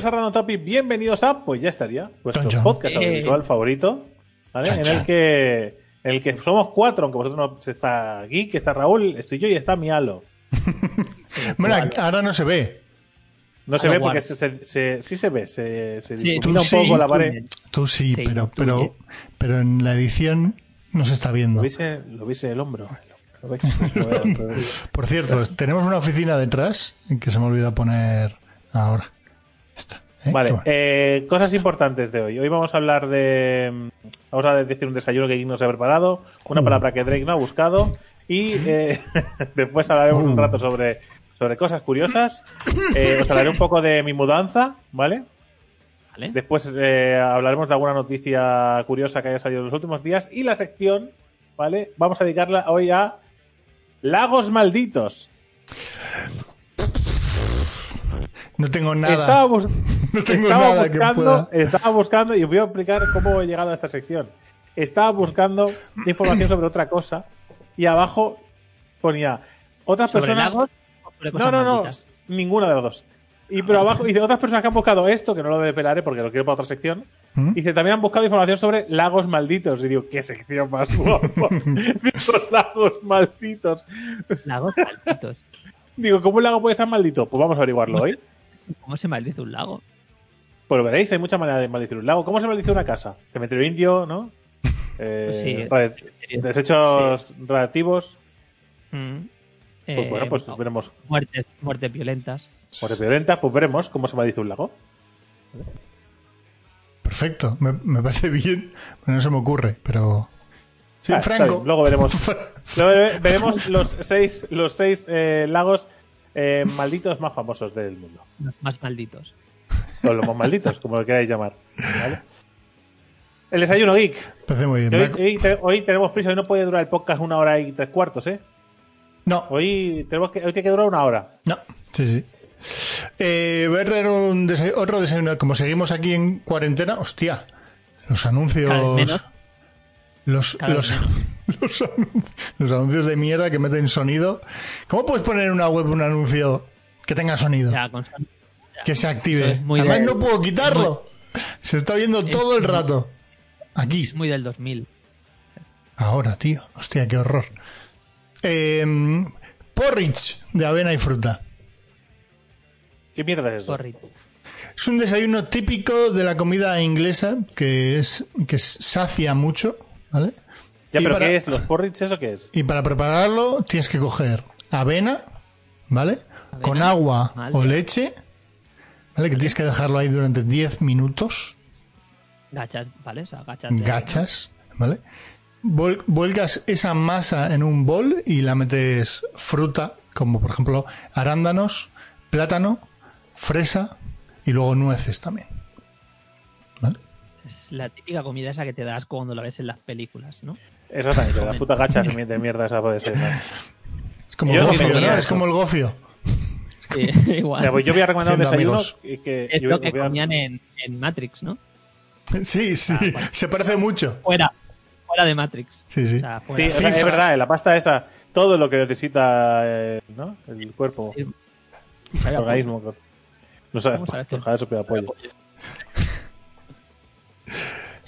bienvenidos a Random Topic, bienvenidos a, pues ya estaría, vuestro podcast Eh. audiovisual favorito, ¿vale? Chan, En el que en el que somos cuatro, aunque vosotros no está Geek, está Raúl, estoy yo y está Mialo. Bueno, ahora no se ve. No se A ve porque se, se- sí se ve, se, se Sí, difumina tú un poco sí, la pared. Tú sí, Sí, pero, tú pero, pero en la edición no se está viendo. Lo vise, lo vise el hombro. Veis. Por cierto, tenemos una oficina detrás que se me olvidó poner ahora. ¿Eh? Vale, bueno. eh, cosas importantes de hoy. Hoy vamos a hablar de. mm, Vamos a decir un desayuno que Geek nos ha preparado, una Uh. palabra que Drake no ha buscado y eh, después hablaremos un Uh. rato sobre, sobre cosas curiosas. Os hablaré un poco de mi mudanza, ¿vale? ¿Vale? Después hablaremos de alguna noticia curiosa que haya salido en los últimos días y la sección, ¿vale? Vamos a dedicarla hoy a Lagos Malditos. No tengo nada. Estaba, bus- No tengo estaba nada que buscando, pueda. estaba buscando, y os voy a explicar cómo he llegado a esta sección. Estaba buscando información sobre otra cosa y abajo ponía otras ¿Sobre personas. lagos o sobre No, cosas no, no, malditas? ninguna de las dos. Y pero abajo dice otras personas que han buscado esto, que no lo depelaré porque lo quiero para otra sección. ¿Mm? Dice, también han buscado información sobre lagos malditos. Y digo, ¿qué sección más guapa? Digo, lagos malditos. Lagos malditos. Digo, ¿cómo un lago puede estar maldito? Pues vamos a averiguarlo hoy. ¿Cómo se maldice un lago? Pues lo veréis, hay muchas maneras de maldecir un lago. ¿Cómo se maldice una casa? Cementerio indio, ¿no? Eh, Pues sí. desechos radiactivos. Mm. Pues Eh, bueno, pues no, veremos. muertes, muertes violentas. Muertes violentas, pues veremos cómo se maldice un lago. Perfecto, me, me parece bien. Pero no se me ocurre, pero. Sí, Ah, Franco. Luego veremos. Luego ve- veremos los seis, los seis eh, lagos eh, malditos más famosos del mundo. Los más malditos. O los más malditos, como lo queráis llamar. ¿vale? El desayuno geek. Parece muy bien. Hoy, ha- hoy te- hoy tenemos prisa, hoy no puede durar el podcast una hora y tres cuartos, ¿eh? No, Hoy tenemos que, hoy tiene que durar una hora. no. Sí, sí. Eh, voy a traer un desa- otro desayuno. Como seguimos aquí en cuarentena, hostia. Los anuncios. Cada vez menos. Los, Cada los, vez los, anuncios, los anuncios de mierda que meten sonido. ¿Cómo puedes poner en una web un anuncio que tenga sonido? Ya, con son- ya. que se active. Eso es muy Además, de- no puedo quitarlo. Se está viendo todo el rato. Aquí. Es muy del 2000. Ahora, tío. Hostia, qué horror. Eh, porridge de avena y fruta. ¿Qué mierda es eso? Porridge. Es un desayuno típico de la comida inglesa que es que sacia mucho, ¿vale? Ya, Y pero para- ¿qué es? ¿Los porridge eso qué es? Y para prepararlo tienes que coger avena, ¿vale? Avena, Con agua vale. o leche, ¿vale? Que tienes que dejarlo ahí durante 10 minutos. Gachas, ¿vale? O sea, gachas. gachas, ¿vale? Vuel- vuelcas esa masa en un bol y la metes fruta, como por ejemplo arándanos, plátano, fresa y luego nueces también. La típica comida esa que te das cuando la ves en las películas, ¿no? Exactamente, las putas gachas de mierda esa puede ser. ¿no? Es como Yo el gofio, ¿no? Es como el gofio. Sí, igual. Mira, pues yo voy a recomendar un desayuno que es yo lo que comían en, en Matrix, ¿no? Sí, sí, Ah, vale. se parece mucho. Fuera. Fuera de Matrix. Sí, sí. O sea, Sí, o sea, es verdad, en la pasta esa, todo lo que necesita eh, ¿no? el cuerpo, Sí. el organismo. No sabes, ojalá supiera pollo.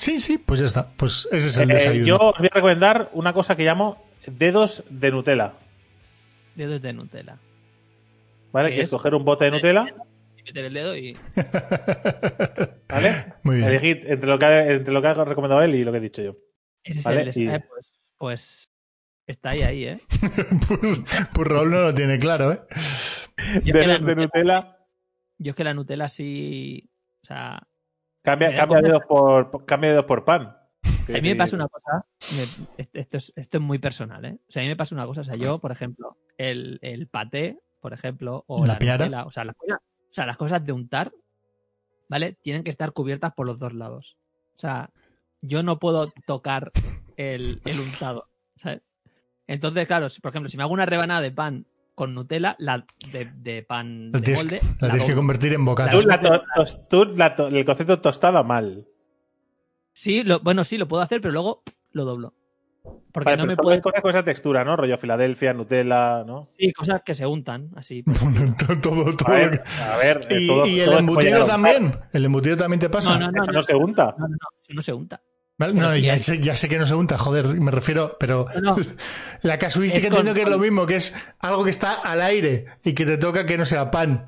Sí, sí, pues ya está. Pues ese es el Eh, desayuno. yo os voy a recomendar una cosa que llamo dedos de Nutella. Dedos de Nutella. ¿Vale? ¿Qué Que es coger un bote de Nutella, Y meter el dedo y. ¿vale? Muy bien. Elegid entre lo, que ha, entre lo que ha recomendado él y lo que he dicho yo. Ese es Vale, el. y- eh, pues, pues. Está ahí, ahí, ¿eh? pues, pues Raúl no lo tiene claro, ¿eh? Yo Dedos de Nutella, yo es que la Nutella sí. O sea, cambia, cambia, dedos por, por- cambia dedos por pan. Si a mí me pasa una cosa, me- esto, es, esto es muy personal, ¿eh? O sea, a mí me pasa una cosa, o sea, yo, por ejemplo, el, el paté, por ejemplo, o La la, piara. Nutella, o sea, las cosas, o sea, las cosas de untar, ¿vale? Tienen que estar cubiertas por los dos lados. O sea, yo no puedo tocar el, el untado, ¿sabes? Entonces, claro, si, por ejemplo, si me hago una rebanada de pan con Nutella, la de, de pan La de tienes, molde, la la tienes que convertir en Tú, bocata. la to- tos- tú la to- el concepto tostada mal. Sí, lo, bueno, sí, lo puedo hacer, pero luego lo doblo. Porque Vale, no me cosas con esa textura, ¿no? Rollo Filadelfia, Nutella, ¿no? Sí, cosas que se untan, así. todo, todo, todo A ver, que- a ver, Y, todo- y el todo embutido también. El embutido también te pasa. No, no, no, Eso no se unta. No, no, no, eso no se unta. Vale, no, ya, ya sé que no se unta, joder, me refiero, pero No, la casuística con- entiendo que es lo mismo, que es algo que está al aire y que te toca que no sea pan.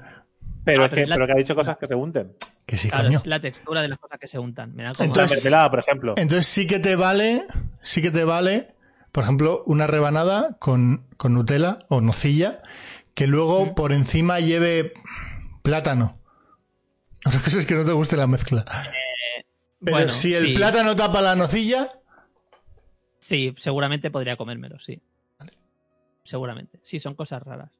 Pero, Ah, es pero que, es la- pero que ha dicho cosas que se unten. Que sí, Claro, coño. es la textura de las cosas que se untan. Me da como. La Entonces- mermelada, por ejemplo. Entonces sí que te vale, sí que te vale, por ejemplo, una rebanada con, con Nutella o nocilla, que luego por encima lleve plátano. Otra cosa es que no te guste la mezcla. Pero bueno, si el sí. plátano tapa la nocilla, Sí, seguramente podría comérmelo, sí. Seguramente. Sí, son cosas raras.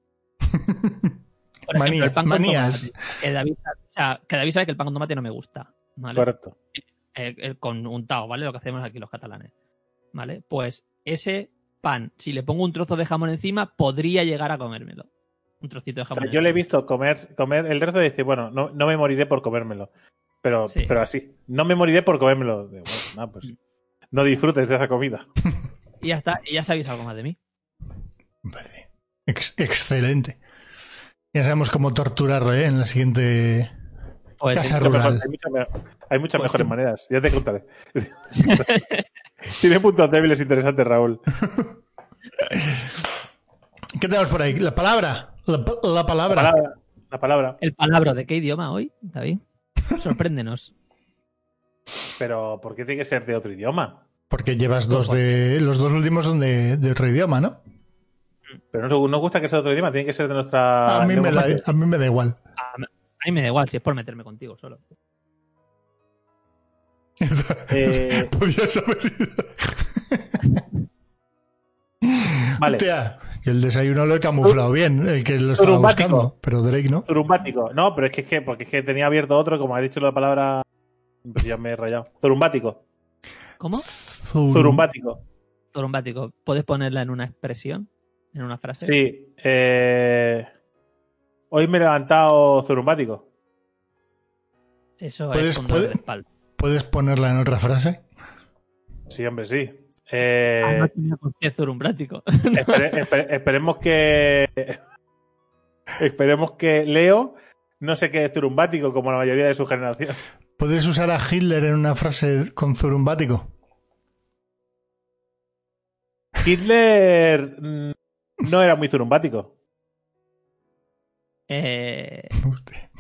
Por Manía- ejemplo, el pan con manías. tomate, Que David, o sea, que David sabe que el pan con tomate no me gusta. ¿vale? Correcto. Eh, eh, con untado, ¿vale? Lo que hacemos aquí los catalanes. ¿Vale? Pues ese pan, si le pongo un trozo de jamón encima, podría llegar a comérmelo. Un trocito de O jamón. sea, yo le he visto comer, comer el resto de dice, bueno, no, no me moriré por comérmelo. Pero, Sí. pero así, no me moriré por comérmelo. Bueno, nada, pues no disfrutes de esa comida. Y ya está, y ya sabéis algo más de mí. Vale. Ex- excelente. Ya sabemos cómo torturarlo ¿eh? en la siguiente Pues casa Mucho mejor- rural. hay muchas, hay Pues mejores sí. maneras. Ya te contaré. Tiene puntos débiles interesantes, Raúl. ¿Qué tenemos por ahí? La palabra. La, la La palabra. palabra. La palabra. el palabra de qué idioma hoy, David. Sorpréndenos. Pero, ¿por qué tiene que ser de otro idioma? Porque llevas dos de. Los dos últimos son de, de otro idioma, ¿no? Pero no nos gusta que sea de otro idioma, tiene que ser de nuestra. A mí, me la- a mí me da igual. A mí- a mí me da igual si es por meterme contigo solo. Eh, Podías haber ido. Vale. Y el desayuno lo he camuflado bien, el que lo estaba Turumbático. buscando. Pero Drake no. Zurumbático. No, pero es que, es que, porque es que tenía abierto otro, como ha dicho la palabra. Pues ya me he rayado. Zurumbático. ¿Cómo? Zurum- Zurumbático. ¿Puedes ponerla en una expresión? ¿En una frase? Sí. eh, Hoy me he levantado zurumbático. Eso ¿Puedes- es con dolor puede- de espalda. ¿Puedes ponerla en otra frase? Sí, hombre, sí. Eh, Ah, no tenía por qué zorumbrático. espere- espere- esperemos que. esperemos que Leo no se quede zurumbático como la mayoría de su generación. ¿Puedes usar a Hitler en una frase con zurumbático? Hitler no era muy zurumbático. Eh, Hostia.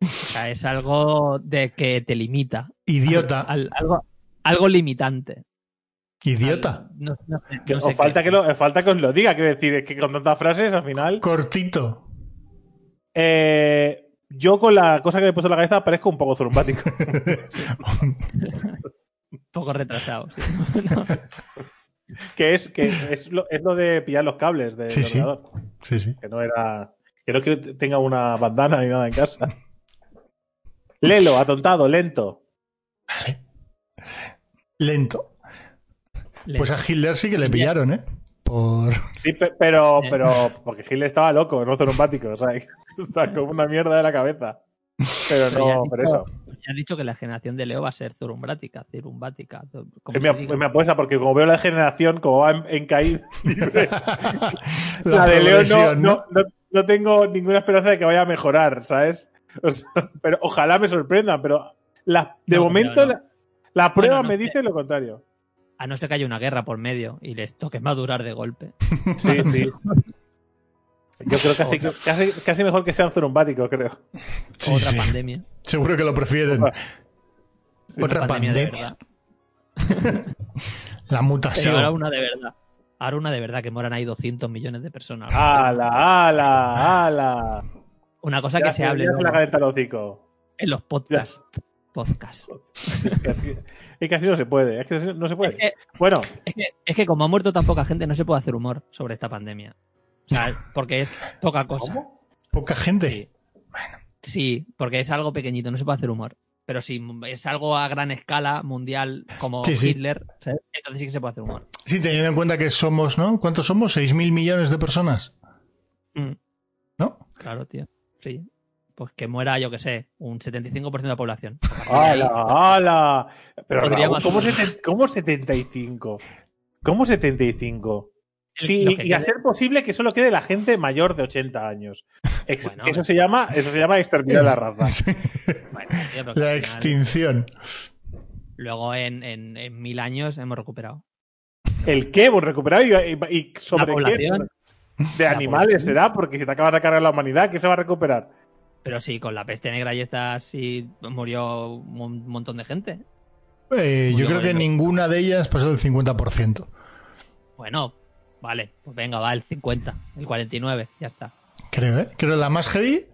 o sea, es algo de que te limita. Idiota. Al- algo, algo limitante. Idiota. Al- no- sé- sé falta qué. que lo, os falta que os lo diga, quiero decir, es que con tantas frases al final. Cortito. Eh, yo con la cosa que me he puesto en la cabeza parezco un poco zurumbático. Un poco retrasado. sí. Que es, que es, lo, es lo de pillar los cables del Sí, sí. ordenador. sí, sí. Que no era. Que no es que tenga una bandana ni nada en casa. Lelo, atontado, lento. Vale. Lento. Pues a Hitler sí que le pillaron, ¿eh? Por... Sí, pe- pero, Eh. pero. Porque Gil estaba loco, no zurumbático. O sea, está como una mierda de la cabeza. Pero no, por dicho- eso. ya has dicho que la generación de Leo va a ser zurumbrática, cirumbática. como Es se mi, diga. es mi apuesta, porque como veo la generación, como va en, en caída la, la de Leo no, no, no, no tengo ninguna esperanza de que vaya a mejorar, ¿sabes? O sea, pero ojalá me sorprendan, pero la, de No, momento la, la prueba Bueno, no me dice lo contrario. A no ser que haya una guerra por medio y les toque madurar de golpe. Sí, sí. Yo creo casi, que- casi, casi mejor que sea un zurumbático, creo. Sí, Otra sí. pandemia. Seguro que lo prefieren. Otra Otra pandemia de pandemia. verdad. La Pero ahora mutación. una de verdad. Ahora una de verdad que moran ahí 200 millones de personas. ¡Hala, hala, hala! Una cosa Ya que se hable ya se la calenta el hocico. en los podcasts. Podcast. Es que, así, es que así no se puede. Es que no se Es puede. que, Bueno, es, que, es que como ha muerto tan poca gente, no se puede hacer humor sobre esta pandemia. O sea, porque es poca cosa. ¿cómo? Poca gente. Sí. Sí, porque es algo pequeñito, no se puede hacer humor. Pero si es algo a gran escala mundial como Sí, sí. Hitler, ¿sabes? entonces sí que se puede hacer humor. Sí, teniendo en cuenta que somos, ¿no? ¿Cuántos somos? ¿6 mil millones de personas? Mm, ¿No? claro, tío. Sí. Pues que muera, yo que sé, un 75% de la población. ¡Hala, hala! Pero Raúl, ¿cómo, seten- cómo 75? ¿Cómo 75? Sí, y, a ser posible que solo quede la gente mayor de 80 años. Ex- Bueno. eso se llama, eso se llama exterminar la raza. bueno, tío, La final, extinción. Luego en, en, en mil años hemos recuperado. ¿El qué? Pues recuperado y, sobre qué? población. De La animales población. será, porque si te acabas de cargar la humanidad, ¿qué se va a recuperar? Pero sí, con la peste negra y esta sí murió un mon- montón de gente. Eh, yo creo que ninguna de ellas pasó el 50%. Bueno, vale, pues venga, va el 50, el 49, ya está. Creo, ¿eh? Creo la más heavy.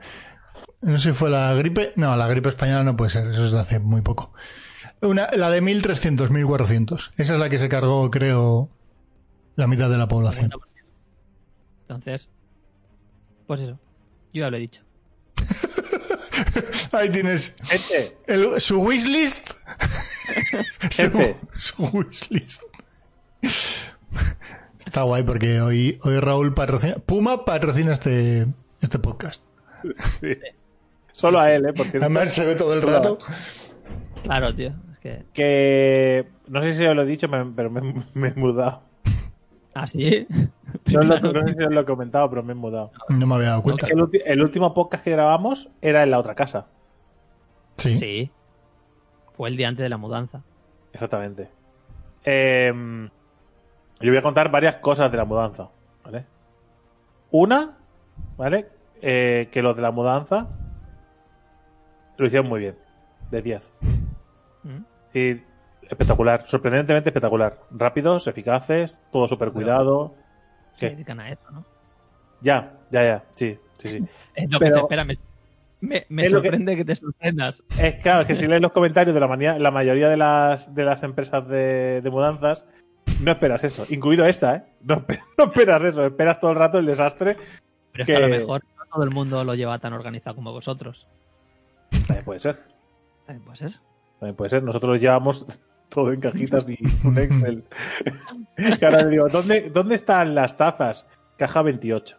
No sé si fue la gripe. No, la gripe española no puede ser. Eso es de hace muy poco. Una, la de 1300, 1400. Esa es la que se cargó, creo, la mitad de la población. 50%. Entonces, pues eso, yo ya lo he dicho. Ahí tienes Gente, el- su wishlist. su, Gente. su wishlist. Está guay porque hoy, hoy Raúl patrocina. Puma patrocina este, este podcast. sí. Solo a él, ¿eh? Porque Además se ve todo el rato. Claro, tío, es que... que no sé si os lo he dicho, pero me, me he mudado. ¿Ah, sí? No, lo- no sé si os lo he comentado, pero me he mudado. No me había dado cuenta. El, último podcast que grabamos era en la otra casa. Sí. Sí. Fue el día antes de la mudanza. Exactamente. Eh, yo voy a contar varias cosas de la mudanza. ¿Vale? Una, ¿vale? Eh, que los de la mudanza lo hicieron muy bien. De 10. ¿Mm? Sí, espectacular. Sorprendentemente espectacular. Rápidos, eficaces, todo súper cuidado. Se dedican a eso, ¿no? Ya, ya, ya. Sí, sí, sí. Es lo que Pero- se espera. Me, me, que- sorprende que... te sorprendas. Es claro, es que si lees los comentarios de la, manía- la mayoría de las, de las empresas de, de mudanzas, no esperas eso. Incluido esta, ¿eh? No, no esperas eso. Esperas todo el rato el desastre. Pero es Que- que a lo mejor no todo el mundo lo lleva tan organizado como vosotros. También puede ser. También puede ser. También puede ser. Nosotros lo llevamos todo en cajitas y un Excel. Ahora le digo, ¿dónde, ¿dónde están las tazas? Caja 28.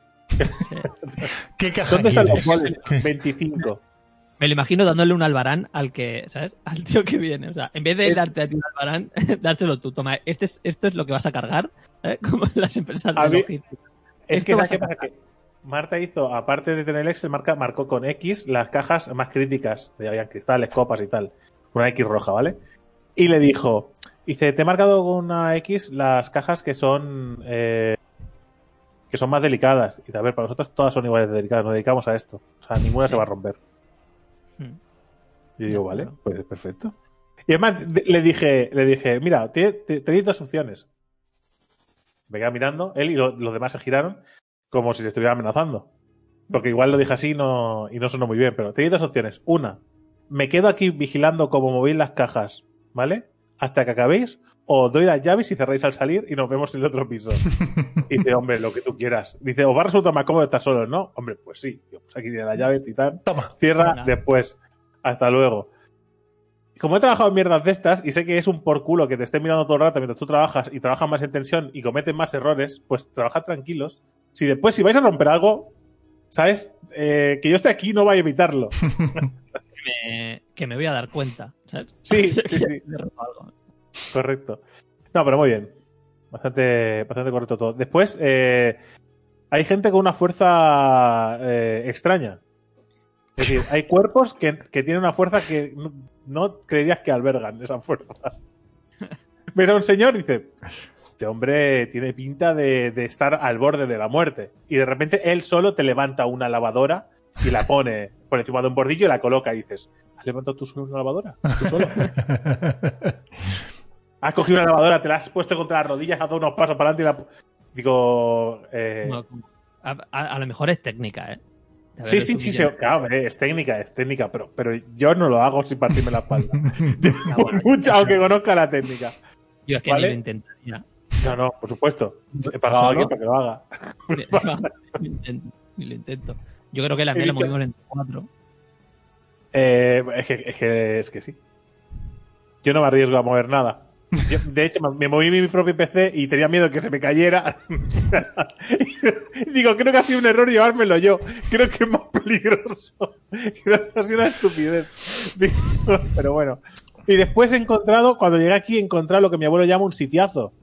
¿Qué caja ¿Dónde están los? ¿Qué? 25. Me lo imagino dándole un albarán al que, ¿sabes? Al tío que viene. O sea, en vez de Es- darte a ti un albarán, dárselo tú. Toma, este es, esto es lo que vas a cargar, ¿eh? Como en las empresas de mí- logística. Es Esto que, ¿sabes qué pasa? Que Marta hizo, aparte de tener el Excel, marca, marcó con X las cajas más críticas. De habían cristales, copas y tal. Una X roja, ¿vale? Y le dijo, dice, te he marcado con una X las cajas que son eh, que son más delicadas. Y a ver, para nosotros todas son iguales de delicadas, nos dedicamos a esto. O sea, ninguna se va a romper. Mm. Y digo, vale, pues perfecto. Y además de- le dije, le dije, mira, te- te- tenéis dos opciones. Me queda mirando, él y lo- los demás se giraron como si te estuviera amenazando. Porque igual lo dije así y no, y no sonó muy bien, pero tenéis dos opciones. Una, me quedo aquí vigilando cómo movéis las cajas, ¿vale? Hasta que acabéis, o doy las llaves y cerráis al salir y nos vemos en el otro piso. Y dice, hombre, lo que tú quieras. Dice, os va a resultar más cómodo estar solos, ¿no? Hombre, pues sí. Digo, pues aquí tiene las llaves y tal. Toma. Cierra después. Hasta luego. Como he trabajado en mierdas de estas y sé que es un por culo que te esté mirando todo el rato mientras tú trabajas y trabajas más en tensión y cometen más errores, pues trabajad tranquilos. Si después, si vais a romper algo, ¿sabes? Eh, que yo esté aquí no va a evitarlo. Que me, que me voy a dar cuenta, ¿sabes? Sí, sí, sí, correcto. No, pero muy bien. Bastante, bastante correcto todo. Después, eh, hay gente con una fuerza eh, extraña. Es decir, hay cuerpos que, que tienen una fuerza que no, no creerías que albergan esa fuerza. Ves a un señor y dice, este hombre tiene pinta de, de estar al borde de la muerte. Y de repente él solo te levanta una lavadora y la pone por encima de un bordillo y la coloca y dices, ¿has levantado tú solo una lavadora? ¿Tú solo? Has cogido una lavadora, te la has puesto contra las rodillas, has dado unos pasos para adelante y la... Digo... eh, a, a- a lo mejor es técnica, ¿eh? Sí, sí, sí, sí, claro, es técnica, es técnica, pero, pero yo no lo hago sin partirme la espalda. Ya, bueno, Mucho, aunque conozca la técnica. Yo es que ¿Vale? ni lo intentaría. No, no, por supuesto. He pagado a alguien para que lo haga. ni, lo intento, ni lo intento. Yo creo que la mía la movimos en cuatro. Eh, es, que, es, que, es que sí. Yo no me arriesgo a mover nada. Yo, de hecho, me, moví mi propio PC y tenía miedo que se me cayera. Digo, creo que ha sido un error llevármelo yo. Creo que es más peligroso. Creo que ha sido una estupidez. Digo, pero bueno. Y después he encontrado, cuando llegué aquí, he encontrado lo que mi abuelo llama un sitiazo.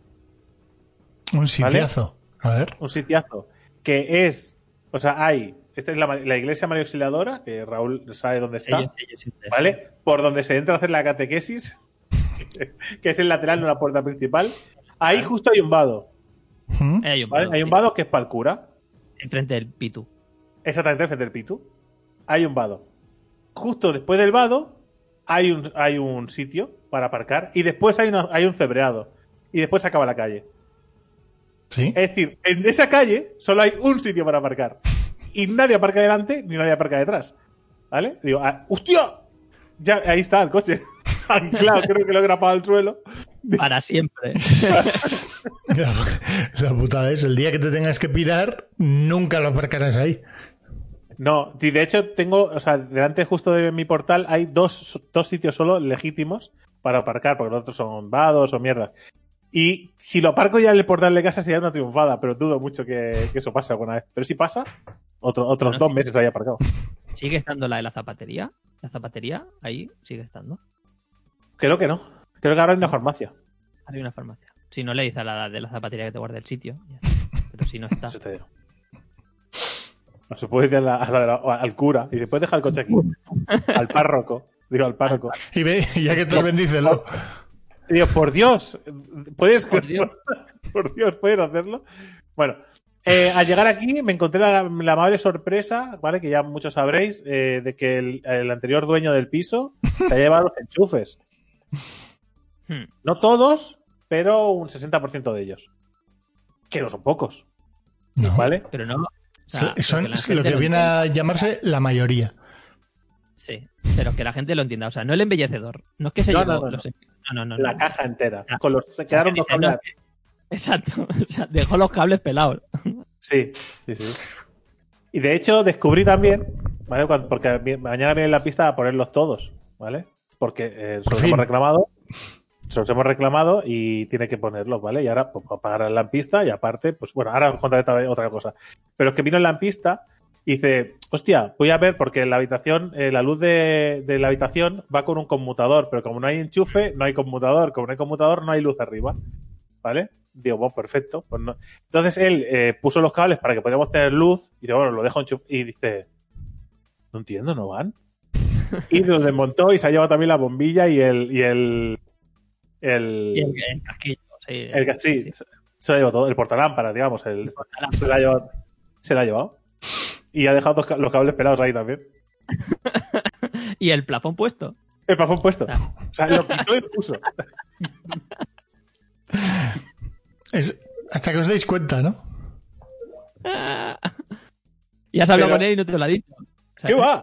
Un sitiazo. A ver. Un sitiazo. Que es. O sea, hay. Esta es la, la iglesia María Auxiliadora, que Raúl sabe dónde está. Ellos- ellos ¿Vale? Por donde se entra a hacer la catequesis, que es el lateral, no la puerta principal. Ahí justo hay un vado. ¿Mm? Hay un ¿vale? vado, Hay un sí, vado que es para el cura. Enfrente del Pitu. Exactamente frente al Pitu. Hay un vado. Justo después del vado hay un, hay un sitio para aparcar y después hay, una- hay un cebreado. Y después se acaba la calle. Sí. Es decir, en esa calle solo hay un sitio para aparcar. Y nadie aparca delante ni nadie aparca detrás. ¿Vale? Digo, ah, ¡hostia! Ya, ahí está el coche. Anclado, creo que lo he grapado al suelo. Para siempre. La, la putada es, el día que te tengas que pirar, nunca lo aparcarás ahí. No, y de hecho tengo, o sea, delante justo de mi portal hay dos, dos sitios solo legítimos para aparcar, porque los otros son vados o mierda. Y si lo aparco ya en el portal de casa sería una triunfada, pero dudo mucho que, que eso pase alguna vez. Pero si pasa, otro, otros Bueno, dos sí. meses ahí aparcado. ¿Sigue estando la de la zapatería? ¿La zapatería? Ahí sigue estando. Creo que no. Creo que ahora hay una farmacia. Hay una farmacia. Si no le dices a la de la zapatería que te guarde el sitio. Pero si no está. Eso te digo. No se puede decir a la- a la al cura y después deja el coche aquí. al párroco. Digo, al párroco. Y ve, ya que te bendícelo. Digo, por Dios, ¿puedes, Por Dios. por Dios, ¿puedes hacerlo? Bueno, eh, al llegar aquí me encontré la, la amable sorpresa, ¿vale? Que ya muchos sabréis, eh, de que el, el anterior dueño del piso se ha llevado los enchufes. Hmm. No todos, pero un 60% de ellos. Que no son pocos, No. ¿vale? Pero no. o sea, Son lo que lo viene entienda. a llamarse la mayoría. Sí, pero que la gente lo entienda. O sea, no el embellecedor. No es que se No, llevó no, no, los No, no, no. La no. caja entera. Con los, se quedaron Que dos Exacto. O sea, dejó los cables pelados. Sí, sí, sí. Y de hecho descubrí también, ¿vale? Porque mañana viene la pista a ponerlos todos, ¿vale? Porque eh, se los hemos reclamado, se los hemos reclamado y tiene que ponerlos, ¿vale? Y ahora pues, pagar el lampista y aparte, pues bueno, ahora os contaré otra- otra cosa. Pero es que vino el lampista y dice, hostia, voy a ver porque la habitación, eh, la luz de, de la habitación va con un conmutador, pero como no hay enchufe, no hay conmutador, como no hay conmutador, no hay luz arriba, ¿vale? Digo, bueno, perfecto. Pues no. Entonces él eh, puso los cables para que pudiéramos tener luz y dice, bueno, lo dejo enchufado. Y dice, no entiendo, ¿no van? Y los desmontó y se ha llevado también la bombilla y el. Y el, el, Y el, el casquillo. Sí, el- sí, sí. Se, se lo ha llevado todo. El portalámpara, digamos. El, se lo ha llevado. Se lo ha llevado. Y ha dejado dos los cables pelados ahí también. Y el plafón puesto. El plafón puesto. O sea, lo quitó y lo puso. Es hasta que os deis cuenta, ¿no? Y has hablado Pero- con él y no te lo ha dicho. ¿Qué va?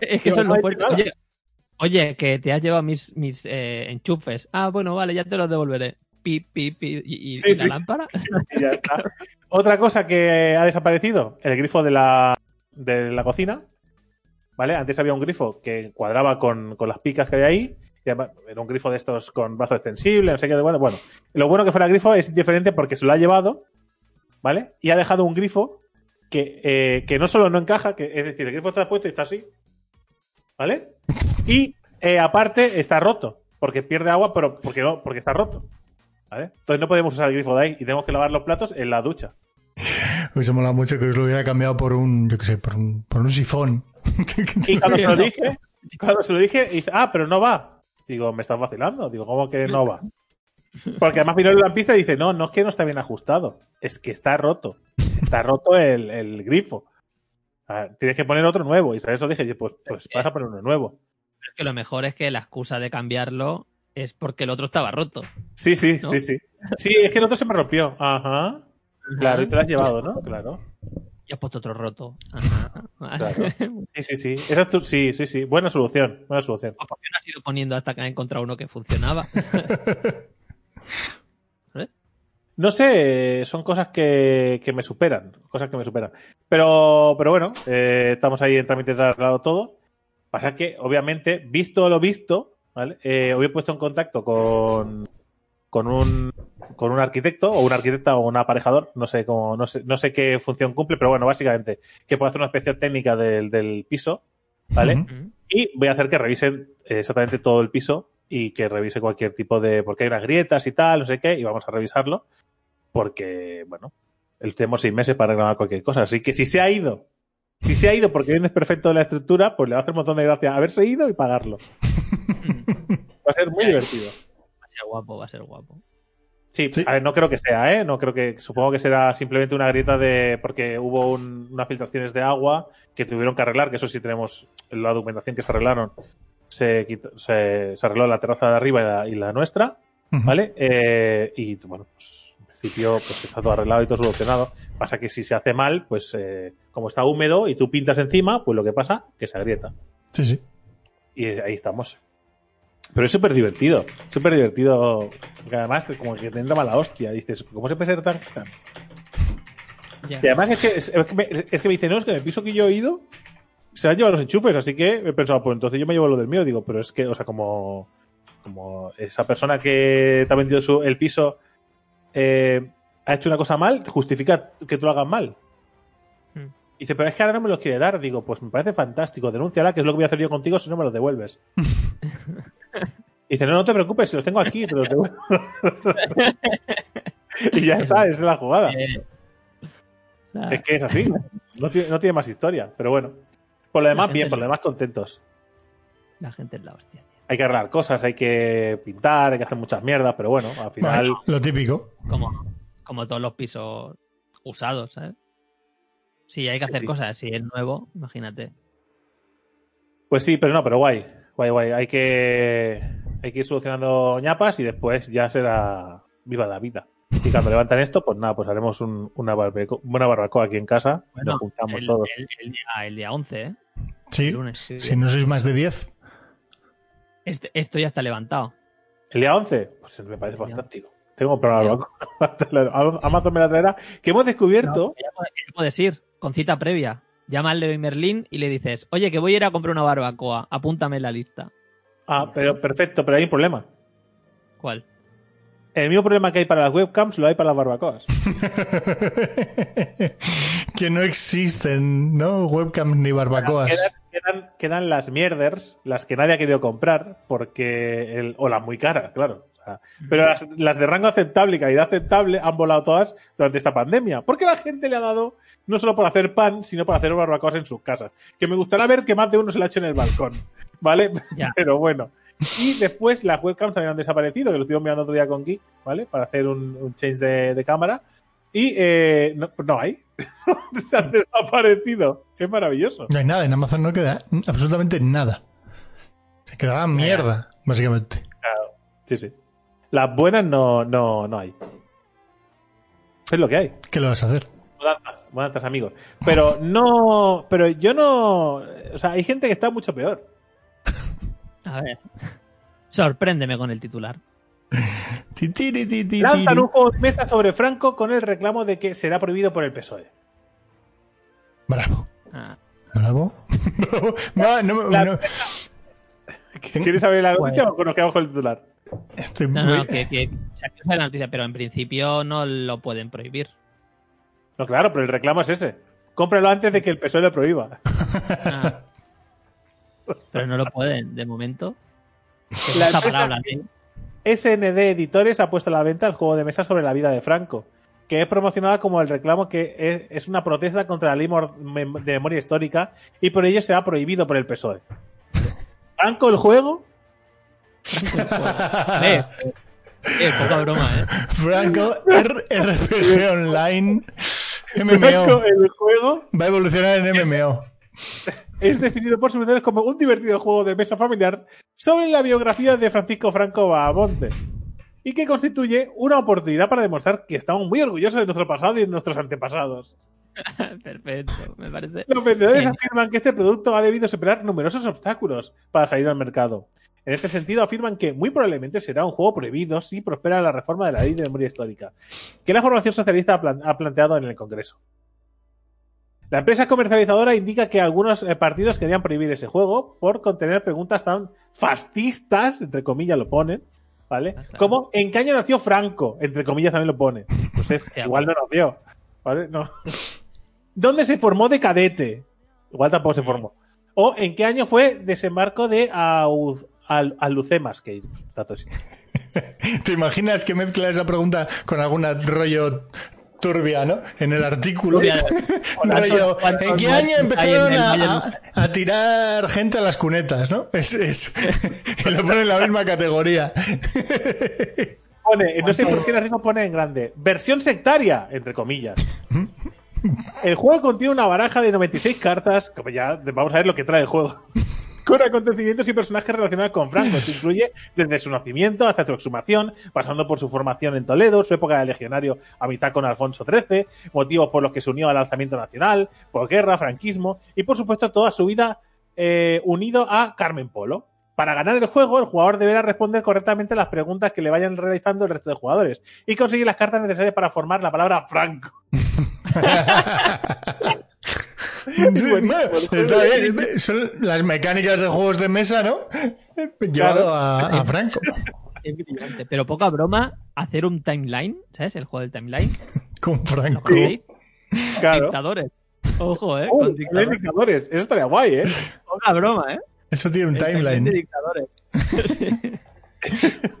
Es que eso es no lo ha fuerte. dicho nada. Oye, oye, que te has llevado mis, mis eh, enchufes. Ah, bueno, vale, ya te los devolveré. Pi, pi, pi. ¿Y, y- Sí, y sí. la lámpara? Y ya está. Otra cosa que ha desaparecido, el grifo de la, de la cocina. ¿Vale? Antes había un grifo que cuadraba con, con las picas que hay ahí. Era un grifo de estos con brazo extensible, no sé qué. Bueno, bueno, lo bueno que fuera grifo es diferente porque se lo ha llevado, ¿vale? Y ha dejado un grifo que, eh, que no solo no encaja, que, es decir, el grifo está puesto y está así, ¿vale? Y eh, aparte está roto, porque pierde agua, pero porque no, porque está roto. ¿Vale? Entonces no podemos usar el grifo de ahí y tenemos que lavar los platos en la ducha. Hubiese molado mucho que os lo hubiera cambiado por un, yo qué sé, por un, por un sifón. Y cuando se lo dije, cuando se lo dije, dice, ah, pero no va. Digo, me estás vacilando. Digo, ¿cómo que no va? Porque además en la pista y dice, no, no es que no está bien ajustado, es que está roto. Está roto el, el grifo. Tienes que poner otro nuevo. Y sabes eso dije, pues, pues vas a poner uno nuevo. Es que lo mejor es que la excusa de cambiarlo es porque el otro estaba roto. Sí, sí, ¿No? sí, sí. Sí, es que el otro se me rompió. Ajá. Claro, y te lo has llevado, ¿no? Claro. Y has puesto otro roto. Ajá. Claro. Sí, sí, sí. Esa es tu- sí, sí, sí. Buena solución. Buena solución. ¿Por qué no has ido poniendo hasta que has encontrado uno que funcionaba? No sé, son cosas que, que me superan, cosas que me superan. Pero, pero bueno, eh, estamos ahí en trámite de todo. Pasa que, obviamente, visto lo visto, ¿vale? Eh, hoy he puesto en contacto con, con un, con un arquitecto, o una arquitecta, o un aparejador, no sé cómo, no sé, no sé qué función cumple, pero bueno, básicamente, que puede hacer una inspección técnica del, del piso, ¿vale? Y voy a hacer que revisen exactamente todo el piso y que revise cualquier tipo de. porque hay unas grietas y tal, no sé qué, y vamos a revisarlo. porque, bueno, el tenemos seis meses para reclamar cualquier cosa. Así que si se ha ido, si se ha ido porque viene perfecto de la estructura, pues le va a hacer un montón de gracia haberse ido y pagarlo. Va a ser muy divertido. Va a ser guapo, va a ser guapo. Sí, Sí. a ver, no creo que sea, ¿eh? No creo que. Supongo que será simplemente una grieta de. Porque hubo un- unas filtraciones de agua que tuvieron que arreglar, que eso sí tenemos en la documentación que se arreglaron. Se, quitó- se, se arregló la terraza de arriba y la, y la nuestra. ¿vale? Eh, y bueno, pues en principio pues está todo arreglado y todo solucionado. Pasa que si se hace mal, pues eh, como está húmedo y tú pintas encima, pues lo que pasa que se agrieta. Sí, sí. Y ahí estamos. Pero es súper divertido. Súper divertido. Porque además, como que te entra mala hostia. Dices, ¿cómo se puede ser tan.? Y además es que, es, es que me, es que me dicen, no, es que en el piso que yo he ido se han llevado los enchufes. Así que he pensado, pues entonces yo me llevo lo del mío. Digo, pero es que, o sea, como. Como esa persona que te ha vendido su, el piso eh, ha hecho una cosa mal, justifica que tú lo hagas mal. Hmm. Y dice, pero es que ahora no me los quiere dar. Digo, pues me parece fantástico. Denúnciala, que es lo que voy a hacer yo contigo si no me los devuelves. Y dice, no, no te preocupes, si los tengo aquí, te los devuelvo. y ya está, es la jugada. Eh, Es que es así. No tiene, no tiene más historia. Pero bueno. Por lo demás, bien, por lo demás, contentos. La gente es la hostia, tío. Hay que arreglar cosas, hay que pintar, hay que hacer muchas mierdas, pero bueno, al final. Bueno, lo típico. Como, como todos los pisos usados, ¿sabes? Si hay que Sí, hacer sí. cosas, si es nuevo, imagínate. Pues sí, pero no, pero guay. Guay, guay. Hay que, hay que ir solucionando ñapas y después ya será viva la vida. Y cuando levantan esto, pues nada, pues haremos un- una, barbeco- una barbacoa aquí en casa. Bueno, nos juntamos el, todos. el- el día, el día 11, ¿eh? Sí. lunes. Si no sois más de 10. Este- esto ya está levantado. ¿El día 11? Pues me parece fantástico. Tengo que comprar. Amazon me la traerá. Que hemos descubierto. Ya puedes ir con cita previa. Llama al Leroy Merlin y le dices, oye, que voy a ir a comprar una barbacoa, apúntame en la lista. Ah, pero perfecto, pero hay un problema. ¿Cuál? El mismo problema que hay para las webcams lo hay para las barbacoas. que no existen, ¿no? Webcams ni barbacoas. Quedan, quedan- quedan las mierders, las que nadie ha querido comprar, porque el, o las muy caras, claro. Pero las, las de rango aceptable y calidad aceptable han volado todas durante esta pandemia. Porque la gente le ha dado no solo por hacer pan, sino por hacer barbacoas en sus casas. Que me gustaría ver que más de uno se la eche en el balcón. ¿Vale? Ya. Pero bueno. Y después las webcams también han desaparecido, que lo estuvimos mirando otro día con Geek, ¿vale? Para hacer un, un change de, de cámara. Y eh, no, no hay. Se han desaparecido. Es maravilloso. No hay nada, en Amazon no queda absolutamente nada. Se quedaba mierda, básicamente. Sí, sí. Las buenas no, no, no hay. Es lo que hay. ¿Qué lo vas a hacer? Mudanzas, amigos. Pero no. Pero yo no. O sea, hay gente que está mucho peor. A ver. Sorpréndeme con el titular. Lanzan un juego de mesa sobre Franco con el reclamo de que será prohibido por el PSOE. Bravo. Ah, Bravo. no, no, La- no. ¿Quieres saber la noticia Bueno. o nos quedamos con el titular? Estoy no, muy- no, que, que o sea, que es la noticia, pero en principio no lo pueden prohibir. No, claro, pero el reclamo es ese. Cómpralo antes de que el PSOE lo prohíba. Ah. Pero no lo pueden, de momento. Que La la ley. SND Editores ha puesto a la venta el juego de mesa sobre la vida de Franco, que es promocionada como el reclamo que es, es una protesta contra la ley de memoria histórica y por ello será prohibido por el PSOE. Franco el juego, Eh, eh, poca broma, ¿eh? Franco, RPG Online, Franco MMO. el juego Va a evolucionar en MMO. es definido por sus vendedores como un divertido juego de mesa familiar sobre la biografía de Francisco Franco Bahamonte y que constituye una oportunidad para demostrar que estamos muy orgullosos de nuestro pasado y de nuestros antepasados. Perfecto, me parece. Los vendedores Bien. afirman que este producto ha debido superar numerosos obstáculos para salir al mercado. En este sentido, afirman que muy probablemente será un juego prohibido si prospera la reforma de la ley de memoria histórica, que la formación socialista ha, plan- ha planteado en el Congreso. La empresa comercializadora indica que algunos eh, partidos querían prohibir ese juego por contener preguntas tan fascistas, entre comillas lo ponen, ¿vale? Ah. Como ¿en qué año nació Franco? Entre comillas también lo pone. Pues igual no nació, ¿vale? No. ¿Dónde se formó de cadete? Igual tampoco se formó. ¿O en qué año fue desembarco de Auz- al, al Lucemas, que datos. ¿Te imaginas que mezcla esa pregunta con algún rollo turbia, ¿no? En el artículo. Rollo, ¿Cuántos ¿En qué año empezaron en a, a- a tirar gente a las cunetas, no? Es, es, y lo ponen en la misma categoría. Pone, no sé por qué el artículo pone en grande. Versión sectaria, entre comillas. El juego contiene una baraja de 96 cartas, como ya vamos a ver lo que trae el juego, con acontecimientos y personajes relacionados con Franco. Esto incluye desde su nacimiento hasta su exhumación, pasando por su formación en Toledo, su época de legionario a mitad con Alfonso XIII, motivos por los que se unió al alzamiento nacional, posguerra, franquismo y por supuesto toda su vida eh, unido a Carmen Polo. Para ganar el juego, el jugador deberá responder correctamente las preguntas que le vayan realizando el resto de jugadores y conseguir las cartas necesarias para formar la palabra Franco. Sí, bueno, está bien. Son las mecánicas de juegos de mesa, ¿no? Llevado a, a Franco. Es brillante. Pero poca broma, hacer un timeline, ¿sabes? El juego del timeline. Con ¿Lo Franco. conocéis? Claro. Dictadores. Ojo, ¿eh? Uh, Con dictadores. dictadores. Eso estaría guay, ¿eh? Poca broma, ¿eh? Eso tiene un El timeline de dictadores.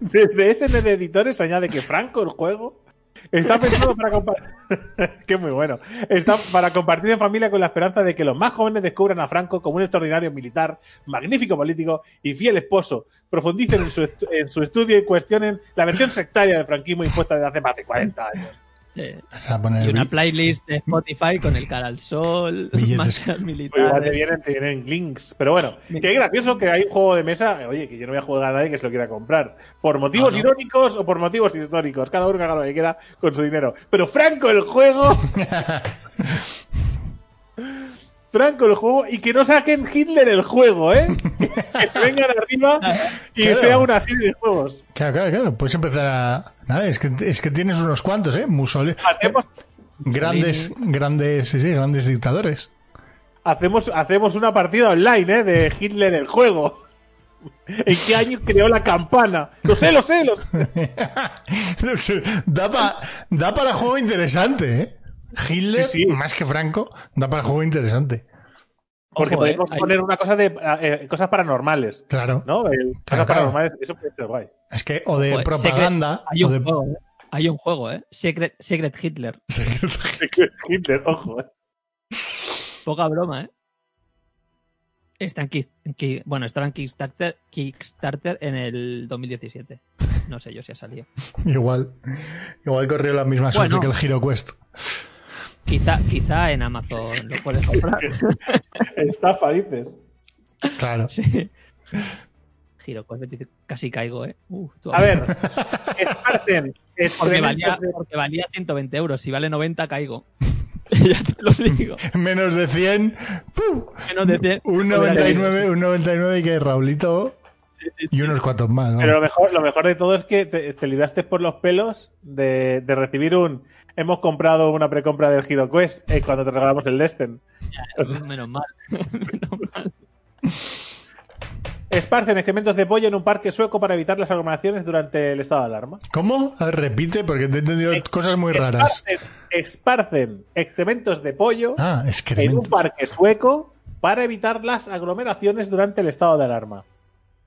Desde SN de Editores añade que Franco, el juego, está pensado para compartir. muy bueno. Está para compartir en familia con la esperanza de que los más jóvenes descubran a Franco como un extraordinario militar, magnífico político y fiel esposo. Profundicen en su, en su estudio y cuestionen la versión sectaria del franquismo impuesta desde hace más de 40 años. Eh, O sea, poner y una playlist de Spotify con el cara al sol, Billetes. marchas Pues igual te militares. vienen, te vienen links. Pero bueno, que es gracioso que hay un juego de mesa. Oye, que yo no voy a jugar a nadie que se lo quiera comprar. Por motivos Ah, ¿no? irónicos o por motivos históricos. Cada uno que haga lo que quiera con su dinero. Pero Franco el juego. Franco el juego. Y que no saquen Hitler el juego, ¿eh? que se vengan arriba y Claro. sea una serie de juegos. Claro, claro, claro. Puedes empezar a. Nada, es que, es que tienes unos cuantos, ¿eh? Mussolini. Hacemos, Grandes, grandes, sí, sí, grandes dictadores. hacemos, hacemos una partida online, ¿eh? De Hitler el juego. ¿En qué año creó la campana? Lo sé, lo sé, lo sé. da, pa- da para juego interesante, ¿eh? Hitler, Sí, sí. más que Franco, da para juego interesante. Porque Ojo, eh, podemos hay- poner una cosa de eh, cosas paranormales, Claro. ¿no? El- cosas Claro, claro. paranormales, eso puede ser guay. Es que, o de Joder, propaganda, Hay o un de. juego, ¿eh? Hay un juego, ¿eh? Secret, Secret Hitler. Hitler, ojo. eh. Poca broma, ¿eh? Está en Kick- en Kick- bueno, estará en Kickstarter, Kickstarter en el 2017. No sé yo si ha salido. igual. Igual corrió la misma suerte Bueno. que el Giro Quest. Quizá, quizá en Amazon lo puedes comprar. Estafa, dices. Claro. Sí. Giro, pues dice, casi caigo, ¿eh? Uh, tú A ver, Spartan, Porque valía, de- porque valía 120 euros. Si vale 90, caigo. ya te lo digo. Menos de 100. ¡pum! Menos de 100. Un 99, un 99 y que Raulito y unos cuantos más. ¿no? Pero lo mejor, lo mejor de todo es que te, te libraste por los pelos de, de recibir un. Hemos comprado una precompra del Hero Quest eh, cuando te regalamos el Destin. Menos mal. Menos mal. Esparcen excrementos de pollo en un parque sueco para evitar las aglomeraciones durante el estado de alarma. ¿Cómo? A ver, repite, porque te he entendido Ex- cosas muy raras. Esparcen, excrementos de pollo Ah, en un parque sueco para evitar las aglomeraciones durante el estado de alarma.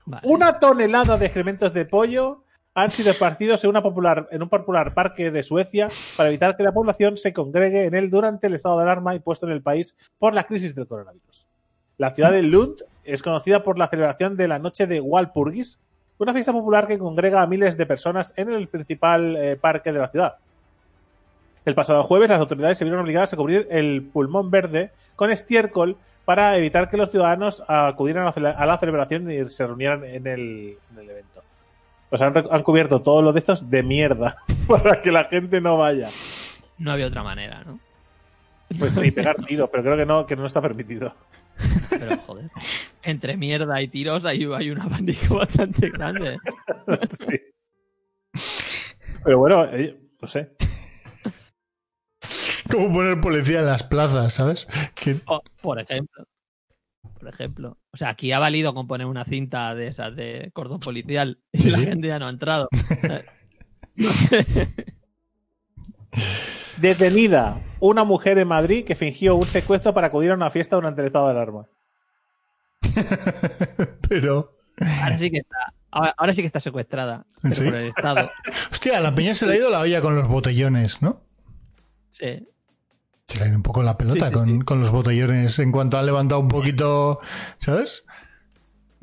Vale. Una tonelada de excrementos de pollo han sido esparcidos en, un popular parque de Suecia para evitar que la población se congregue en él durante el estado de alarma impuesto en el país por la crisis del coronavirus. La ciudad de Lund es conocida por la celebración de la noche de Walpurgis, una fiesta popular que congrega a miles de personas en el principal eh, parque de la ciudad. El pasado jueves las autoridades se vieron obligadas a cubrir el pulmón verde con estiércol para evitar que los ciudadanos acudieran a la cele- a la celebración y se reunieran en el, en el evento. O sea, han, cubierto todos los de estos de mierda para que la gente no vaya. No había otra manera, ¿no? Pues sí, pegar tiros, pero creo que no, que no está permitido. Pero joder. Entre mierda y tiros hay, hay un abanico bastante grande. Sí. Pero bueno, eh, no sé. Como poner policía en las plazas, ¿sabes? Que- por ejemplo. Por ejemplo. O sea, aquí ha valido con poner una cinta de esas de cordón policial y Sí, la sí. gente ya no ha entrado. No sé. Detenida una mujer en Madrid que fingió un secuestro para acudir a una fiesta durante el estado de alarma. Pero. Ahora sí que está, ahora, ahora sí que está secuestrada. Pero ¿Sí? por el Estado. Hostia, la peña se le ha ido la olla con los botellones, ¿no? Sí. Se le ha ido un poco la pelota Sí, sí, con, sí. con los botellones en cuanto ha levantado un poquito, ¿sabes?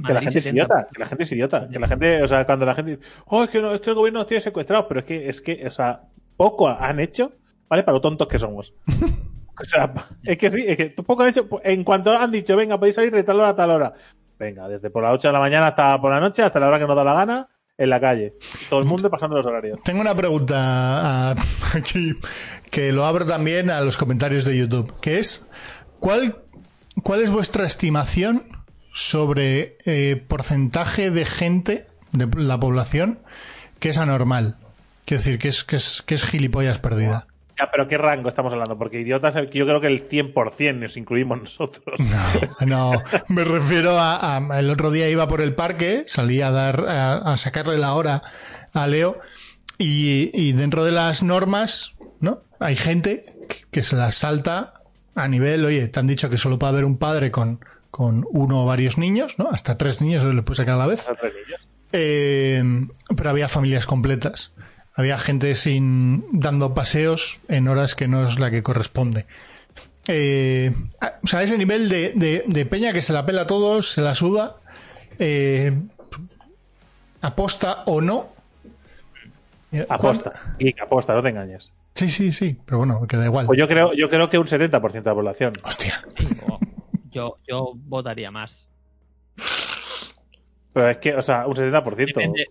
Que la gente es 70. idiota, que la gente es idiota. Que la gente, o sea, cuando la gente dice, oh, es que, no, es que el gobierno nos tiene secuestrados, pero es que, es que, o sea, poco han hecho, ¿vale? Para lo tontos que somos. O sea, es que sí, es que poco han hecho. En cuanto han dicho, venga, podéis salir de tal hora a tal hora. Venga, desde por las 8 de la mañana hasta por la noche, hasta la hora que nos da la gana, en la calle. Todo el mundo pasando los horarios. Tengo una pregunta aquí que lo abro también a los comentarios de YouTube, que es ¿cuál, cuál es vuestra estimación sobre eh, porcentaje de gente de la población que es anormal? Quiero decir, que es, que es, que es gilipollas perdida. Ya, pero ¿qué rango estamos hablando? Porque idiotas, yo creo que el 100% nos incluimos nosotros. No, no, me refiero a, a- El otro día iba por el parque, salí a dar, a, a sacarle la hora a Leo, y, y dentro de las normas, ¿no? Hay gente que, se las salta a nivel, oye, te han dicho que solo puede haber un padre con, con uno o varios niños, ¿no? Hasta tres niños les puede sacar a la vez. A tres niños. Eh, pero había familias completas. Había gente sin dando paseos en horas que no es la que corresponde. Eh, o sea, ese nivel de, de- de peña que se la pela a todos, se la suda, eh, aposta o no. Eh, Aposta. ¿cuán- Y aposta, no te engañes. Sí, sí, sí, pero bueno, que da igual. Pues yo creo, yo creo que un 70% de la población. Hostia. Yo, yo votaría más. Pero es que, o sea, un 70%. Depende-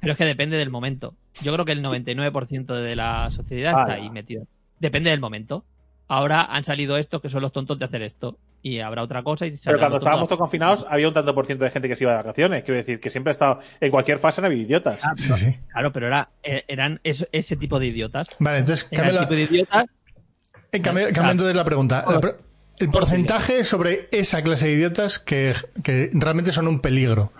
pero es que depende del momento. Yo creo que el 99% de la sociedad Ah, está ahí metido. Depende del momento. Ahora han salido estos que son los tontos de hacer esto. Y habrá otra cosa y Pero cuando estábamos todos confinados, había un tanto por ciento de gente que se iba de vacaciones. Quiero decir, que siempre ha estado, en cualquier fase han habido idiotas. Ah, Sí, sí. Claro, pero era, eh, eran eso- ese tipo de idiotas. Vale, entonces cambia el la- tipo de idiotas. eh, cambia- cambia Claro. entonces la pregunta. La el porcentaje sobre esa clase de idiotas que, que realmente son un peligro.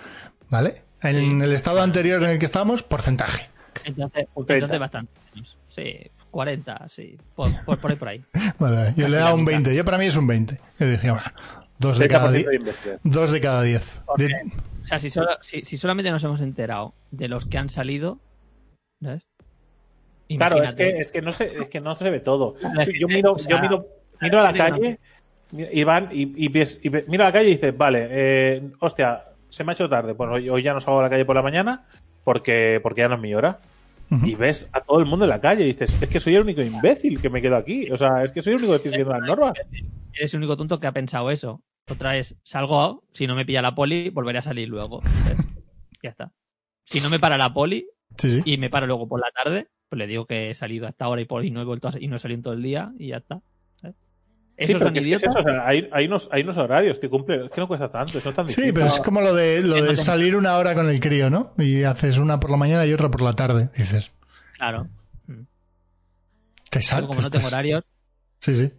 ¿Vale? En Sí. el estado anterior en el que estábamos, porcentaje. Entonces, Un 30. entonces bastante menos. Sí, 40, sí. Por, por, por ahí, por ahí. Vale, yo Casi le he dado un mitad. 20. Yo para mí es un 20. Yo decía, bueno, dos de cada 30% 10. de. Dos de cada 10. Porque, De- o sea, si, solo- si, si solamente nos hemos enterado de los que han salido, ¿sabes? Claro, es Imagínate. que, es que no se, es que no se ve todo. Gente, Yo miro, o sea, yo miro, miro a la calle y van y, y ves, y ve- miro a la calle y dices, vale, eh, hostia, se me ha hecho tarde. Bueno, hoy, hoy ya no salgo a la calle por la mañana porque, porque ya no es mi hora. Y ves a todo el mundo en la calle y dices, es que soy el único imbécil que me quedo aquí. O sea, es que soy el único que estoy siguiendo las normas. Eres el único tonto que ha pensado eso. Otra es, salgo, si no me pilla la poli, volveré a salir luego. ya está. Si no me para la poli Sí, sí. y me para luego por la tarde, pues le digo que he salido hasta ahora y, por, y no he vuelto a- y no he salido en todo el día y ya está. Sí, Esos pero son que es que es idiotas. eso, o sea, hay, hay unos, hay unos horarios que cumple, es que no cuesta tanto, es no tan Sí, difícil. pero es como lo de, lo de salir una hora con el crío, ¿no? Y haces una por la mañana y otra por la tarde. Dices, Claro. Te saltas. como no tengo horarios, Sí, sí.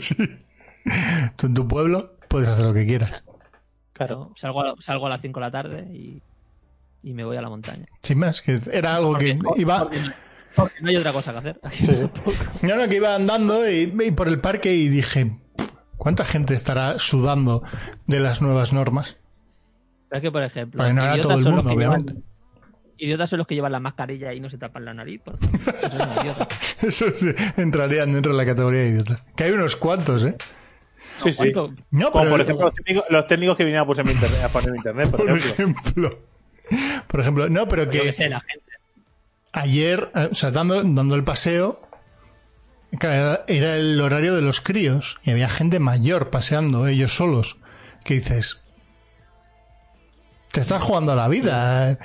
sí. Tú en tu pueblo puedes hacer lo que quieras. Claro. salgo a, salgo a las 5 de la tarde y, y me voy a la montaña. Sin más, que era algo que iba. porque porque no hay otra cosa que hacer. No, no, que iba andando y, y por el parque y dije, ¿cuánta gente estará sudando de las nuevas normas? Pero es que, por ejemplo, Porque no era idiotas todo el son los mundo, que llevan- obviamente. idiotas son los que llevan la mascarilla y no se tapan la nariz, por. Esos son idiotas. Eso sí, entrarían dentro de la categoría de idiotas. Que hay unos cuantos, ¿eh? Sí, sí. No, Como pero- por ejemplo los técnicos, los técnicos que vinieron a poner internet, a poner internet, por Por ejemplo. ejemplo. Por ejemplo, no, pero Yo que que sé, la gente. Ayer, eh, o sea, dando, dando el paseo, claro, era el horario de los críos y había gente mayor paseando, ellos solos. Que dices, te estás jugando a la vida.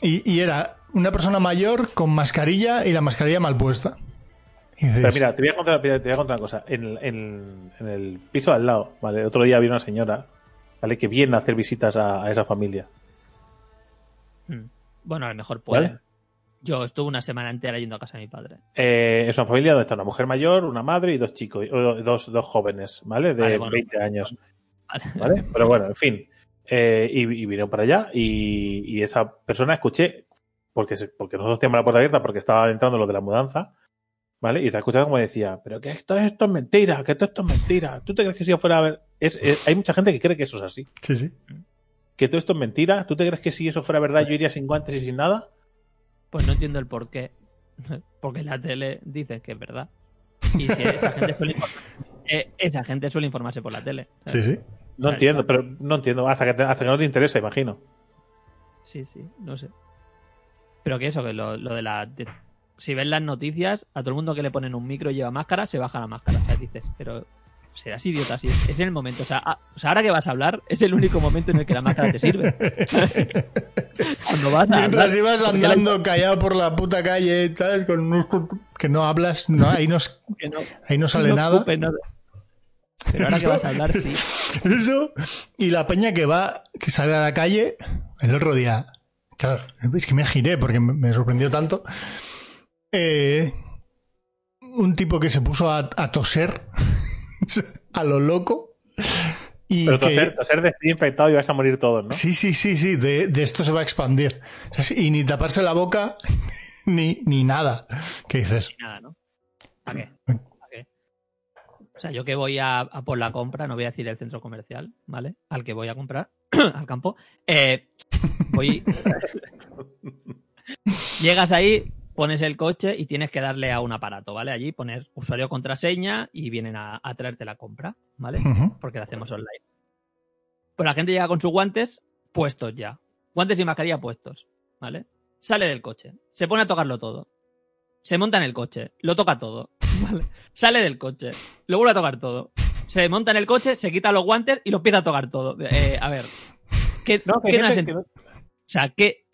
Y, y era una persona mayor con mascarilla y la mascarilla mal puesta. Y dices, Pero mira, te voy a contar, te voy a contar una cosa. En, el- en- en el piso de al lado, ¿vale? Otro día había una señora, ¿vale? Que viene a hacer visitas a, a esa familia. Mm. Bueno, a lo mejor puede. ¿Vale? Yo estuve una semana entera yendo a casa de mi padre. Eh, es una familia donde está una mujer mayor, una madre y dos chicos, o dos, dos jóvenes, ¿vale? De Vale, bueno. 20 años, Vale. ¿vale? Pero bueno, en fin. Eh, y, y vinieron para allá y, y esa persona escuché, porque, se- porque nosotros teníamos la puerta abierta porque estaba entrando lo de la mudanza, ¿vale? Y te escuchaba como decía, pero que esto, esto es mentira, que todo esto es mentira. ¿Tú te crees que si yo fuera a ver? Es, es- hay mucha gente que cree que eso es así. sí, sí. que todo esto es mentira? ¿Tú te crees que si eso fuera verdad yo iría sin guantes y sin nada? Pues no entiendo el por qué. Porque la tele dice que es verdad. Y si esa gente suele, eh, esa gente suele informarse por la tele. Sí, sí. No entiendo, pero no entiendo. Hasta que, te- hasta que no te interesa, imagino. Sí, sí, no sé. Pero que eso, que lo, lo de la. de- si ves las noticias, a todo el mundo que le ponen un micro y lleva máscara, se baja la máscara. O sea, dices, pero serás idiota, sí. Es el momento. O sea, ah, o sea, ahora que vas a hablar, es el único momento en el que la máscara te sirve. Cuando vas a hablar. Mientras ibas porque la- andando callado por la puta calle. Con unos- que no hablas, no, ahí, no, ahí no sale no nada. Pero ahora que vas a hablar, sí. Eso, y la peña que va, que sale a la calle, el otro día, claro, es que me giré porque me- me sorprendió tanto. Eh, un tipo que se puso a, a toser a lo loco. Y Pero que- toser, toser de estar infectado y vas a morir todos, ¿no? Sí, sí, sí, sí, de, de esto se va a expandir. O sea, Y ni taparse la boca, ni, ni nada. ¿Qué dices? Nada, ¿no? ¿Para qué? O sea, yo que voy a, a por la compra, no voy a decir el centro comercial, ¿vale? Al que voy a comprar, al campo. eh, voy. Llegas ahí, pones el coche y tienes que darle a un aparato, ¿vale? Allí poner usuario contraseña y vienen a, a traerte la compra, ¿vale? Porque lo hacemos online. Pues la gente llega con sus guantes puestos ya. Guantes y mascarilla puestos, ¿vale? Sale del coche, se pone a tocarlo todo. Se monta en el coche, lo toca todo, ¿vale? Sale del coche, lo vuelve a tocar todo. Se monta en el coche, se quita los guantes y lo empieza a tocar todo. Eh, a ver, ¿qué, No, qué no has gente ent- que no- o sea, ¿qué,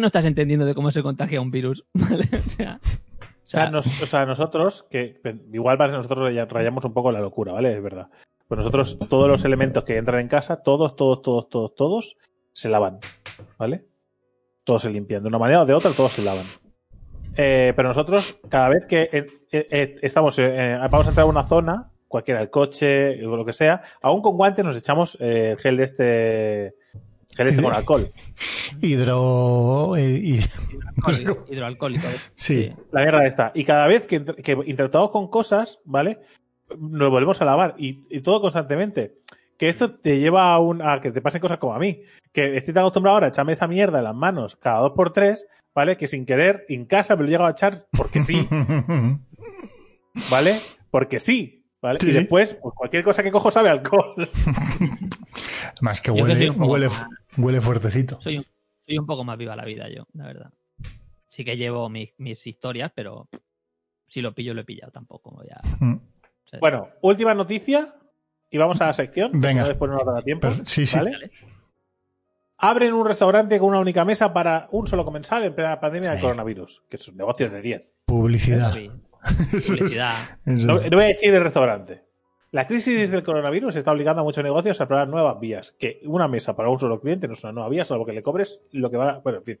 no estás entendiendo de cómo se contagia un virus? ¿Vale? O sea, O sea, nosotros, que igual para nosotros raya- rayamos un poco la locura, ¿vale? Es verdad. Pues nosotros, todos los elementos que entran en casa, todos, todos, todos, todos, todos, se lavan, ¿vale? Todos se limpian. De una manera o de otra, todos se lavan. Eh, pero nosotros, cada vez que eh, eh, estamos, vamos a entrar a una zona, cualquiera, el coche o lo que sea, aún con guantes nos echamos gel de este, gel este con alcohol. Hidro. eh, y- hidroalcohólico. Sí. La mierda esta. Y cada vez que, que interactuamos con cosas, ¿vale? Nos volvemos a lavar. Y, y todo constantemente. Que esto te lleva a, un, a que te pasen cosas como a mí. Que estoy tan acostumbrado ahora a echarme esa mierda en las manos cada dos por tres, ¿vale? Que sin querer, en casa me lo he llegado a echar porque sí, ¿vale? Porque sí, ¿vale? Sí, y después, pues cualquier cosa que cojo sabe alcohol. Más que huele, huele, huele fuertecito. Soy un, soy un poco más viva la vida yo, la verdad. Sí que llevo mis, mis historias, pero si lo pillo, lo he pillado tampoco. Ya, Mm. Bueno, última noticia. Y vamos a la sección. si Venga. no, después no nos dará tiempo. Pero- sí, sí. ¿vale? Abren un restaurante con una única mesa para un solo comensal en plena pandemia de Sí. coronavirus, que es un negocio de 10. Publicidad. sí. Publicidad. No, no voy a decir el restaurante. La crisis del coronavirus está obligando a muchos negocios a probar nuevas vías. Que una mesa para un solo cliente no es una nueva vía, salvo que le cobres lo que va. Bueno, en fin.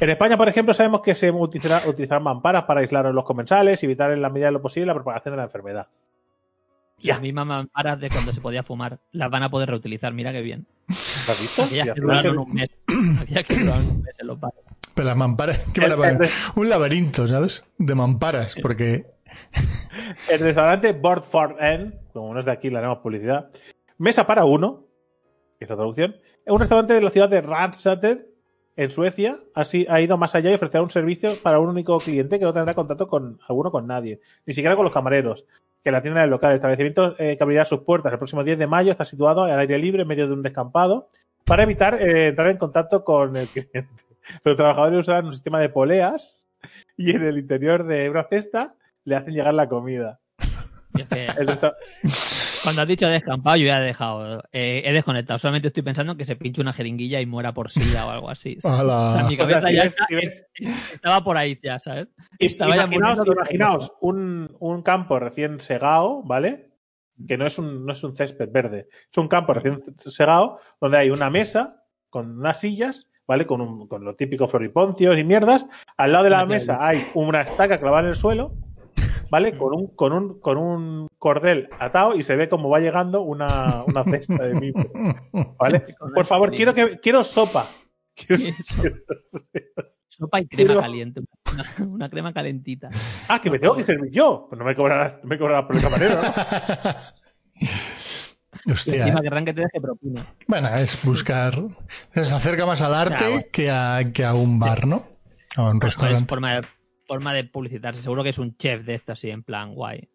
En España, por ejemplo, sabemos que se utilizará, utilizarán mamparas para aislar a los comensales y evitar en la medida de lo posible la propagación de la enfermedad. Ya. Las mismas mamparas de cuando se podía fumar las van a poder reutilizar. Mira qué bien. ¿Lo has visto? Aquellas que duraron un mes. Aquellas que duraron un mes en los bares. Pero las mamparas. ¿qué van a El- poner? el- Un laberinto, ¿sabes? De mamparas. Porque. El restaurante Board N, como no es de aquí, le haremos publicidad. Mesa para uno, que es la traducción. Es un restaurante de la ciudad de Ransated, en Suecia. Así ha ido más allá y ofrecerá un servicio para un único cliente que no tendrá contacto con alguno con nadie, ni siquiera con los camareros. Que la tienda del local. El establecimiento eh, que abrirá sus puertas el próximo 10 de mayo está situado al aire libre en medio de un descampado para evitar eh, entrar en contacto con el cliente. Los trabajadores usarán un sistema de poleas y en el interior de una cesta le hacen llegar la comida. Es que cuando has dicho descampado, yo ya he dejado. eh, he desconectado. Solamente estoy pensando que se pinche una jeringuilla y muera por sida o algo así. O sea, mi O sea, cabeza si ya ves- está- si ves- estaba por ahí ya, ¿sabes? Estaba imaginaos, un, un campo recién segado, ¿vale? Que no es, un, no es un césped verde. Es un campo recién segado donde hay una mesa con unas sillas, ¿vale? Con, un, con los típicos floriponcios y mierdas. Al lado de la mesa hay una estaca clavada en el suelo, ¿vale? Con un, con un, con un cordel atado y se ve como va llegando una, una cesta de mimo, ¿vale? Por favor, quiero, que, quiero sopa. Quiero- Sopa y crema Pero- caliente. Una, una crema calentita. Ah, que me tengo que servir yo. Pues no me cobrarás, no me cobrarás por el camarero, ¿no? Hostia. encima querrán que te deje propina. Bueno, es buscar. Se acerca más al arte bueno. que, a, que a un bar, ¿no? A un Es restaurante. forma de, forma de publicitarse. Seguro que es un chef de esto así, en plan guay.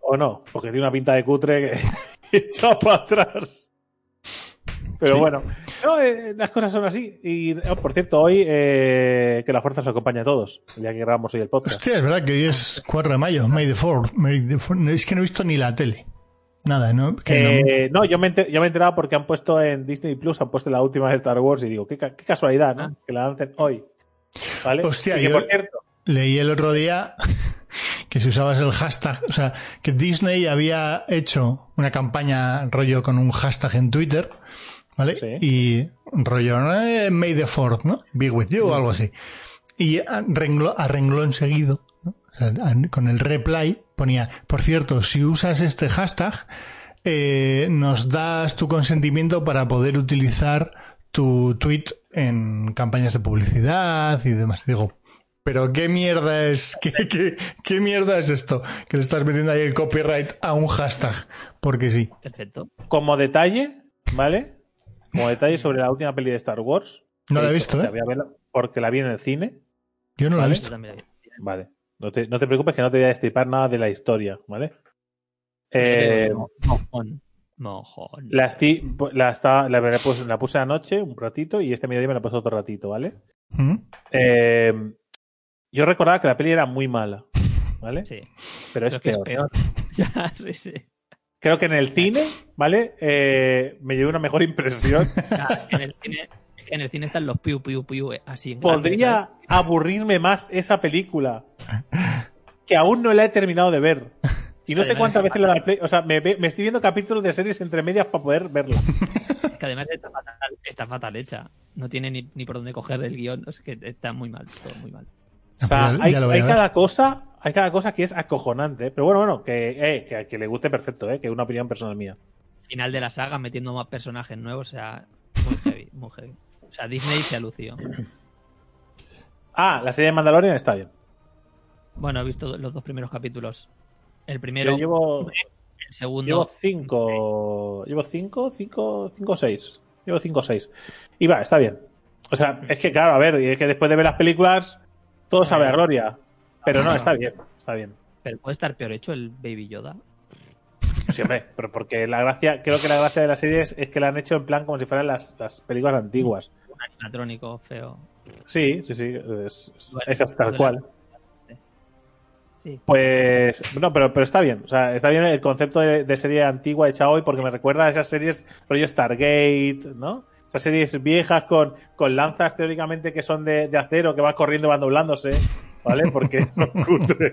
O no, porque tiene una pinta de cutre que echado para atrás. Pero Sí. bueno, no, eh, las cosas son así. Y oh, por cierto, hoy eh, que la fuerza se acompaña a todos, ya que grabamos hoy el podcast. Hostia, es verdad que hoy es 4 de mayo, May the 4th. May the 4th. Es que no he visto ni la tele. Nada, ¿no? Que no- Eh, no, yo me, enter- yo me he enterado porque han puesto en Disney Plus, han puesto la última de Star Wars y digo, qué casualidad, ¿no? Ah. Que la lancen hoy. ¿Vale? Hostia, que yo- por cierto, Leí el otro día que si usabas el hashtag, o sea, que Disney había hecho una campaña rollo con un hashtag en Twitter, ¿vale? Sí. Y rollo eh, May the Fourth, ¿no? Be with you o algo así. Y a renglón, a renglón seguido, ¿no? O sea, a- con el reply ponía, por cierto, si usas este hashtag, eh, nos das tu consentimiento para poder utilizar tu tweet en campañas de publicidad y demás. Digo, pero qué mierda es, qué, qué, qué mierda es esto, que le estás metiendo ahí el copyright a un hashtag, porque sí. Perfecto. como detalle, ¿vale? Como detalle sobre la última peli de Star Wars. No la he visto, "Hostia, ¿eh? porque la vi en el cine. Yo no lo he visto. también la vi. Vale. No te, no te preocupes que no te voy a destripar nada de la historia, ¿vale? Eh, Mo- Mojón. Mojón. la, la, estaba- la, la puse, la puse anoche un ratito y este mediodía me la puesto otro ratito, ¿vale? ¿Mm? Eh, yo recordaba que la peli era muy mala, ¿vale? Sí. Pero es Creo que peor. es peor. ya, sí, sí. Creo que en el cine, ¿vale? Eh, me llevé una mejor impresión. Ya, en el cine. es que En el cine están los piu, piu, piu, eh, así en grande, Podría aburrirme más esa película que aún no la he terminado de ver. Y no sé cuántas es veces la play. O sea, me, me estoy viendo capítulos de series entre medias para poder verla. Es que además está fatal, está fatal hecha. No tiene ni, ni por dónde coger el guion. Es que está muy mal, todo muy mal. O sea, Ya- hay, ya cada cosa, hay cada cosa que es acojonante. Pero bueno, bueno, que, eh, que a le guste perfecto, eh, que es una opinión personal mía. Final de la saga metiendo más personajes nuevos, o sea, muy heavy, muy heavy. O sea, Disney se alució. Ah, la serie de Mandalorian está bien. Bueno, he visto los dos primeros capítulos. El primero, Yo llevo, el segundo. llevo cinco, llevo cinco, cinco, cinco seis. Llevo cinco o seis. Y va, está bien. O sea, es que claro, a ver, y es que después de ver las películas, todo sabe a gloria. Pero no, está bien, está bien. Pero puede estar peor hecho el Baby Yoda. Sí, hombre, pero porque la gracia, creo que la gracia de la serie es, es que la han hecho en plan como si fueran las, las películas antiguas. Un animatrónico feo. Sí, sí, sí, es, es, Bueno, es hasta tal cual. Pues, no, pero, pero está bien. O sea, está bien el concepto de, de serie antigua hecha hoy porque me recuerda a esas series rollo Stargate, ¿no? Esas series viejas con, con lanzas teóricamente que son de, de acero, que van corriendo y van doblándose, ¿vale? Porque son cutres.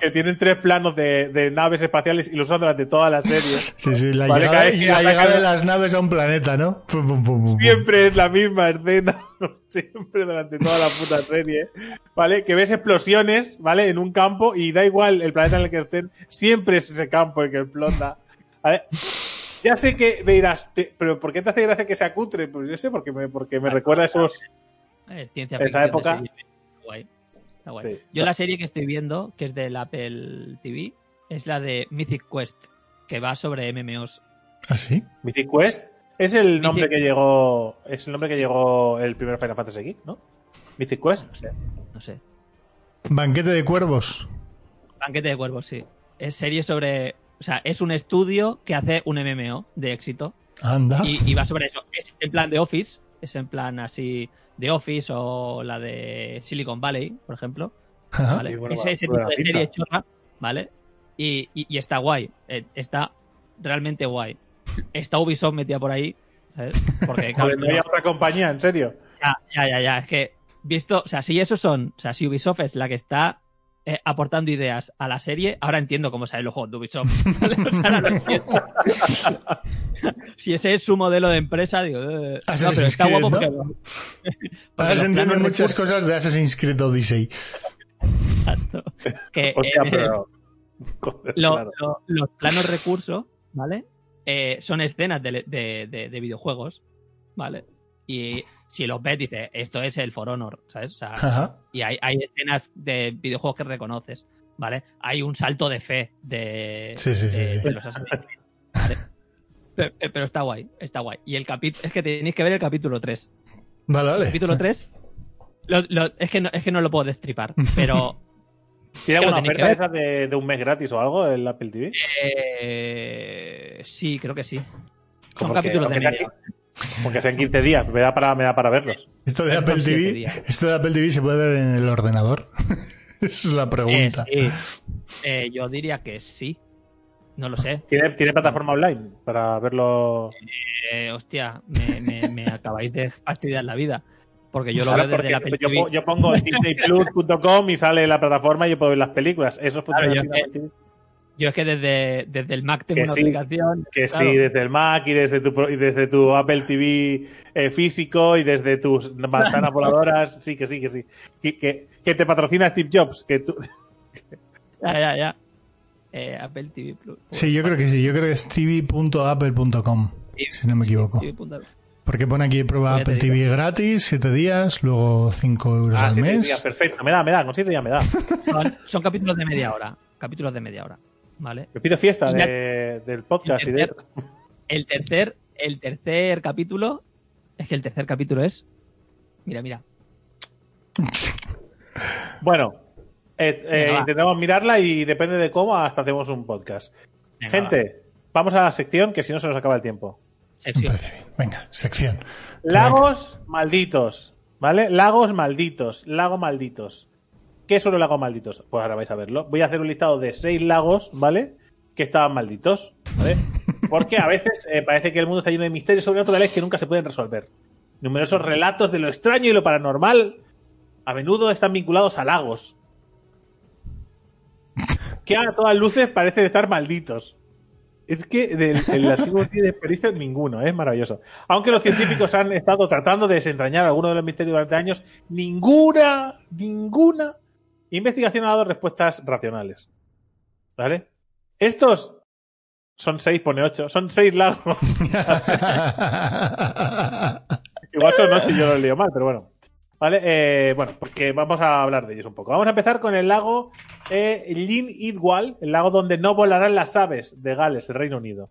que tienen tres planos de, de naves espaciales y los usan durante toda la serie. Sí, sí, la, Vale, llegada, que la llegada de las naves a un planeta, ¿no? Pum, pum, pum, pum, pum. Siempre es la misma escena, siempre durante toda la puta serie, ¿vale? Que ves explosiones, ¿vale? En un campo y da igual el planeta en el que estén, siempre es ese campo el que explota, ¿vale? Ya sé que me dirás, "Te- pero ¿por qué te hace gracia que sea cutre? Pues yo sé, porque me, porque me recuerda a esos... Eh, ciencia Esa época- guay. Está guay. Sí, Yo está- la serie que estoy viendo, que es del Apple TV, es la de Mythic Quest, que va sobre MMOs. ¿Ah, sí? Mythic Quest es el nombre que llegó, es el nombre que llegó el primer Final Fantasy X, ¿no? Mythic Quest. No sé. No sé. Banquete de cuervos. Banquete de Cuervos, sí. Es serie sobre. O sea, es un estudio que hace un MMO de éxito. Anda. Y, y va sobre eso. Es en plan de Office. Es en plan así de Office o la de Silicon Valley, por ejemplo. Ajá. ¿vale? Sí, bueno, Ese, tipo de serie chorra, ¿vale? Y, y- y está guay. eh, Está realmente guay. Está Ubisoft metida por ahí. ¿sabes? Porque, claro, no hay otra compañía, en serio. ya, ya, ya, ya. Es que, visto, o sea, si esos son, o sea, si Ubisoft es la que está eh, aportando ideas a la serie, ahora entiendo cómo sale los juegos de Ubisoft. ¿vale? O sea, ahora lo entiendo. si ese es su modelo de empresa, digo, eh, no, pero está Creed, guapo ¿no? porque, porque Ahora se entienden muchas recursos- cosas de Assassin's Creed Odyssey. Exacto. Que, Hostia, eh, pero... Joder, lo- claro. lo- los planos recursos, ¿vale? Eh, son escenas de, de- de- de videojuegos, ¿vale? Y si los ves, dices, esto es el For Honor, ¿sabes? O sea, Ajá. y hay, hay escenas de videojuegos que reconoces, ¿vale? Hay un salto de fe de, Sí, sí, sí, de- sí. de los ¿vale? Pero, pero está guay, está guay. Y el capítulo, es que tenéis que ver el capítulo 3. Vale, vale. Capítulo 3. lo- lo- es, que no, es que no lo puedo destripar, pero ¿Tiene Que alguna que oferta esa de, de un mes gratis o algo el Apple TV? eh, sí, creo que sí. Son que- capítulos de aunque sea media. Aunque sean 15 días, me da para, me da para verlos. Esto de Apple TV, esto de Apple TV se puede ver en el ordenador. Esa es la Eh, pregunta. sí. Eh, yo diría que sí. No lo sé. ¿Tiene, tiene plataforma online para verlo? Eh, hostia, me, me- me acabáis de fastidiar la vida. Porque yo lo Claro, veo desde la Apple yo, yo pongo disneyplus.com y sale la plataforma y yo puedo ver las películas. Eso funciona Claro, yo-. Yo es que desde, desde el Mac tengo Que una sí, aplicación. Que claro. sí, desde el Mac y desde tu, y desde tu Apple TV eh, físico y desde tus manzanas voladoras. Sí, que sí, que sí. Que, que, que te patrocina Steve Jobs. Que tú... Ya, ya, ya. Eh, Apple TV Plus. Sí, yo creo que sí. Yo creo que es tv.apple.com, Sí, si no me equivoco. Punto- Porque pone aquí prueba Apple digo. TV gratis, 7 días, luego 5 euros Ah, al siete mes. días, perfecto. Me da, me da. Con siete días me da. Son, son capítulos de media hora. Capítulos de media hora. ¿Vale? Me pido fiesta ya- del podcast y de... El tercer, el tercer capítulo. Es que el tercer capítulo es. Mira, mira. Bueno, eh, eh, Venga, intentamos mirarla y depende de cómo hasta hacemos un podcast. Venga, Gente, vamos a la sección que si no se nos acaba el tiempo. Sección. Venga, sección. Lagos malditos, ¿vale? Lagos malditos, lago malditos. ¿Qué son los lagos malditos? Pues ahora vais a verlo. Voy a hacer un listado de seis lagos, ¿vale? Que estaban malditos, ¿vale? Porque a veces eh, parece que el mundo está lleno de misterios sobrenaturales que nunca se pueden resolver. Numerosos relatos de lo extraño y lo paranormal a menudo están vinculados a lagos. Que a todas luces parecen estar malditos. Es que del, el antiguo no tiene desperdicio ninguno, es maravilloso. Aunque los científicos han estado tratando de desentrañar algunos de los misterios durante años, ninguna, ninguna investigación ha dado respuestas racionales. ¿Vale? Estos son seis, pone ocho, son seis lagos. Igual son ocho y yo lo leo mal, pero bueno. ¿Vale? Eh, bueno, porque vamos a hablar de ellos un poco. Vamos a empezar con el lago eh, Lin Idwal, el lago donde no volarán las aves de Gales, el Reino Unido.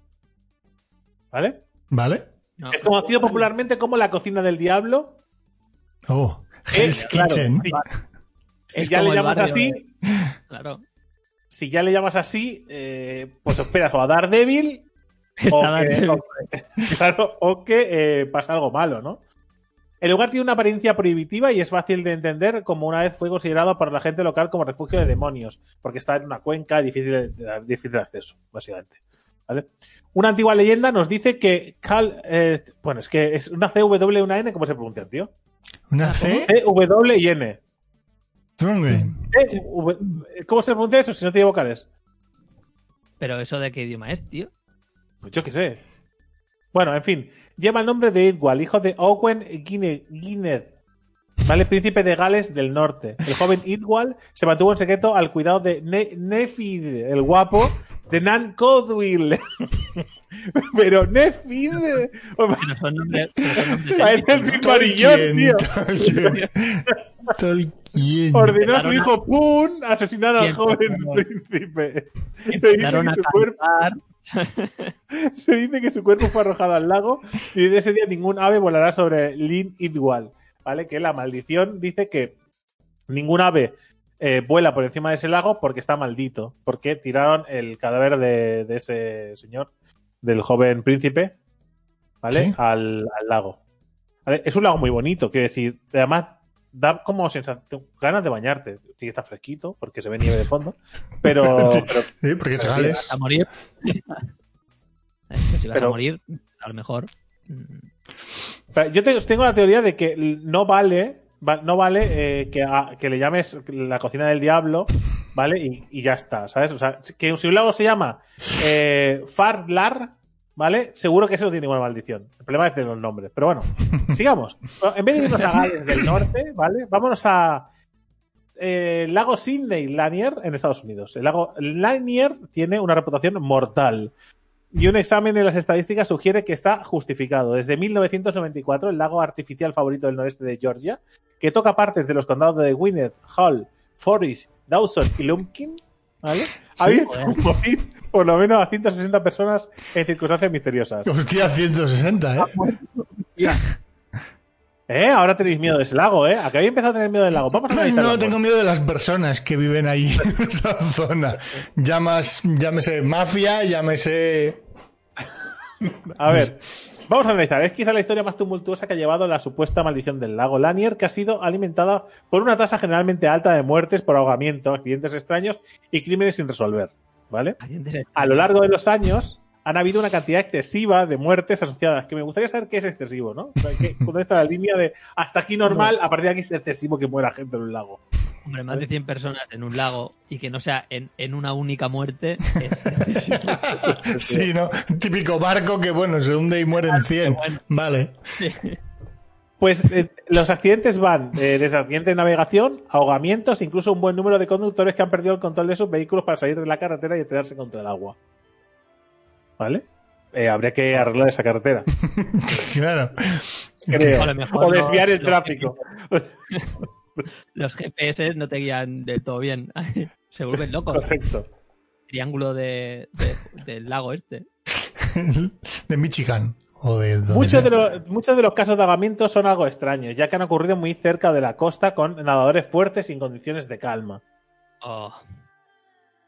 ¿Vale? ¿Vale? No, Es conocido popularmente como la cocina del diablo. Oh, Eh, Hell's claro, Kitchen. Si Es ya le llamas barrio así, Claro. si ya le llamas así, eh, pues esperas o a Daredevil o que, o- claro, o que eh, pasa algo malo, ¿no? El lugar tiene una apariencia prohibitiva y es fácil de entender como una vez fue considerado por la gente local como refugio de demonios, porque está en una cuenca difícil de, difícil de acceso, básicamente. ¿Vale? Una antigua leyenda nos dice que Cal, eh, bueno, es que es una CW y una N, ¿cómo se pronuncia, tío? Una C. CW y N. Eh, V- ¿Cómo se pronuncia eso si no tiene vocales? Pero eso de qué idioma es, tío. Pues yo qué sé. Bueno, en fin. Lleva el nombre de Edwal, hijo de Owen Gwynedd, ¿vale? Príncipe de Gales del Norte. El joven Idwal se mantuvo en secreto al cuidado de Ne- Nefid, el guapo, de Nan Codwill. Pero Nefid... Pero son nombres. Parece el. Silmarillón, tío. Tolkien. Ordenó a su hijo Pun asesinar al joven príncipe. Se dice, que su cuerpo, se dice que su cuerpo fue arrojado al lago y desde ese día ningún ave volará sobre Lin Idwal. ¿Vale? Que la maldición dice que ningún ave eh, vuela por encima de ese lago porque está maldito. Porque tiraron el cadáver de, de ese señor, del joven príncipe, ¿vale? Sí. Al, al lago. ¿Vale? Es un lago muy bonito, quiero decir. Además, da como sensación, ganas de bañarte. Sí, está fresquito porque se ve nieve de fondo. Pero, Sí. pero porque es Gales. a morir. Si vas Pero- a morir, a lo mejor. mm, Yo te- tengo la teoría de que no vale, va- no vale eh, que, a- que le llames la cocina del diablo, ¿vale? Y, y ya está, ¿sabes? O sea, que si un lago se llama eh, Farlar, ¿vale? Seguro que eso no tiene ninguna maldición. El problema es de los nombres. Pero bueno, sigamos. En vez de irnos a Gales del Norte, ¿vale? Vámonos a eh, lago Sydney Lanier en Estados Unidos. El lago Lanier tiene una reputación mortal. Y un examen en las estadísticas sugiere que está justificado. Desde 1994, el lago artificial favorito del noreste de Georgia, que toca partes de los condados de Gwynedd, Hull, Forest, Dawson y Lumpkin, ¿vale? Ha Sí, visto joder. morir por lo menos a 160 personas en circunstancias misteriosas. Hostia, 160, ¿eh? ¿Eh? Ahora tenéis miedo de ese lago, ¿eh? ¿A que habéis empezado a tener miedo del lago? Vamos a analizar No, la tengo miedo de las personas que viven ahí en esa zona. Llamas, llámese mafia, llámese. A ver, vamos a analizar. Es quizá la historia más tumultuosa que ha llevado la supuesta maldición del lago Lanier, que ha sido alimentada por una tasa generalmente alta de muertes por ahogamiento, accidentes extraños y crímenes sin resolver. ¿Vale? A lo largo de los años han habido una cantidad excesiva de muertes asociadas, que me gustaría saber qué es excesivo, ¿no? O sea, ¿qué- ¿Dónde está la línea de hasta aquí normal, a partir de aquí es excesivo que muera gente en un lago? Hombre, más de 100 personas en un lago y que no sea en, en una única muerte es. Sí, ¿no? Típico barco que, bueno, se hunde y mueren 100. bueno. Vale. Pues eh, los accidentes van eh, desde accidentes de navegación, ahogamientos, incluso un buen número de conductores que han perdido el control de sus vehículos para salir de la carretera y estrellarse contra el agua. ¿Vale? Eh, habría que arreglar esa carretera. Claro. creo. O desviar el tráfico. Los GPS no te guían del todo bien. Se vuelven locos. Correcto. Triángulo de, de- del lago este. De Michigan. O de Muchos de, los, muchos de los casos de ahogamiento son algo extraños, ya que han ocurrido muy cerca de la costa con nadadores fuertes y en condiciones de calma. Oh,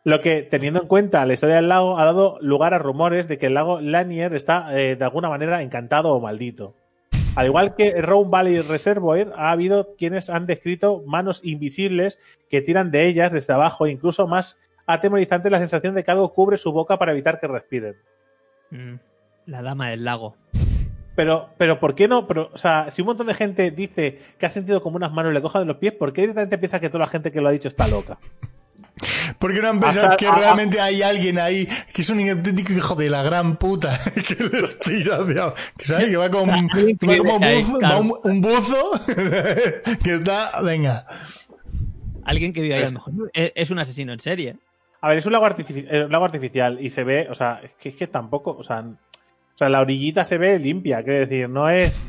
Lo que, teniendo en cuenta la historia del lago, ha dado lugar a rumores de que el lago Lanier está eh, de alguna manera encantado o maldito. Al igual que Round Valley Reservoir, ha habido quienes han descrito manos invisibles que tiran de ellas desde abajo, e incluso más atemorizante la sensación de que algo cubre su boca para evitar que respiren. mm, la dama del lago. Pero, pero, ¿por qué no? Pero, o sea, si un montón de gente dice que ha sentido como unas manos le cojan de los pies, ¿por qué directamente piensa que toda la gente que lo ha dicho está loca? ¿Por qué no han pensado que a- a- realmente hay alguien ahí que es un auténtico hijo de la gran puta que les tira? Que sabe que va con, Alguien que va como buzo- va un, un buzo que está, venga. Alguien que vive ahí a lo mejor es, es un asesino en serie. A ver, es un lago, artifici- eh, un lago artificial y se ve, o sea, es que, es que tampoco, o sea, o sea, la orillita se ve limpia, quiero decir, no es.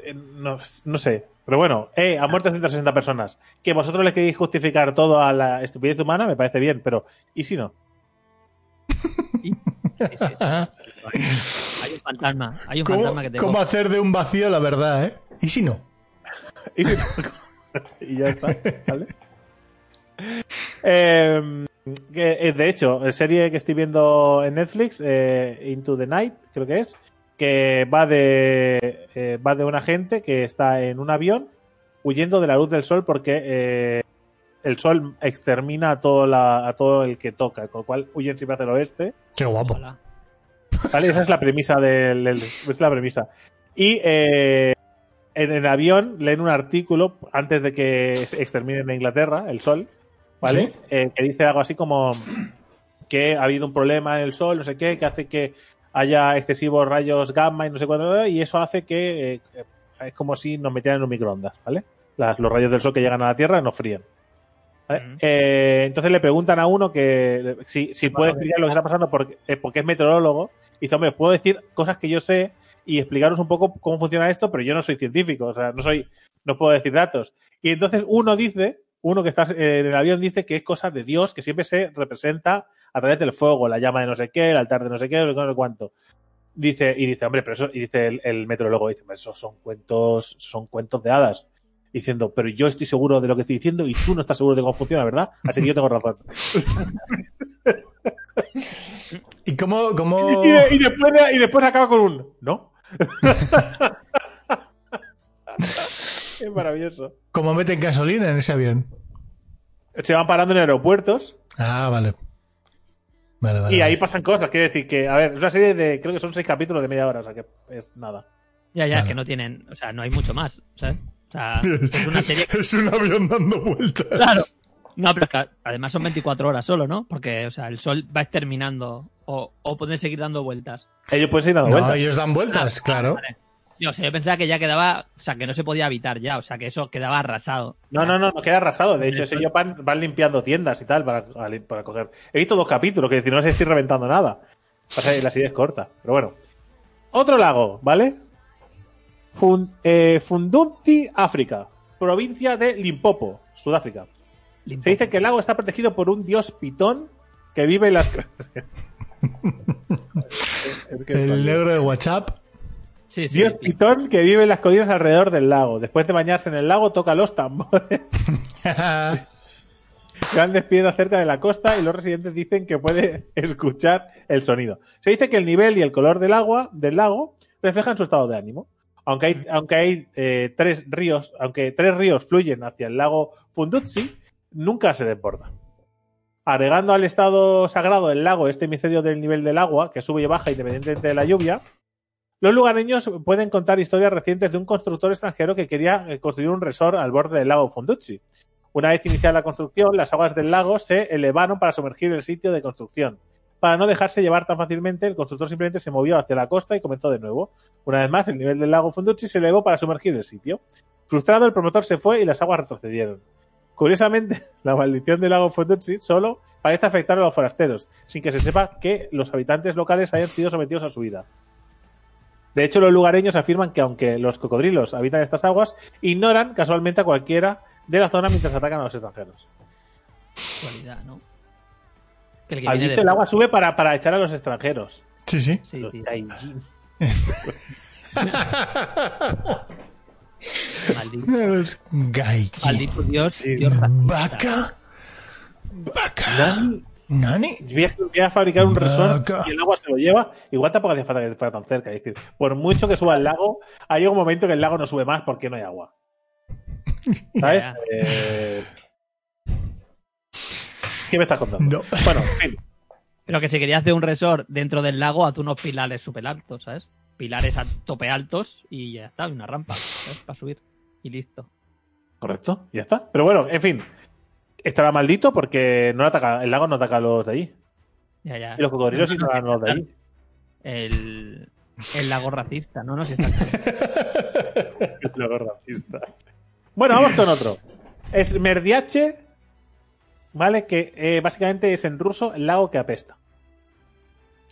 eh, No, no sé. Pero bueno, eh, han muerto 160 personas. Que vosotros le queréis justificar todo a la estupidez humana, me parece bien, pero ¿y si no? Sí, sí, sí. Hay un fantasma. Hay un ¿Cómo, fantasma que te cómo coge. hacer de un vacío la verdad, eh? ¿Y si no? ¿Y, si no? y ya está, ¿vale? Eh, que, eh, de hecho, la serie que estoy viendo en Netflix, eh, Into the Night, creo que es, que va de, eh, va de una gente que está en un avión huyendo de la luz del sol porque eh, el sol extermina a todo, la, a todo el que toca, con lo cual huyen siempre hacia el oeste. Qué guapo. Ojalá. ¿Vale? Esa es la premisa del, del- es la premisa. Y eh, en el avión leen un artículo antes de que se extermine en Inglaterra el sol, ¿vale? Sí. Eh, que dice algo así como que ha habido un problema en el sol, no sé qué, que hace que haya excesivos rayos gamma y no sé cuánto, y eso hace que eh, es como si nos metieran en un microondas, ¿vale? Las- los rayos del sol que llegan a la Tierra nos fríen. ¿vale? Eh, entonces le preguntan a uno que si, si puede explicar lo que está pasando porque, eh, porque es meteorólogo. Y dice, hombre, puedo decir cosas que yo sé y explicaros un poco cómo funciona esto, pero yo no soy científico, o sea, no soy, no puedo decir datos. Y entonces uno dice, uno que está en el avión dice que es cosa de Dios, que siempre se representa a través del fuego, la llama de no sé qué, el altar de no sé qué, no sé cuánto. Dice, y dice, hombre, pero eso, y dice el, el meteorólogo, dice, "Hombre, esos son cuentos, son cuentos de hadas. Diciendo, pero yo estoy seguro de lo que estoy diciendo y tú no estás seguro de cómo funciona, ¿verdad? Así que yo tengo razón. ¿Y cómo, cómo... Y, de- y después, y después acaba con un ¿no? es maravilloso. cómo meten gasolina en ese avión? Se van parando en aeropuertos Ah, vale. Vale, vale. y ahí vale. pasan cosas. Quiere decir que, a ver, es una serie de, creo que son seis capítulos de media hora, o sea que es nada. Ya, ya, Vale. que no tienen. O sea, no hay mucho más. ¿sabes? O sea, es una serie. Es un avión dando vueltas. Claro. No, pero es que además son 24 horas solo, ¿no? Porque, o sea, el sol va exterminando o, o pueden seguir dando vueltas. Ellos pueden seguir dando No, vueltas. ellos dan vueltas, claro. Vale. Yo, o sea, yo pensaba que ya quedaba, o sea, que no se podía evitar ya, o sea, que eso quedaba arrasado. No, no, no, no queda arrasado. De hecho, Eso- ellos van, van limpiando tiendas y tal para, para coger. He visto dos capítulos, que decir, no se estoy reventando nada. Pasa que la serie es corta, pero bueno. Otro lago, ¿vale? Fun, eh, Fundunzi, África. Provincia de Limpopo, Sudáfrica. Se dice que el lago está protegido por un dios pitón que vive en las. Es que el negro de WhatsApp. Sí, sí, Dios Pitón que vive en las colinas alrededor del lago. Después de bañarse en el lago, toca los tambores. Grandes piedras cerca de la costa y los residentes dicen que puede escuchar el sonido. Se dice que el nivel y el color del agua del lago reflejan su estado de ánimo. Aunque hay, aunque hay eh, tres ríos, aunque tres ríos fluyen hacia el lago Funduzzi, nunca se desborda. Agregando al estado sagrado del lago este misterio del nivel del agua, que sube y baja independientemente de la lluvia, los lugareños pueden contar historias recientes de un constructor extranjero que quería eh, construir un resort al borde del lago Funduzzi. Una vez iniciada la construcción, las aguas del lago se elevaron para sumergir el sitio de construcción. Para no dejarse llevar tan fácilmente, el constructor simplemente se movió hacia la costa y comenzó de nuevo. Una vez más, el nivel del lago Funducci se elevó para sumergir el sitio. Frustrado, el promotor se fue y las aguas retrocedieron. Curiosamente, la maldición del lago Funducci solo parece afectar a los forasteros, sin que se sepa que los habitantes locales hayan sido sometidos a su vida. De hecho, los lugareños afirman que aunque los cocodrilos habitan estas aguas, ignoran casualmente a cualquiera de la zona mientras atacan a los extranjeros. Cualidad, ¿no? Que el, que el agua sube para, para, echar a los extranjeros. Sí, sí. sí los Maldito. Maldito Dios, Sí. Dios. Vaca. Vaca. Nani. Voy a, fabricar un resort y el agua se lo lleva. Igual tampoco hace falta que fuera tan cerca. Es decir, por mucho que suba el lago, hay un momento que el lago no sube más porque no hay agua. ¿Sabes? Eh, ¿Qué me estás contando? No. Bueno, en fin. Pero que si quería hacer un resort dentro del lago, haz unos pilares súper altos, ¿sabes? Pilares a tope altos y ya está, una rampa, ¿sabes? Para subir. Y listo. Correcto, ya está. Pero bueno, en fin. Estará maldito porque no ataca, el lago no ataca a los de allí. Ya, ya. Y los cocodrilos sí no a los de allí. El, el lago racista, ¿no? No sé si está El lago racista. Bueno, vamos con otro. Es Merdiache, ¿vale? Que eh, básicamente es en ruso el lago que apesta.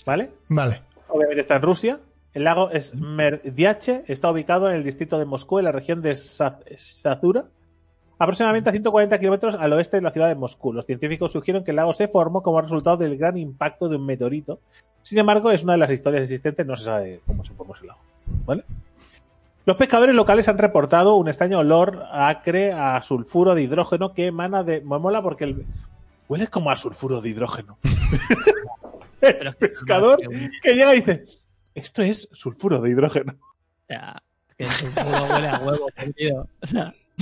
¿Vale? Vale. Obviamente está en Rusia. El lago es Merdiache, está ubicado en el distrito de Moscú, en la región de Sa- Sazura, aproximadamente a 140 kilómetros al oeste de la ciudad de Moscú. Los científicos sugieren que el lago se formó como resultado del gran impacto de un meteorito. Sin embargo, es una de las historias existentes, no se sabe cómo se formó ese lago. ¿Vale? Los pescadores locales han reportado un extraño olor acre a sulfuro de hidrógeno que emana de. Me mola porque el. Huele como a sulfuro de hidrógeno. Que- pescador que llega y dice: Esto es sulfuro de hidrógeno. Sea, que el sulfuro huele a huevo podrido.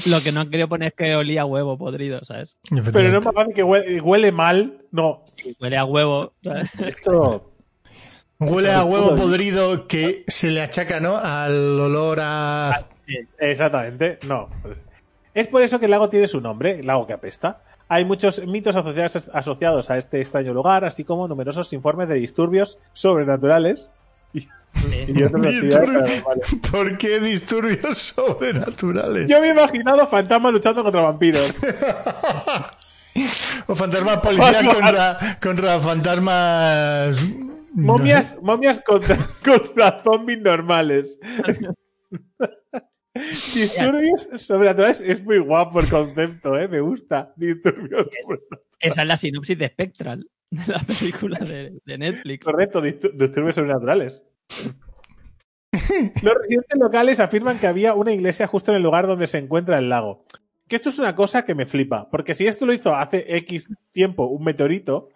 Lo que no han querido poner es que olía a huevo podrido, ¿sabes? Pero no es más fácil que huele, huele mal. No, Huele a huevo. ¿sabes? esto. Huele a huevo podrido que se le achaca, ¿no? Al olor a. Exactamente, no. Es por eso que el lago tiene su nombre, lago que apesta. Hay muchos mitos asociados, asociados a este extraño lugar, así como numerosos informes de disturbios sobrenaturales Y otras actividades. ¿Por qué disturbios sobrenaturales? Yo me he imaginado fantasmas luchando contra vampiros. O fantasmas policías contra, contra fantasmas. Momias, momias contra, contra zombies normales. Disturbios sobrenaturales es muy guapo el concepto, ¿eh? Me gusta. Disturbios sobrenaturales. Esa es la sinopsis de Spectral, de la película de, de Netflix. Correcto, distu- disturbios sobrenaturales. Los residentes locales afirman que había una iglesia justo en el lugar donde se encuentra el lago. Que esto es una cosa que me flipa, porque si esto lo hizo hace X tiempo un meteorito,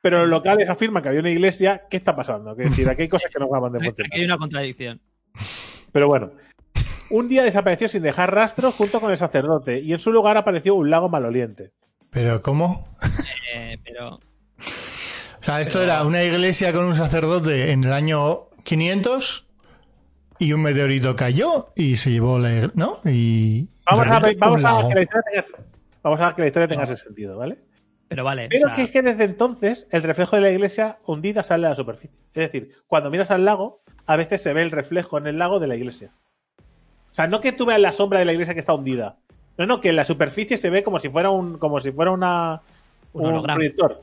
pero los locales afirman que había una iglesia, ¿qué está pasando? Es decir, aquí hay cosas que no acaban de Aquí funcionar. hay una contradicción. Pero bueno. Un día desapareció sin dejar rastro junto con el sacerdote y en su lugar apareció un lago maloliente. ¿Pero cómo? Eh, pero O sea, esto era una iglesia con un sacerdote en el año 500 y un meteorito cayó y se llevó la iglesia, ¿no? Y. Vamos, a, vamos a que la historia tenga, vamos a que la historia tenga ese sentido, ¿vale? Pero vale. Pero o sea, que es que desde entonces el reflejo de la iglesia hundida sale a la superficie. Es decir, cuando miras al lago, a veces se ve el reflejo en el lago de la iglesia. O sea, no que tú veas la sombra de la iglesia que está hundida. No, no, que en la superficie se ve como si fuera un, como si fuera una Un un, proyector.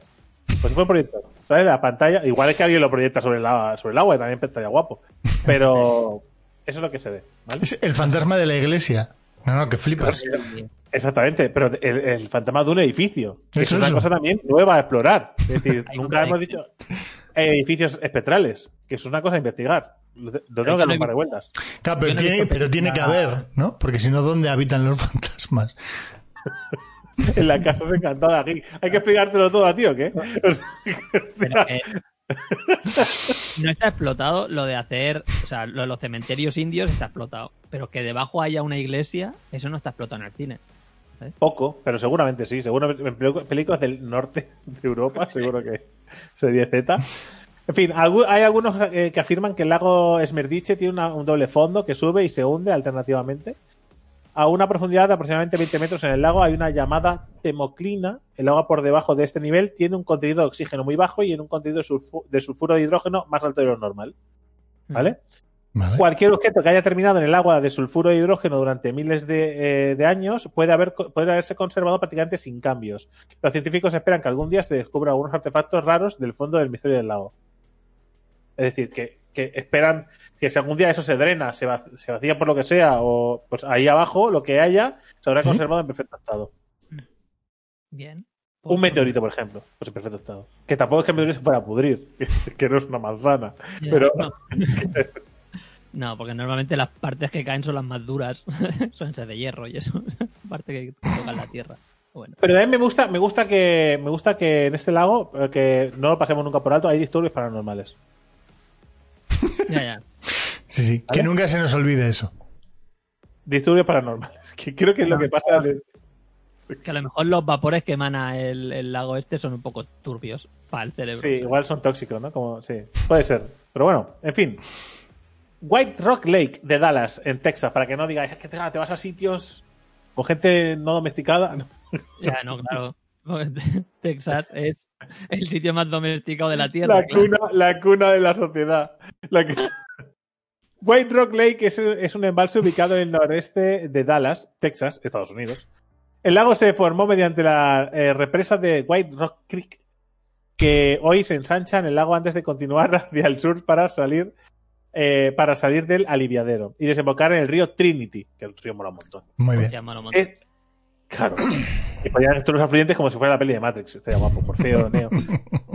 Fuera un proyector. ¿Sabes? La pantalla. Igual es que alguien lo proyecta sobre el, agua- sobre el agua y también estaría guapo. Pero eso es lo que se ve, ¿vale? Es el fantasma de la iglesia. No, no, que flipas. Exactamente, pero el, el fantasma de un edificio. Eso, es una eso. cosa también nueva a explorar. Es decir, nunca un- hemos dicho edificios espectrales, que eso es una cosa a investigar. Lo lo tengo que dar no un par de vueltas. Claro, pero no tiene, pero tiene que haber, ¿no? Porque si no, ¿dónde habitan los fantasmas? En la casa encantada aquí. Hay que explicártelo todo a ti, ¿o qué? O sea, Pero que no está explotado lo de hacer, o sea, lo de los cementerios indios está explotado, pero que debajo haya una iglesia, eso no está explotado en el cine. poco, pero seguramente sí. Seguramente en películas del norte de Europa, seguro que sería Z. En fin, hay algunos eh, que afirman que el lago Esmerdiche tiene una- un doble fondo que sube y se hunde alternativamente. A una profundidad de aproximadamente 20 metros en el lago hay una llamada temoclina. El agua por debajo de este nivel tiene un contenido de oxígeno muy bajo y en un contenido de, sulfu- de sulfuro de hidrógeno más alto de lo normal. ¿Vale? Vale. Cualquier objeto que haya terminado en el agua de sulfuro de hidrógeno durante miles de, eh, de años puede, haber, puede haberse conservado prácticamente sin cambios. Los científicos esperan que algún día se descubran algunos artefactos raros del fondo del misterio del lago. Es decir, que, que esperan que si algún día eso se drena, se, va- se vacía por lo que sea, o pues ahí abajo lo que haya se habrá ¿Sí? conservado en perfecto estado. Bien. Un meteorito, por ejemplo, pues en perfecto estado. Que tampoco es que el meteorito se fuera a pudrir, que no es una manzana. Pero- no. No, porque normalmente las partes que caen son las más duras. son esas de hierro y eso. parte que tocan la tierra. Bueno, Pero también me gusta, me gusta que me gusta que en este lago, eh, que no lo pasemos nunca por alto, hay disturbios paranormales. Ya, ya. Sí, sí. Que nunca se nos olvide eso. Disturbios paranormales. Que creo que es lo que pasa. de- Que a lo mejor los vapores que emana el, el lago este son un poco turbios para el cerebro. Sí, igual son tóxicos, ¿no? Como, sí, puede ser. Pero bueno, en fin. White Rock Lake de Dallas, en Texas, para que no digáis "Es que te te vas a sitios con gente no domesticada. Ya, no, claro. Texas es el sitio más domesticado de la Tierra. La claro. cuna, la cuna de la sociedad. La White Rock Lake es, es un embalse ubicado en el noreste de Dallas, Texas, Estados Unidos. El lago se formó mediante la eh, represa de White Rock Creek, que hoy se ensancha en el lago antes de continuar hacia el sur para salir, eh, para salir del aliviadero y desembocar en el río Trinity, que el río mola un montón. Muy Pues bien. Eh, claro. Y podían estar los afluentes como si fuera la peli de Matrix. Estaría guapo, por feo, Neo.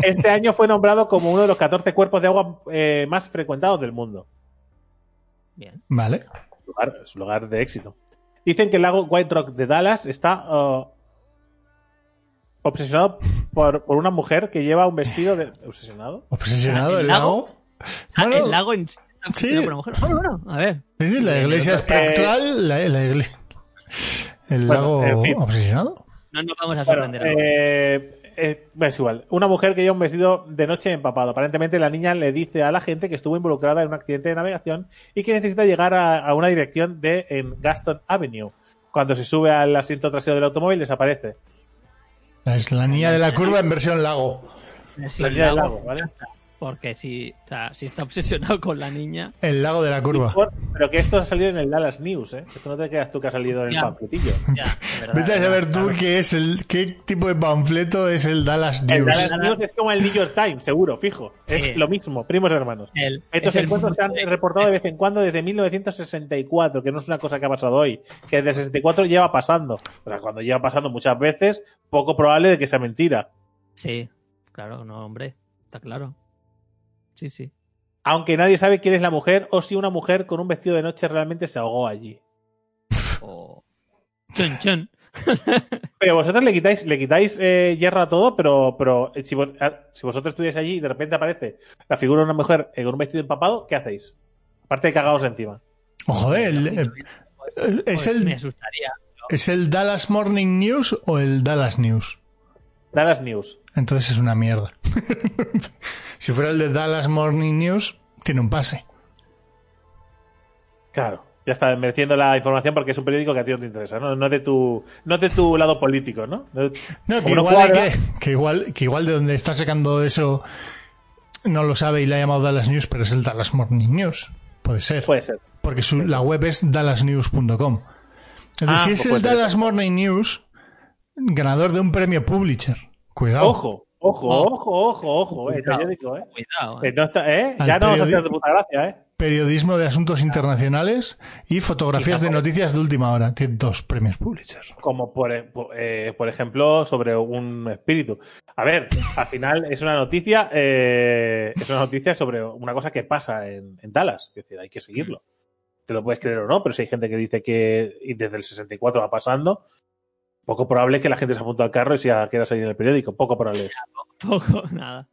Este año fue nombrado como uno de los 14 cuerpos de agua eh, más frecuentados del mundo. Bien. Vale. Lugar, es un lugar de éxito. Dicen que el lago White Rock de Dallas está uh, obsesionado por, por una mujer que lleva un vestido de. ¿Obsesionado? Obsesionado ¿El el lago? lago. Ah, Bueno, el lago en sí por una mujer. Bueno, bueno, a ver. sí, sí, la iglesia Eh, espectral, la, la igle- el Bueno, lago en fin. obsesionado. No nos vamos a sorprender. ahora. eh, eh, es igual. Una mujer que lleva un vestido de noche empapado. Aparentemente la niña le dice a la gente que estuvo involucrada en un accidente de navegación y que necesita llegar a, a una dirección de en Gaston Avenue. Cuando se sube al asiento trasero del automóvil desaparece. Es la niña de la curva en versión lago. Sí, la niña del lago, lago, ¿vale? Porque si, o sea, si está obsesionado con la niña, El lago de la curva. Pero que esto ha salido en el Dallas News, ¿eh? Esto no te quedas tú que ha salido en el panfletillo. ya, verdad. Vete a saber tú Claro. qué es el qué tipo de panfleto es el Dallas El News. Dallas News es como el New York Times, seguro, fijo. Es lo mismo, primos hermanos. El- Estos es el encuentros se han reportado de vez en cuando desde 1964, que no es una cosa que ha pasado hoy, que desde el 64 lleva pasando. O sea, cuando lleva pasando muchas veces, poco probable de que sea mentira. Sí, claro, no, hombre, está claro. Sí, sí. Aunque nadie sabe quién es la mujer o si una mujer con un vestido de noche realmente se ahogó allí. O... Chun, chun. Pero vosotros le quitáis, le quitáis eh, hierro a todo, pero, pero eh, si, vos- si vosotros estuvierais allí y de repente aparece la figura de una mujer eh, con un vestido empapado, ¿qué hacéis? Aparte de cagados encima. Oh, joder, el- el- es Joder, Me el, asustaría. ¿es el Dallas Morning News o el Dallas News? Dallas News. Entonces es una mierda. si fuera el de Dallas Morning News, tiene un pase. Claro. Ya está mereciendo la información porque es un periódico que a ti no te interesa, ¿no? No de tu, no de tu lado político, ¿no? No- No, que igual, hay cuadra- que, que igual, que igual de donde está sacando eso no lo sabe y le ha llamado Dallas News, pero es el Dallas Morning News. Puede ser. Puede ser. Porque su, la web es dallasnews.com. Ah, si pues es el puede ser. Dallas Morning News, ganador de un premio Pulitzer. Cuidado. Ojo, ojo, Oh. ojo, ojo, ojo, el Cuidado. periódico, ¿eh? Cuidado. Eh, ¿eh? no está- ¿eh? Al Ya no vamos a hacer de puta gracia, ¿eh? periodismo de asuntos internacionales y fotografías de noticias de última hora. Tiene dos premios Pulitzer. Como por, eh, ejemplo sobre un espíritu. A ver, al final es una noticia, eh, es una noticia sobre una cosa que pasa en, en Dallas. Es decir, hay que seguirlo. Te lo puedes creer o no, pero si hay gente que dice que desde el 64 va pasando, poco probable que la gente se apunte al carro y sea quiera salir en el periódico. Poco probable es. Poco, nada.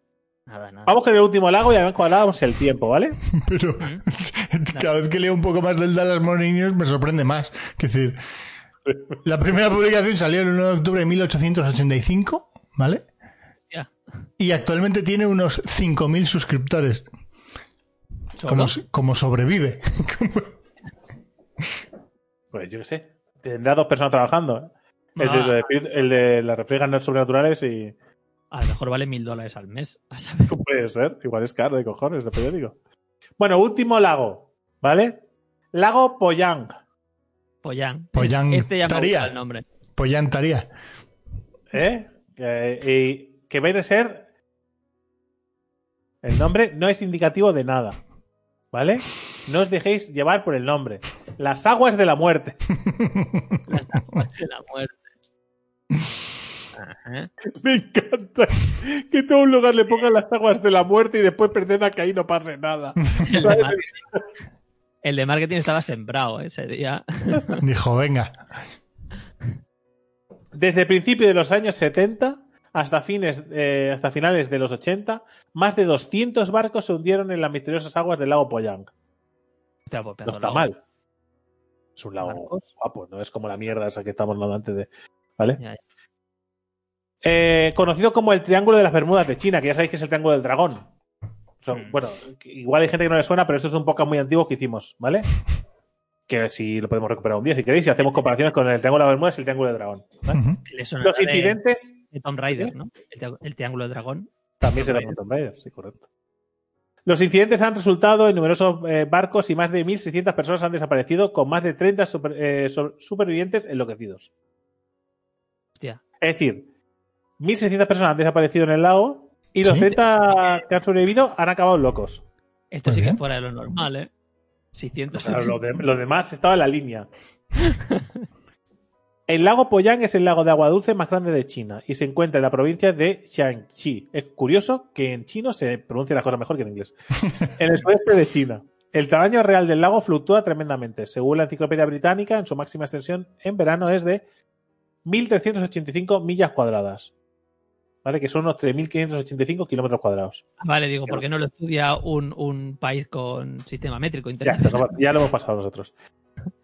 Nada, nada. Vamos con el último lago y además cuadramos el tiempo, ¿vale? Pero ¿Mm? cada vez que leo un poco más del Dallas Morning News me sorprende más. Es decir, la primera publicación salió el 1 de octubre de 1885, ¿vale? Ya. Y actualmente tiene unos 5.000 suscriptores. Como, como sobrevive. Pues yo qué sé. Tendrá dos personas trabajando. ¿Eh? El, Ah. de, el de las refriegas sobrenaturales y. A lo mejor vale mil dólares al mes. A saber. Puede ser. Igual es caro de cojones el periódico. Bueno, último lago. ¿Vale? Lago Poyang. Poyang. Poyang Este ya me Taría. gusta el nombre. Pollantaría. ¿Eh? Eh, y que vais a ser. El nombre no es indicativo de nada. ¿Vale? No os dejéis llevar por el nombre. Las aguas de la muerte. Las aguas de la muerte. Ajá. Me encanta que todo un lugar le pongan las aguas de la muerte y después pretenda que ahí no pase nada. El de, marketing, el de marketing estaba sembrado ¿eh? ese día. Dijo, venga. Desde principios de los años 70 hasta, fines, eh, hasta finales de los 80, más de 200 barcos se hundieron en las misteriosas aguas del lago Poyang. No está lago. mal. Es un lago Barcos. guapo, no es como la mierda esa que estamos hablando antes de. ¿Vale? Ya, ya. Eh, conocido como el Triángulo de las Bermudas de China, que ya sabéis que es el Triángulo del Dragón. O sea, Mm. Bueno, igual hay gente que no le suena, pero esto es un podcast muy antiguo que hicimos, ¿vale? Que si lo podemos recuperar un día, si queréis, y hacemos comparaciones con el Triángulo de las Bermudas y el Triángulo del Dragón. Los de- incidentes de Tomb Raider, ¿no? El, tri- el triángulo de dragón. también se da con Tomb Raider, sí, correcto. Los incidentes han resultado en numerosos eh, barcos y más de 1.600 personas han desaparecido, con más de 30 super- eh, supervivientes enloquecidos. Hostia. Es decir, 1.600 personas han desaparecido en el lago y los ¿Sí? 30 que han sobrevivido han acabado locos. Esto sí que bien. es fuera de lo normal, ¿eh? 600. O sea, lo, de- lo demás estaba en la línea. El lago Poyang es el lago de agua dulce más grande de China y se encuentra en la provincia de Jiangxi. Es curioso que en chino se pronuncia las cosas mejor que en inglés. En el sudeste de China. El tamaño real del lago fluctúa tremendamente. Según la enciclopedia británica, en su máxima extensión en verano es de 1.385 millas cuadradas. ¿Vale? Que son unos 3.585 kilómetros cuadrados. Vale, digo, ¿por qué no lo estudia un, un país con sistema métrico internacional? ya lo hemos pasado nosotros.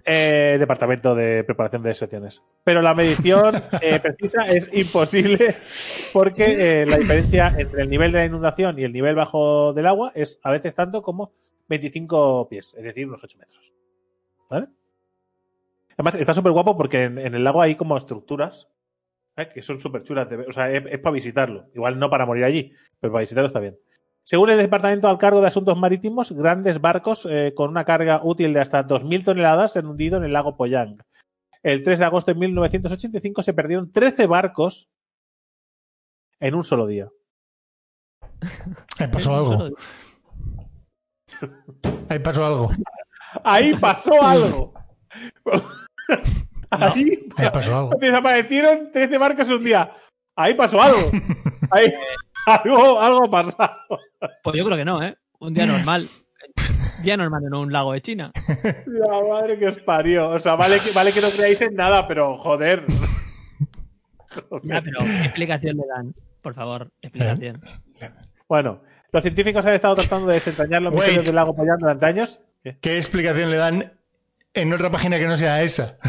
Eh, departamento de preparación de sesiones. Pero la medición eh, precisa es imposible porque eh, la diferencia entre el nivel de la inundación y el nivel bajo del agua es a veces tanto como 25 pies, es decir, unos 8 metros. ¿Vale? Además, está súper guapo porque en, en el lago hay como estructuras ¿eh? que son súper chulas. de ver. O sea, es, es para visitarlo. Igual no para morir allí, pero para visitarlo está bien. Según el Departamento al cargo de Asuntos Marítimos, grandes barcos eh, con una carga útil de hasta 2.000 toneladas se han hundido en el lago Poyang. El 3 de agosto de 1985 se perdieron 13 barcos en un solo día. Ahí pasó algo. Ahí pasó algo. Ahí pasó algo. Ahí, Ahí pasó algo. desaparecieron 13 barcos en un día. Ahí pasó algo. Ahí, algo, algo ha pasado. Pues yo creo que no, ¿eh? Un día normal. Día normal en un lago de China. La madre que os parió. O sea, vale que, vale que no creáis en nada, pero joder. Ya, pero ¿qué explicación le dan? Por favor, explicación. Bueno, los científicos han estado tratando de desentrañar los Wait. misterios del lago Poyang durante años. ¿Qué? ¿Qué explicación le dan en otra página que no sea esa?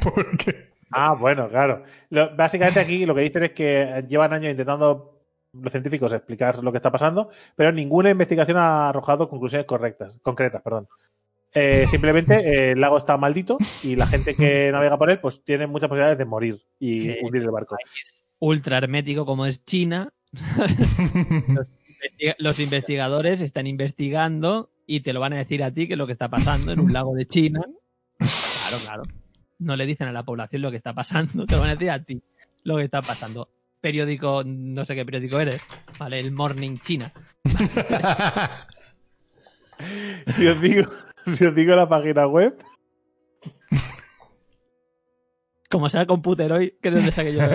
Porque. Ah, bueno, claro. Lo- básicamente aquí lo que dicen es que llevan años intentando los científicos explicar lo que está pasando, pero ninguna investigación ha arrojado conclusiones correctas, concretas, perdón. Eh, simplemente eh, el lago está maldito y la gente que navega por él pues tiene muchas posibilidades de morir y Eh, hundir el barco. Ultra hermético como es China. Investiga- Los investigadores están investigando y te lo van a decir a ti que es lo que está pasando en un lago de China. Claro, claro. No le dicen a la población lo que está pasando, te lo van a decir a ti lo que está pasando. Periódico, no sé qué periódico eres, ¿vale? El Morning China. si, os digo, si os digo la página web, Como sea computer hoy, que de dónde saqué yo.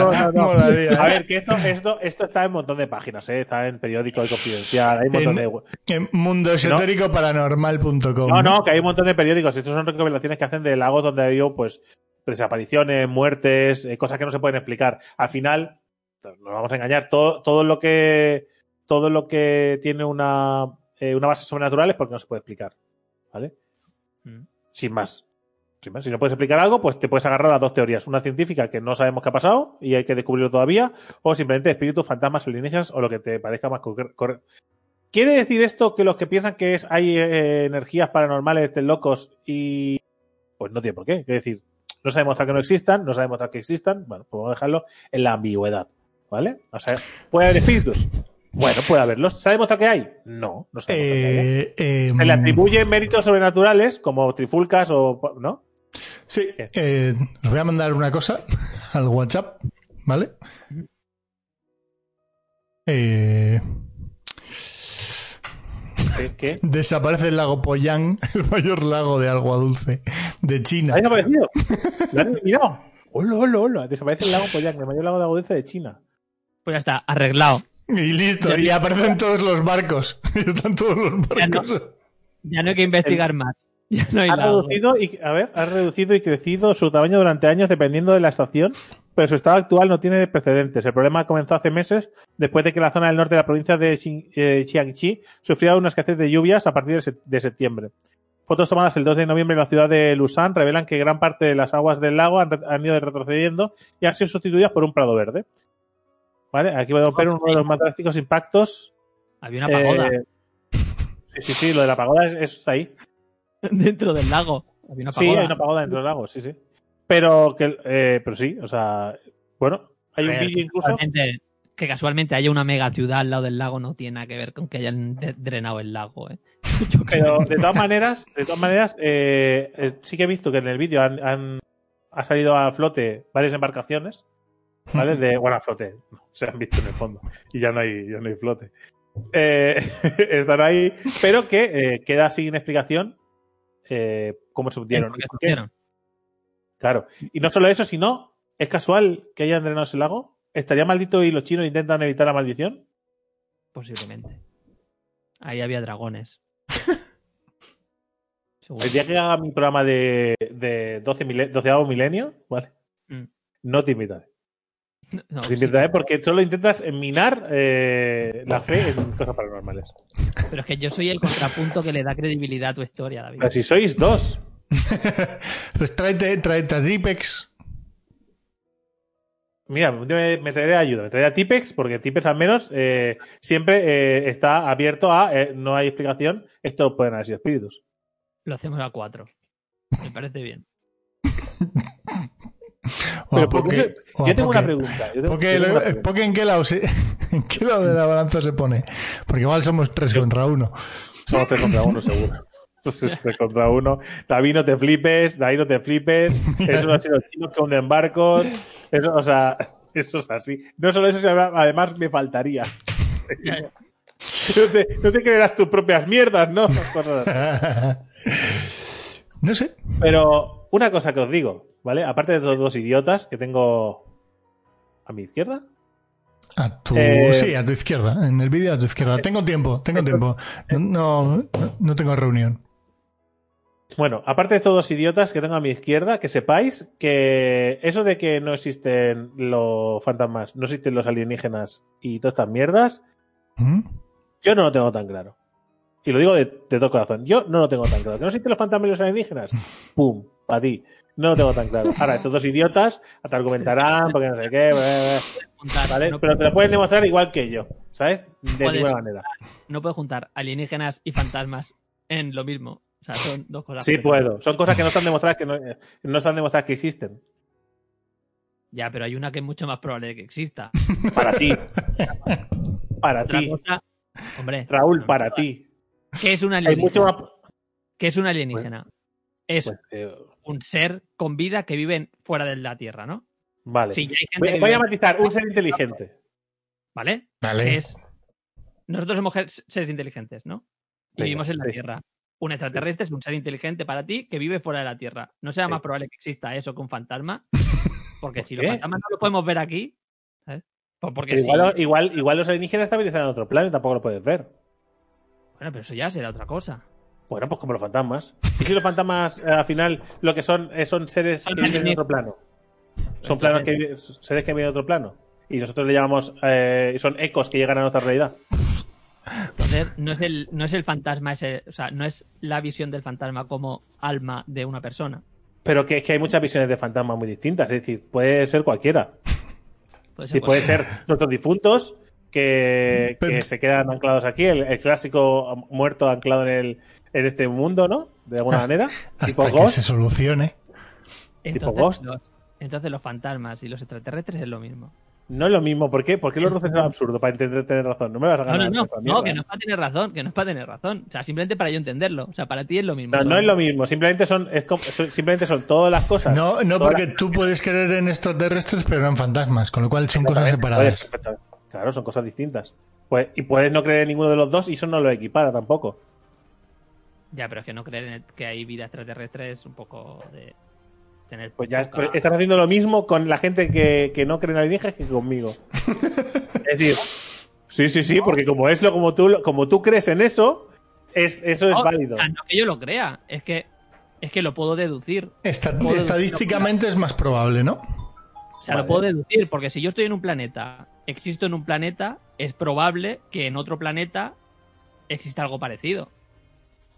No, no, no. Molaría. A ver, que esto, esto, esto está en un montón de páginas, ¿eh? está en periódico de confidencial, hay un montón En- de. En mundoesotéricoparanormal.com. No, no, que hay un montón de periódicos. Estos son recopilaciones que hacen de lagos donde ha habido, pues, desapariciones, muertes, eh, cosas que no se pueden explicar. Al final, nos vamos a engañar, todo, todo lo que todo lo que tiene una, eh, una base sobrenatural es porque no se puede explicar. ¿Vale? Mm. Sin más. Si no puedes explicar algo, pues te puedes agarrar a dos teorías. Una científica que no sabemos qué ha pasado y hay que descubrirlo todavía, o simplemente espíritus, fantasmas, alienígenas o lo que te parezca más corre- correcto. ¿Quiere decir esto que los que piensan que es hay eh, energías paranormales estén locos y pues no tiene por qué? Es decir, no se ha demostrado que no existan, no se ha demostrado que existan, bueno, pues vamos a dejarlo en la ambigüedad, ¿vale? O sea, ¿puede haber espíritus? Bueno, puede haberlos. ¿Se ha demostrado que hay? No, no se ha demostrado que hay. Eh, eh, Se le atribuyen méritos sobrenaturales como trifulcas o... ¿no? Sí, eh, os voy a mandar una cosa al WhatsApp, ¿vale? Eh, ¿Qué? qué? desaparece el lago Poyang, el mayor lago de agua dulce de China. ¿Ha desaparecido? ¿Lo han eliminado? ¡Hola, hola, hola! Desaparece el lago Poyang, el mayor lago de agua dulce de China. Pues ya está, arreglado. Y listo, Ya- y aparecen todos los barcos. Están todos los Ya no. barcos. Ya no hay que investigar más. Ya no hay Ha lago. reducido y, a ver, ha reducido y crecido su tamaño durante años dependiendo de la estación, pero su estado actual no tiene precedentes. El problema comenzó hace meses, después de que la zona del norte de la provincia de eh, Jiangxi sufriera una escasez de lluvias a partir de, se- de septiembre. Fotos tomadas el 2 de noviembre en la ciudad de Luzán revelan que gran parte de las aguas del lago han, ido retrocediendo y han sido sustituidas por un prado verde. ¿Vale? Aquí podemos ver uno de los más drásticos impactos. Había una pagoda eh, sí, sí, sí, lo de la pagoda es, es ahí. dentro del lago. Había una Sí, hay una pagoda dentro del lago, sí, sí. Pero que eh, pero sí, o sea, bueno, hay un vídeo incluso. que casualmente haya una mega ciudad al lado del lago no tiene nada que ver con que hayan drenado el lago. ¿eh? Pero de todas maneras, de todas maneras, eh, eh, sí que he visto que en el vídeo han, han- ha salido a flote varias embarcaciones, ¿vale? De, bueno, a flote, se han visto en el fondo y ya no hay, ya no hay flote. Eh, están ahí, pero que eh, queda sin explicación eh, cómo se hundieron. Claro. Y no solo eso, sino, ¿es casual que hayan drenado ese lago? ¿Estaría maldito y los chinos intentan evitar la maldición? Posiblemente. Ahí había dragones. El día que haga mi programa de, de 12, mile- 12 milenio, ¿vale? Mm. No te invitaré. No, sí, invitaré porque solo intentas minar eh, la fe en cosas paranormales. pero es que yo soy el contrapunto que le da credibilidad a tu historia, David. Pero si sois dos, Pues tráete, tráete a Dipex. mira, me, me traeré ayuda, me traeré a Tipex, porque Tipex al menos eh, siempre eh, está abierto a eh, no hay explicación, esto pueden haber sido espíritus. Lo hacemos a cuatro. Me parece bien. Pero a ¿por qué Poké- se- o a yo tengo una Poké- pregunta. yo tengo- Poké, yo tengo una pregunta. Poké, ¿en qué lado se- en qué lado de la balanza se pone? Porque igual somos tres contra uno. Somos tres contra uno, seguro. Somos tres contra uno. David, no te flipes. David, no te flipes. Eso no los chinos que hunden barcos. Eso, o sea, eso es así. No solo eso, sino además me faltaría. No te, no te creerás tus propias mierdas, ¿no? Cosas así. no sé. Pero una cosa que os digo, ¿vale? Aparte de estos dos idiotas que tengo a mi izquierda. A tu, Eh, sí, a tu izquierda. En el vídeo a tu izquierda. Tengo tiempo, tengo tiempo. No, no, no tengo reunión. Bueno, aparte de estos dos idiotas que tengo a mi izquierda, que sepáis que eso de que no existen los fantasmas, no existen los alienígenas y todas estas mierdas, ¿Mm? yo no lo tengo tan claro. Y lo digo de, de todo corazón. Yo no lo tengo tan claro. ¿Que no existen los fantasmas y los alienígenas? ¡Pum! Para ti. No lo tengo tan claro. Ahora, estos dos idiotas te argumentarán porque no sé qué, ¿vale? no, Pero te lo pueden demostrar igual que yo, ¿sabes? De ninguna manera. no puedo juntar alienígenas y fantasmas en lo mismo. O sea, son dos cosas. Sí puedo. Son cosas que no están demostradas que no, no están demostradas que existen. Ya, pero hay una que es mucho más probable de que exista. Para ti. Para ti. hombre, Raúl, para ti. ¿Qué es un alienígena? mucho más. ¿Qué es un alienígena? es Pues, eh, un ser con vida que vive fuera de la Tierra, ¿no? vale. Sí, ya hay gente voy, a matizar. Un ser inteligente. ¿Vale? Vale. Es. Nosotros somos seres inteligentes, ¿no? y Venga, vivimos en la sí. Tierra. Un extraterrestre es un ser inteligente para ti que vive fuera de la Tierra. ¿No Sí. más probable que exista eso que un fantasma? Porque ¿Por si qué? los fantasmas no los podemos ver aquí, ¿sabes? Pues porque sí. igual, igual, igual los alienígenas también están en otro plano y tampoco lo puedes ver. Bueno, pero eso ya será otra cosa. Bueno, pues como los fantasmas. ¿Y si los fantasmas eh, al final lo que son eh, son seres Son que viven en otro plano? Son planos que seres que viven en otro plano. Y nosotros le llamamos eh, son ecos que llegan a nuestra realidad. Entonces, no es el, no es el fantasma ese, o sea, no es la visión del fantasma como alma de una persona. Pero que es que hay muchas visiones de fantasmas muy distintas. Es decir, puede ser cualquiera. Puede Y ser puede cualquiera. ser nuestros difuntos que, se quedan anclados aquí, el, el clásico muerto anclado en, el, en este mundo, ¿no? De alguna Hasta- manera. Hasta tipo que Ghost. se solucione. Entonces, Ghost. los, entonces los fantasmas y los extraterrestres es lo mismo. No es lo mismo. ¿Por qué? ¿Por qué lo roces al absurdo? Para entender tener razón. No me vas a ganar. no, no, no, que no es para tener razón, que no es para tener razón. O sea, simplemente para yo entenderlo. O sea, para ti es lo mismo. No, es lo mismo. Simplemente son, es como- simplemente son todas las cosas. No, no porque las- tú puedes creer en extraterrestres, pero no en fantasmas, con lo cual son cosas separadas. Claro, son cosas distintas. Pues, y puedes no creer en ninguno de los dos y eso no lo equipara tampoco. Ya, pero es que no creer en el- que hay vida extraterrestre es un poco de tener. Pues ya poca- estás haciendo lo mismo con la gente que, que no cree en alienígenas que conmigo. es decir, sí, sí, sí, porque como es lo como tú, como tú crees en eso, es, eso es No, válido. o sea, no que yo lo crea, es que es que lo puedo deducir. Puedo estadísticamente es más probable, ¿no? O sea, Vale. lo puedo deducir, porque si yo estoy en un planeta, existo en un planeta, es probable que en otro planeta exista algo parecido.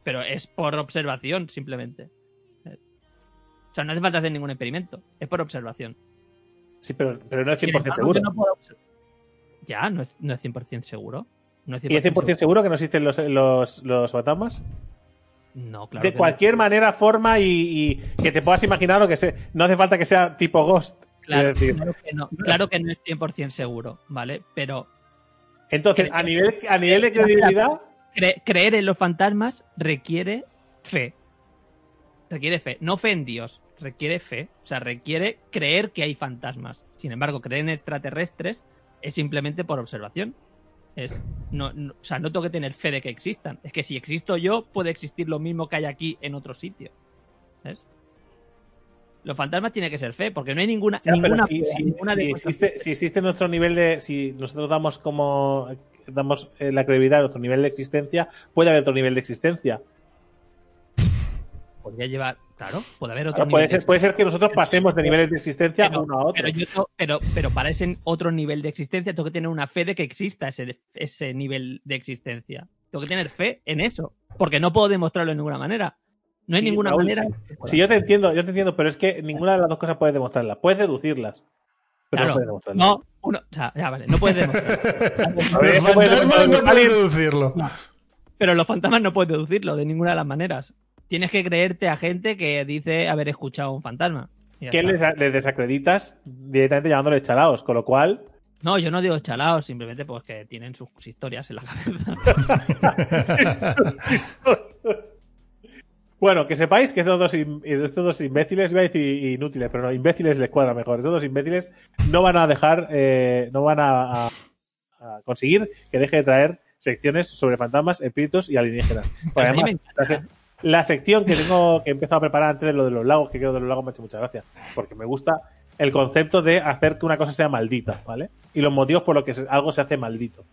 Pero es por observación, simplemente. O sea, no hace falta hacer ningún experimento, es por observación. Sí, pero, pero no es Sin 100% embargo, seguro. no puedo Ya, no es, no es 100% seguro. No es 100% ¿Y es 100% seguro que no existen los, los, los fantasmas? No, claro. de no. cualquier manera, forma y, y que te puedas imaginar o que se, no hace falta que sea tipo Ghost. Claro, que no, claro que no es 100% seguro, ¿vale? Pero entonces, a nivel, a nivel de credibilidad, cre- creer en los fantasmas requiere fe. Requiere fe. No fe en Dios, requiere fe. O sea, requiere creer que hay fantasmas. Sin embargo, creer en extraterrestres es simplemente por observación. Es, no, no- o sea, no tengo que tener fe de que existan. Es que si existo yo, puede existir lo mismo que hay aquí en otro sitio. ¿Ves? Los fantasmas tiene que ser fe, porque no hay ninguna, Ya, ninguna, si, ninguna si existe, si existe nuestro nivel de. Si nosotros damos como. damos eh, la credibilidad a nuestro nivel de existencia, puede haber otro nivel de existencia. Podría llevar, claro, puede haber otro Claro, puede, nivel de ser, puede ser que nosotros pasemos de niveles de existencia Pero- uno a otro. Pero, yo tengo- pero, pero para ese otro nivel de existencia tengo que tener una fe de que exista ese, ese nivel de existencia. Tengo que tener fe en eso. Porque no puedo demostrarlo de ninguna manera. No hay Sí, ninguna Raúl, manera. sí. yo te entiendo, yo te entiendo, pero es que ninguna de las dos cosas puedes demostrarlas. Puedes deducirlas. Pero Claro, no puedes demostrarlas. no, uno, o sea, ya vale, no puedes demostrar. A ver, Los ¿cómo puedes fantasmas no pueden deducirlo. pero los fantasmas no puedes deducirlo de ninguna de las maneras. Tienes que creerte a gente que dice haber escuchado a un fantasma. Que les, les desacreditas directamente llamándole chalaos, con lo cual No, yo no digo chalaos, simplemente pues que tienen sus historias en la cabeza. Bueno, que sepáis que estos dos, estos dos imbéciles, iba a decir inútiles, pero no, imbéciles les cuadra mejor. Estos dos imbéciles no van a dejar, eh, no van a, a- a conseguir que deje de traer secciones sobre fantasmas, espíritus y alienígenas. Pues además, me encanta. la, se- la sección que tengo que he empezado a preparar antes de lo de los lagos, que creo de los lagos me ha hecho mucha gracia, porque me gusta el concepto de hacer que una cosa sea maldita, ¿vale? Y los motivos por los que algo se hace maldito.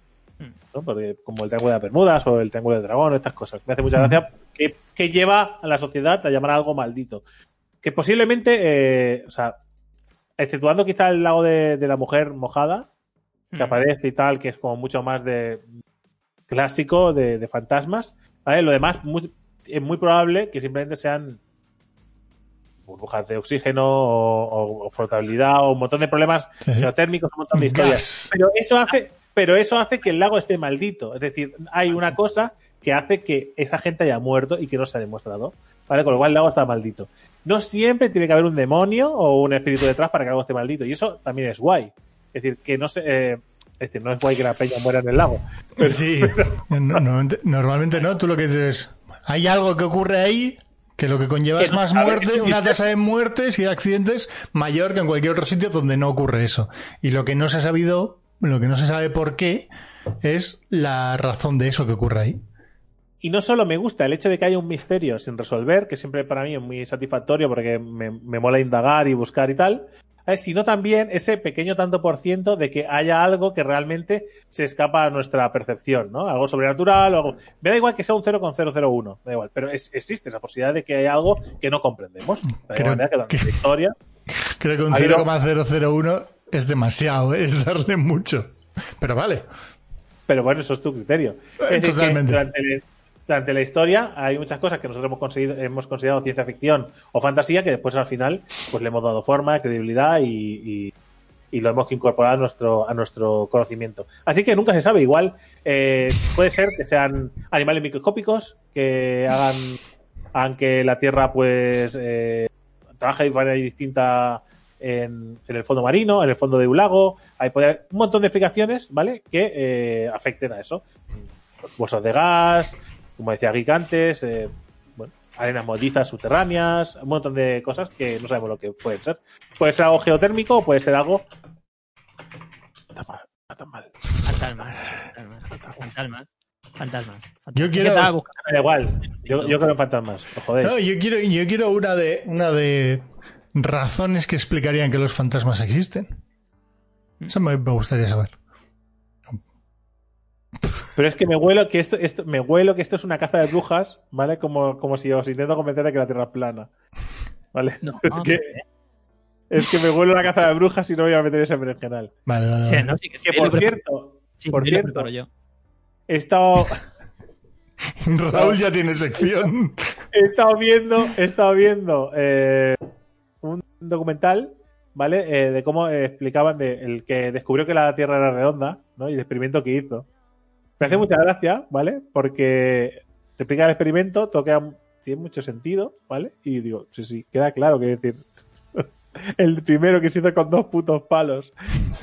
¿No? Porque, como el triángulo de las Bermudas o el triángulo del dragón o estas cosas. Me hace mucha gracia que, que lleva a la sociedad a llamar a algo maldito. Que posiblemente, eh, o sea, exceptuando quizá el lago de, de la mujer mojada, que Mm. aparece y tal, que es como mucho más de clásico de, de fantasmas, ¿vale? Lo demás muy- es muy probable que simplemente sean burbujas de oxígeno o, o- o flotabilidad o un montón de problemas geotérmicos, un montón de historias. Gas. Pero eso hace, pero eso hace que el lago esté maldito. Es decir, hay una cosa que hace que esa gente haya muerto y que no se ha demostrado. ¿Vale? Con lo cual el lago está maldito. No siempre tiene que haber un demonio o un espíritu detrás para que algo esté maldito. Y eso también es guay. Es decir, que no se. eh, es decir, no es guay que la peña muera en el lago. Sí, no- normalmente, normalmente no. Tú lo que dices es, hay algo que ocurre ahí que lo que conlleva Que es más muerte, una tasa de muertes y de accidentes mayor que en cualquier otro sitio donde no ocurre eso. Y lo que no se ha sabido, lo que no se sabe por qué, es la razón de eso que ocurre ahí. y no solo me gusta el hecho de que haya un misterio sin resolver, que siempre para mí es muy satisfactorio porque me, me mola indagar y buscar y tal, ¿eh? sino también ese pequeño tanto por ciento de que haya algo que realmente se escapa a nuestra percepción, ¿no? Algo sobrenatural o algo. Me da igual que sea un 0,001, me da igual, pero es- existe esa posibilidad de que haya algo que no comprendemos. De Creo manera que la historia. Creo que un Ha habido- 0,001 es demasiado, ¿eh? es darle mucho. Pero vale. Pero bueno, eso es tu criterio. Eh, Es totalmente. durante, durante la historia hay muchas cosas que nosotros hemos, conseguido, hemos considerado ciencia ficción o fantasía que después al final pues le hemos dado forma, credibilidad y, y- y lo hemos incorporado a nuestro, a nuestro conocimiento. Así que nunca se sabe. Igual eh, puede ser que sean animales microscópicos que hagan, hagan que la Tierra pues eh, trabaje de manera distinta en, en el fondo marino, en el fondo de un lago. Hay puede haber un montón de explicaciones, ¿vale? Que eh, afecten a eso. Los bolsas de gas, como decía Geek antes, eh, bueno, arenas movedizas subterráneas, un montón de cosas que no sabemos lo que pueden ser. Puede ser algo geotérmico o puede ser algo. No tan mal, no tan mal. Fantasmas. Fantasmas. Fantasmas. Fantasmas. Yo quiero- Da igual, yo, en fantasmas. No, yo quiero, yo quiero una de una de razones que explicarían que los fantasmas existen. Eso me, me gustaría saber. Pero es que me huelo que esto, esto, me huelo que esto es una caza de brujas, ¿vale? Como, como si os intento convencer de que la Tierra es plana. ¿Vale? No, es que es que me huelo la caza de brujas y no me voy a meter ese berenjenal. Vale, vale, Sí, vale. no, sí, que Que por preparo- cierto, sí, por cierto. yo. he estado, Raúl ya tiene sección. he estado viendo, he estado viendo eh, documental, ¿vale? Eh, de cómo eh, explicaban de el que descubrió que la Tierra era redonda, ¿no? Y el experimento que hizo. Me hace mucha gracia, ¿vale? Porque te explica el experimento, toca, tiene mucho sentido, ¿vale? Y digo, sí, sí, queda claro que decir. El primero que se hizo con dos putos palos.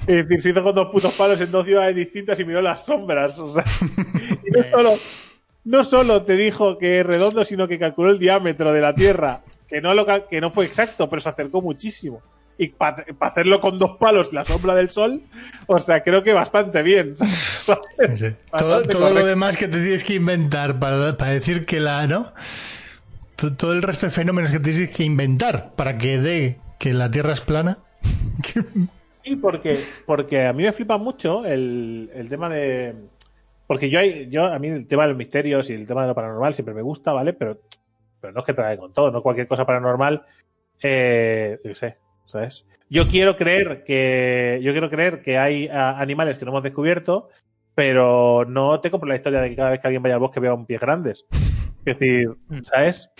Es decir, se hizo con dos putos palos en dos ciudades distintas y miró las sombras. O sea, y no solo, no solo te dijo que es redondo, sino que calculó el diámetro de la Tierra, que no, lo, que no fue exacto, pero se acercó muchísimo. Y para hacerlo con dos palos la sombra del sol, o sea, creo que bastante bien. Sí. Todo, Bastante todo lo demás que te tienes que inventar para, para decir que la, ¿no? To- Todo el resto de fenómenos que tienes que inventar para que dé que la Tierra es plana. Sí, porque, porque a mí me flipa mucho el, el tema de. Porque yo, hay, yo, a mí el tema de los misterios y el tema de lo paranormal siempre me gusta, ¿vale? Pero, pero no es que trae con todo, no cualquier cosa paranormal. Eh, yo sé, ¿sabes? Yo quiero creer que. Yo quiero creer que hay ah, animales que no hemos descubierto, pero no te compro la historia de que cada vez que alguien vaya al bosque vea un pie grandes. Es decir, Mm. ¿sabes?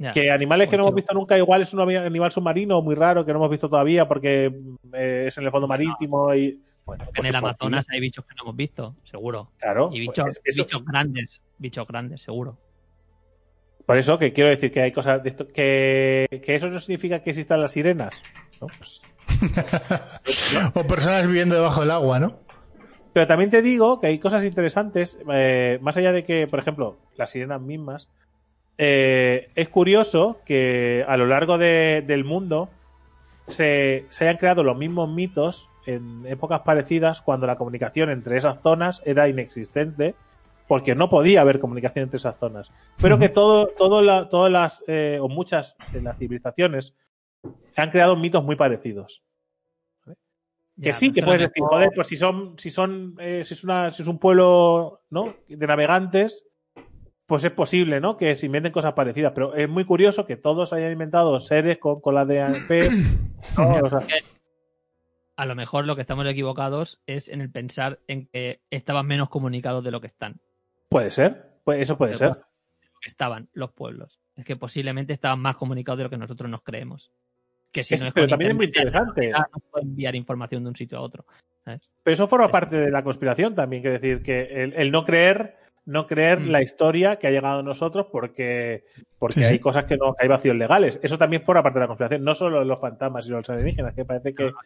Ya. Que animales que no Pues hemos visto nunca, igual es un animal submarino muy raro que no hemos visto todavía porque eh, es en el fondo marítimo y. Bueno, En pues el Amazonas hay bichos que no hemos visto, seguro. Claro. Y bichos, pues es que eso- bichos grandes, bichos grandes, seguro. Por eso que quiero decir que hay cosas de esto. Que, que eso no significa que existan las sirenas. ¿no? Pues- O personas viviendo debajo del agua, ¿no? pero también te digo que hay cosas interesantes, eh, más allá de que, por ejemplo, las sirenas mismas. eh, es curioso que a lo largo de- del mundo se, se hayan creado los mismos mitos en épocas parecidas cuando la comunicación entre esas zonas era inexistente porque no podía haber comunicación entre esas zonas. Pero que todo, todo la- todas las, eh, o muchas de las civilizaciones han creado mitos muy parecidos. Que Ya, sí, que puedes decir, joder, pues si son, si son, eh, si es una, si es un pueblo, ¿no? De navegantes, pues es posible, ¿no? Que se inventen cosas parecidas. Pero es muy curioso que todos hayan inventado seres con colas de AP. ¿no? O sea, A lo mejor lo que estamos equivocados es en el pensar en que estaban menos comunicados de lo que están. Puede ser, pues eso puede Pero ser. estaban los pueblos. Es que posiblemente estaban más comunicados de lo que nosotros nos creemos. Que si Es- no es pero también es muy interesante. no puede enviar información de un sitio a otro. ¿sabes? Pero eso forma parte de la conspiración también, que decir que el, el no creer, no creer Mm. la historia que ha llegado a nosotros porque, porque Sí, sí. hay cosas que no, hay vacíos legales. Eso también forma parte de la conspiración, no solo los fantasmas y los alienígenas, que parece que, No,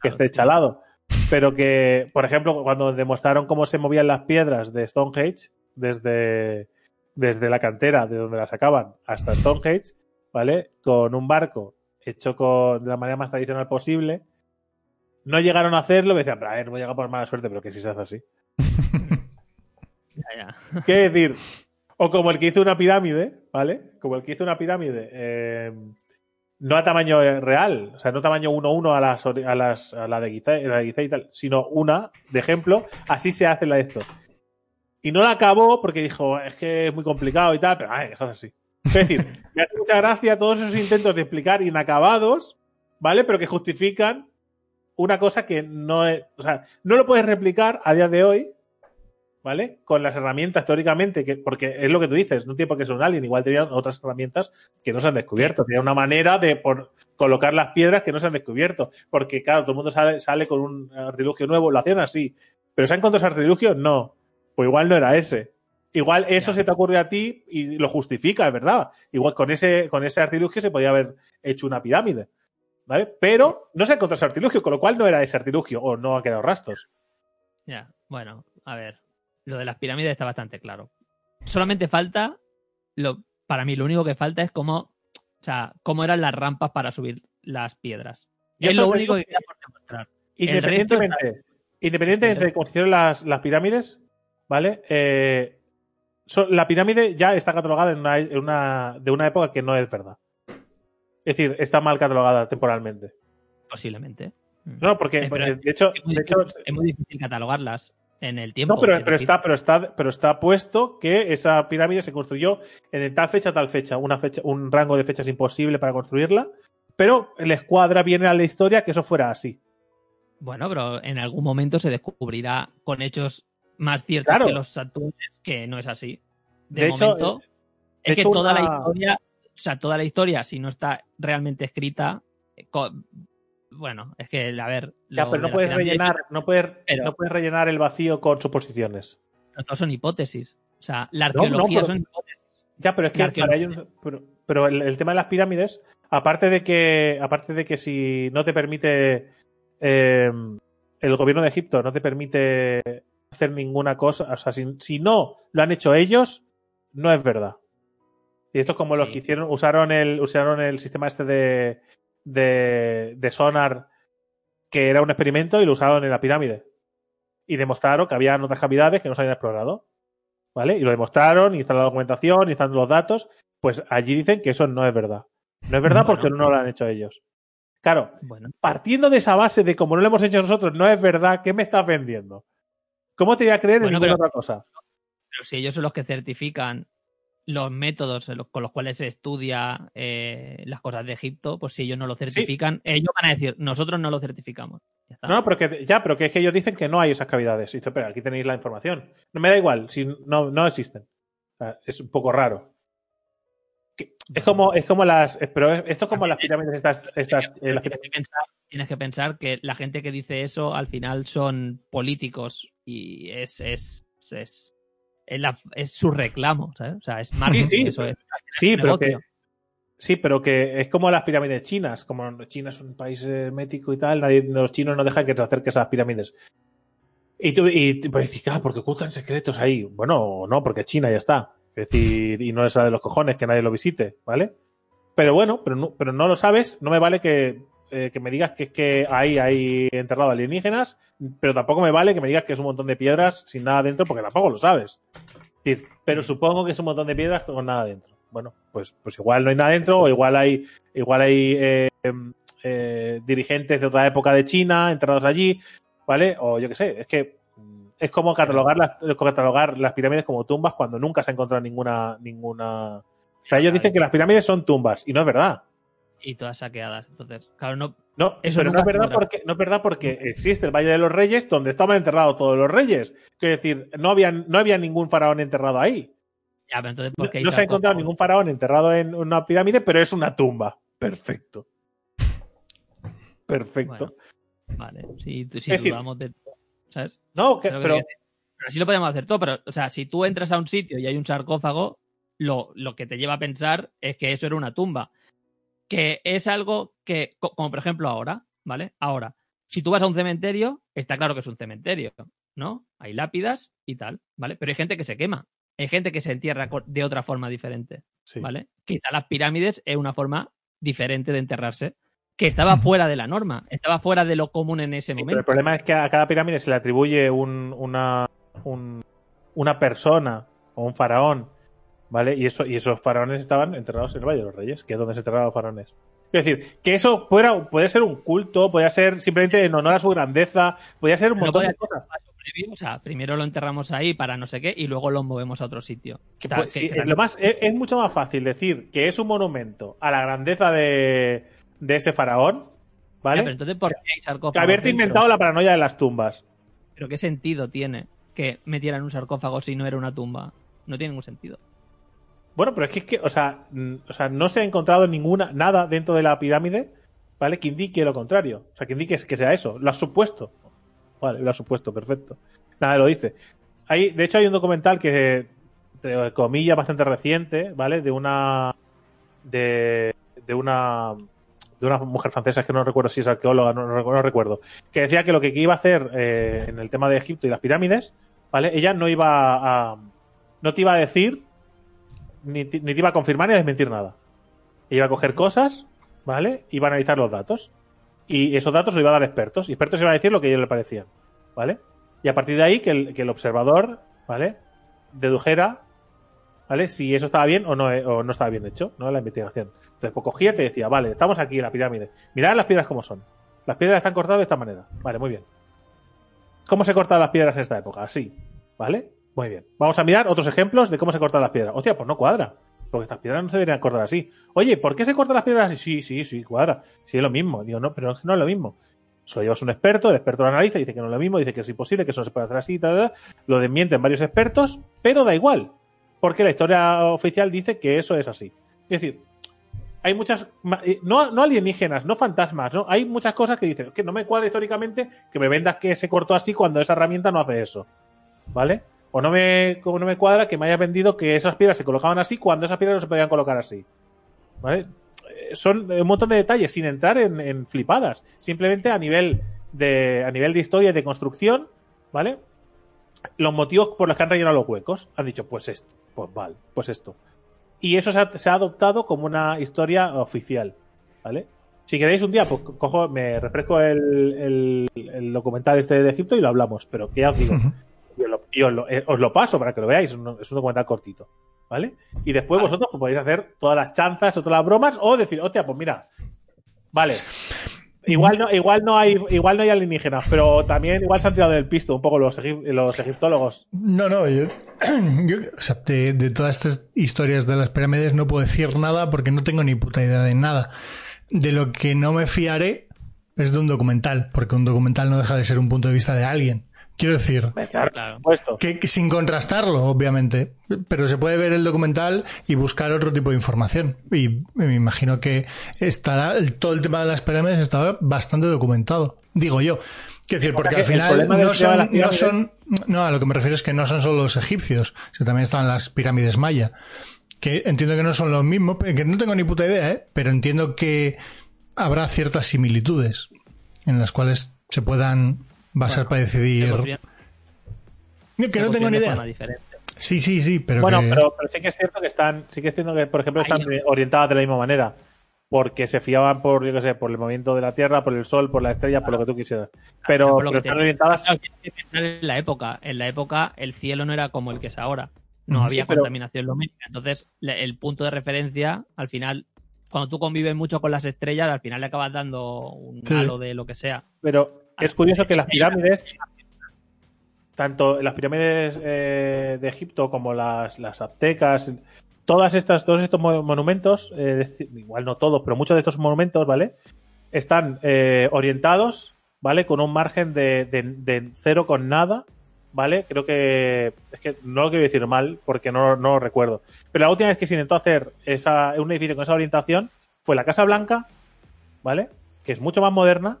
que esté chalado. Pero que, por ejemplo, cuando demostraron cómo se movían las piedras de Stonehenge, desde, desde la cantera de donde las sacaban hasta Stonehenge, ¿vale? Con un barco hecho con, de la manera más tradicional posible. No llegaron a hacerlo, me decían, pero a ver, no llega por mala suerte, pero que si se hace así. Ya, ya. ¿Qué decir? O como el que hizo una pirámide, ¿vale? Como el que hizo una pirámide, eh, no a tamaño real, o sea, no tamaño 1-1 a, las, a, las, a la de Gizeh, la de Gizeh y tal, sino una de ejemplo, así se hace la de esto. Y no la acabó porque dijo, es que es muy complicado y tal, pero ay, hace así. Es decir, me hace mucha gracia todos esos intentos de explicar inacabados, ¿vale? Pero que justifican una cosa que no es, o sea, no lo puedes replicar a día de hoy, ¿vale? Con las herramientas teóricamente, que, porque es lo que tú dices, no tiene por qué ser un alien, igual tenían otras herramientas que no se han descubierto, tenía una manera de por- colocar las piedras que no se han descubierto, porque claro, todo el mundo sale, sale con un artilugio nuevo, lo hacían así, pero ¿se han encontrado ese artilugio? No, pues igual no era ese. Igual eso Ya. se te ocurre a ti y lo justifica, es verdad. Igual con ese, con ese artilugio se podía haber hecho una pirámide. ¿Vale? Pero no se encontró ese artilugio, con lo cual no era ese artilugio o no ha quedado rastros. Ya, bueno, a ver. Lo de las pirámides está bastante claro. Solamente falta, lo, para mí lo único que falta es cómo, o sea, cómo eran las rampas para subir las piedras. Y es lo único digo que queda por demostrar. Independientemente, independientemente de cómo se hicieron las, las pirámides, ¿vale? Eh, la pirámide ya está catalogada en una, en una- de una época que no es verdad. Es decir, está mal catalogada temporalmente. Posiblemente. Mm. No, porque, Eh, porque, de hecho, es, muy de hecho, difícil, es muy difícil catalogarlas en el tiempo. no, pero, pero está, pero está, pero está puesto que esa pirámide se construyó en tal fecha, tal fecha, una fecha, un rango de fechas imposible para construirla, pero la escuadra viene a la historia que eso fuera así. Bueno, pero en algún momento se descubrirá con hechos más ciertos Claro. que los Saturnes que no es así. De, De hecho, de es que hecho, toda la historia, o sea, toda la historia, si no está realmente escrita, eh, bueno, es que, a ver, Ya, pero no puedes rellenar, no puedes, Pero- no puedes rellenar el vacío con suposiciones. no son hipótesis. O sea, la No, no, arqueología pero- son hipótesis. Ya, pero es que para ellos- pero, pero el, el tema de las pirámides, aparte de que, aparte de que si no te permite eh, el gobierno de Egipto no te permite hacer ninguna cosa, o sea, si, si no lo han hecho ellos, no es verdad. Y esto es como los Sí. que hicieron, usaron el, usaron el sistema este de, de, de sonar, que era un experimento, y lo usaron en la pirámide. Y demostraron que habían otras cavidades que no se habían explorado. ¿Vale? Y lo demostraron, y está la documentación, y están los datos. Pues allí dicen que eso no es verdad. No es verdad Bueno. porque no lo han hecho ellos. Claro, Bueno, partiendo de esa base de como no lo hemos hecho nosotros, no es verdad, ¿qué me estás vendiendo? ¿Cómo te voy a creer Bueno, en ninguna pero- otra cosa? pero si ellos son los que certifican los métodos con los cuales se estudia eh, las cosas de Egipto, pues si ellos no lo certifican, ellos van a decir, nosotros no lo certificamos. Ya está. No, pero que, ya, pero que es que ellos dicen que no hay esas cavidades. Y dice, pero aquí tenéis la información. No me da igual, si no, no existen. O sea, es un poco raro. Es como, es como las. Pero esto es como las pirámides estas. estas eh, las tienes, que pensar, tienes que pensar que la gente que dice eso al final son políticos y es, es, es, es, la- es su reclamo, ¿sabes? O sea, es marketing, sí, eso es. Sí, pero que, sí, pero que es como las pirámides chinas. Como China es un país hermético y tal, nadie- los chinos no dejan que te acerques a las pirámides. Y tú y puedes decir, ah, porque ocultan secretos ahí. Bueno, no, porque China ya está. Es decir, y no les sale de los cojones que nadie lo visite, ¿vale? Pero bueno, pero no, pero no lo sabes, no me vale que, eh, que me digas que es que ahí hay enterrado alienígenas, pero tampoco me vale que me digas que es un montón de piedras sin nada dentro, porque tampoco lo sabes. Es decir, pero supongo que es un montón de piedras con nada dentro. Bueno, pues, pues igual no hay nada dentro, o igual hay, igual hay eh, eh, dirigentes de otra época de China enterrados allí, ¿vale? O yo qué sé, es que mm, es como catalogar las, catalogar las pirámides como tumbas cuando nunca se ha encontrado ninguna, ninguna. O sea, ellos dicen que las pirámides son tumbas, y no es verdad. Y todas saqueadas. Entonces, claro, no. No, Eso pero no es verdad porque no es verdad porque existe el Valle de los Reyes donde estaban enterrados todos los reyes. Quiero decir, no había, no había ningún faraón enterrado ahí. Ya, pero entonces, No, ¿por qué no se ha encontrado ningún faraón enterrado en una pirámide, pero es una tumba. Perfecto. Perfecto. Bueno, vale, si, si decir- dudamos de ¿sabes? no, que- Pero, pero pero sí lo podemos hacer todo, pero, o sea, si tú entras a un sitio y hay un sarcófago, lo, lo que te lleva a pensar es que eso era una tumba. Que es algo que, co- como por ejemplo ahora, ¿vale? Ahora, si tú vas a un cementerio, está claro que es un cementerio, ¿no? Hay lápidas y tal, ¿vale? Pero hay gente que se quema. Hay gente que se entierra de otra forma diferente, sí. ¿vale? Quizá las pirámides es una forma diferente de enterrarse, que estaba fuera de la norma, estaba fuera de lo común en ese Sí, pero momento. el problema es que a cada pirámide se le atribuye un- una, un- una persona o un faraón ¿vale? Y, eso, y esos faraones estaban enterrados en el Valle de los Reyes, que es donde se enterraban los faraones. Es decir, que eso fuera, puede ser un culto, puede ser simplemente en honor a su grandeza, podría ser un No montón podía de cosas. o sea, primero lo enterramos ahí para no sé qué y luego lo movemos a otro sitio. Que O sea, pues, que- sí, que- lo más, es, es mucho más fácil decir que es un monumento a la grandeza de, de ese faraón, Ya, ¿vale? pero entonces, ¿por qué hay sarcófagos que haberte dentro? inventado la paranoia de las tumbas. ¿Pero qué sentido tiene que metieran un sarcófago si no era una tumba? No tiene ningún sentido. Bueno, pero es que, es que o, sea, o sea, no se ha encontrado ninguna, nada dentro de la pirámide, ¿vale? Que indique lo contrario. O sea, que indique que sea eso. Lo has supuesto. Vale, lo has supuesto, perfecto. Nada, lo dice. Hay, de hecho, hay un documental que, entre comillas, bastante reciente, ¿vale? De una. De, de una. De una mujer francesa, es que no recuerdo si es arqueóloga, no, no recu- no recuerdo. Que decía que lo que iba a hacer eh, en el tema de Egipto y las pirámides, ¿vale? Ella no iba a. No te iba a decir ni, ti- ni te iba a confirmar ni a desmentir nada. Iba a coger cosas, ¿vale? Iba a analizar los datos. Y esos datos los iba a dar expertos. Y expertos iban a decir lo que a ellos les parecían, ¿vale? Y a partir de ahí que el, que el observador, ¿vale? Dedujera, ¿vale? Si eso estaba bien o no, o no estaba bien hecho, ¿no? La investigación. Entonces, pues cogía y te decía, vale, estamos aquí en la pirámide. Mirad las piedras como son. Las piedras están cortadas de esta manera. Vale, muy bien. ¿Cómo se cortan las piedras en esta época? Así, ¿vale? Muy bien. Vamos a mirar otros ejemplos de cómo se cortan las piedras. Hostia, pues no cuadra. Porque estas piedras no se deberían cortar así. Oye, ¿por qué se cortan las piedras así? Sí, sí, sí, cuadra. Sí, es lo mismo. Digo, no, pero no es lo mismo. Eso lo llevas un experto, el experto lo analiza, dice que no es lo mismo, dice que es imposible, que eso se puede hacer así, tal, tal, tal. lo desmienten varios expertos, pero da igual. Porque la historia oficial dice que eso es así. Es decir, hay muchas. eh, No, no alienígenas, no fantasmas, ¿no? Hay muchas cosas que dicen que no me cuadra históricamente que me vendas que se cortó así cuando esa herramienta no hace eso. ¿Vale? O no me, no me cuadra que me hayas vendido que esas piedras se colocaban así cuando esas piedras no se podían colocar así. ¿Vale? Eh, Son un montón de detalles sin entrar en, en flipadas. Simplemente a nivel de. a nivel de historia y de construcción, ¿vale? Los motivos por los que han rellenado los huecos. Han dicho, pues esto, pues vale, pues esto. Y eso se ha, se ha adoptado como una historia oficial, ¿vale? Si queréis un día, pues co- cojo, me refresco el, el- el documental este de Egipto y lo hablamos, pero que ya os digo, Ujú. y os lo, y os lo- eh, os lo paso para que lo veáis, es un, es un documental cortito, ¿vale? Y después vosotros pues, podéis hacer todas las chanzas o todas las bromas o decir, hostia, pues mira, vale. Igual no, igual no hay, igual no hay alienígenas, pero también igual se han tirado del pisto un poco los, egip- los egiptólogos. No, no, yo, yo- o sea, de, de todas estas historias de las pirámides no puedo decir nada porque no tengo ni puta idea de nada. De lo que no me fiaré es de un documental, porque un documental no deja de ser un punto de vista de alguien. Quiero decir, Claro, que, que sin contrastarlo, obviamente, pero se puede ver el documental y buscar otro tipo de información. Y me imagino que estará el- todo el tema de las pirámides estará bastante documentado. Digo yo. Quiero decir, porque que al final no son, no son, no, a lo que me refiero es que no son solo los egipcios, sino también están las pirámides maya. Que entiendo que no son los mismos, que no tengo ni puta idea, ¿eh? pero entiendo que habrá ciertas similitudes en las cuales se puedan basar para decidir. Se construyen- Que no tengo ni de idea. Sí, sí, sí, pero bueno, que- pero, pero sí que es cierto que están, sí que es cierto que, por ejemplo, están Ahí- orientadas de la misma manera. Porque se fiaban por, yo qué sé, por el movimiento de la Tierra, por el Sol, por la estrella, por lo que tú quisieras. Pero, están te- orientadas. Claro, tienes que pensar en la época. En la época el cielo no era como el que es ahora. No había sí, pero- contaminación lumínica. Entonces, el punto de referencia, al final, cuando tú convives mucho con las estrellas, al final le acabas dando un Sí. halo de lo que sea. Pero es curioso que las pirámides, tanto las pirámides eh, de Egipto como las, aztecas, todas estas, todos estos mo- monumentos, eh, igual no todos, pero muchos de estos monumentos, ¿vale? Están eh, orientados, ¿vale? Con un margen de, cero con nada, ¿vale? Creo que. Es que no lo quiero decir mal porque no, no lo recuerdo. Pero la última vez que se intentó hacer esa, un edificio con esa orientación fue la Casa Blanca, ¿vale? Que es mucho más moderna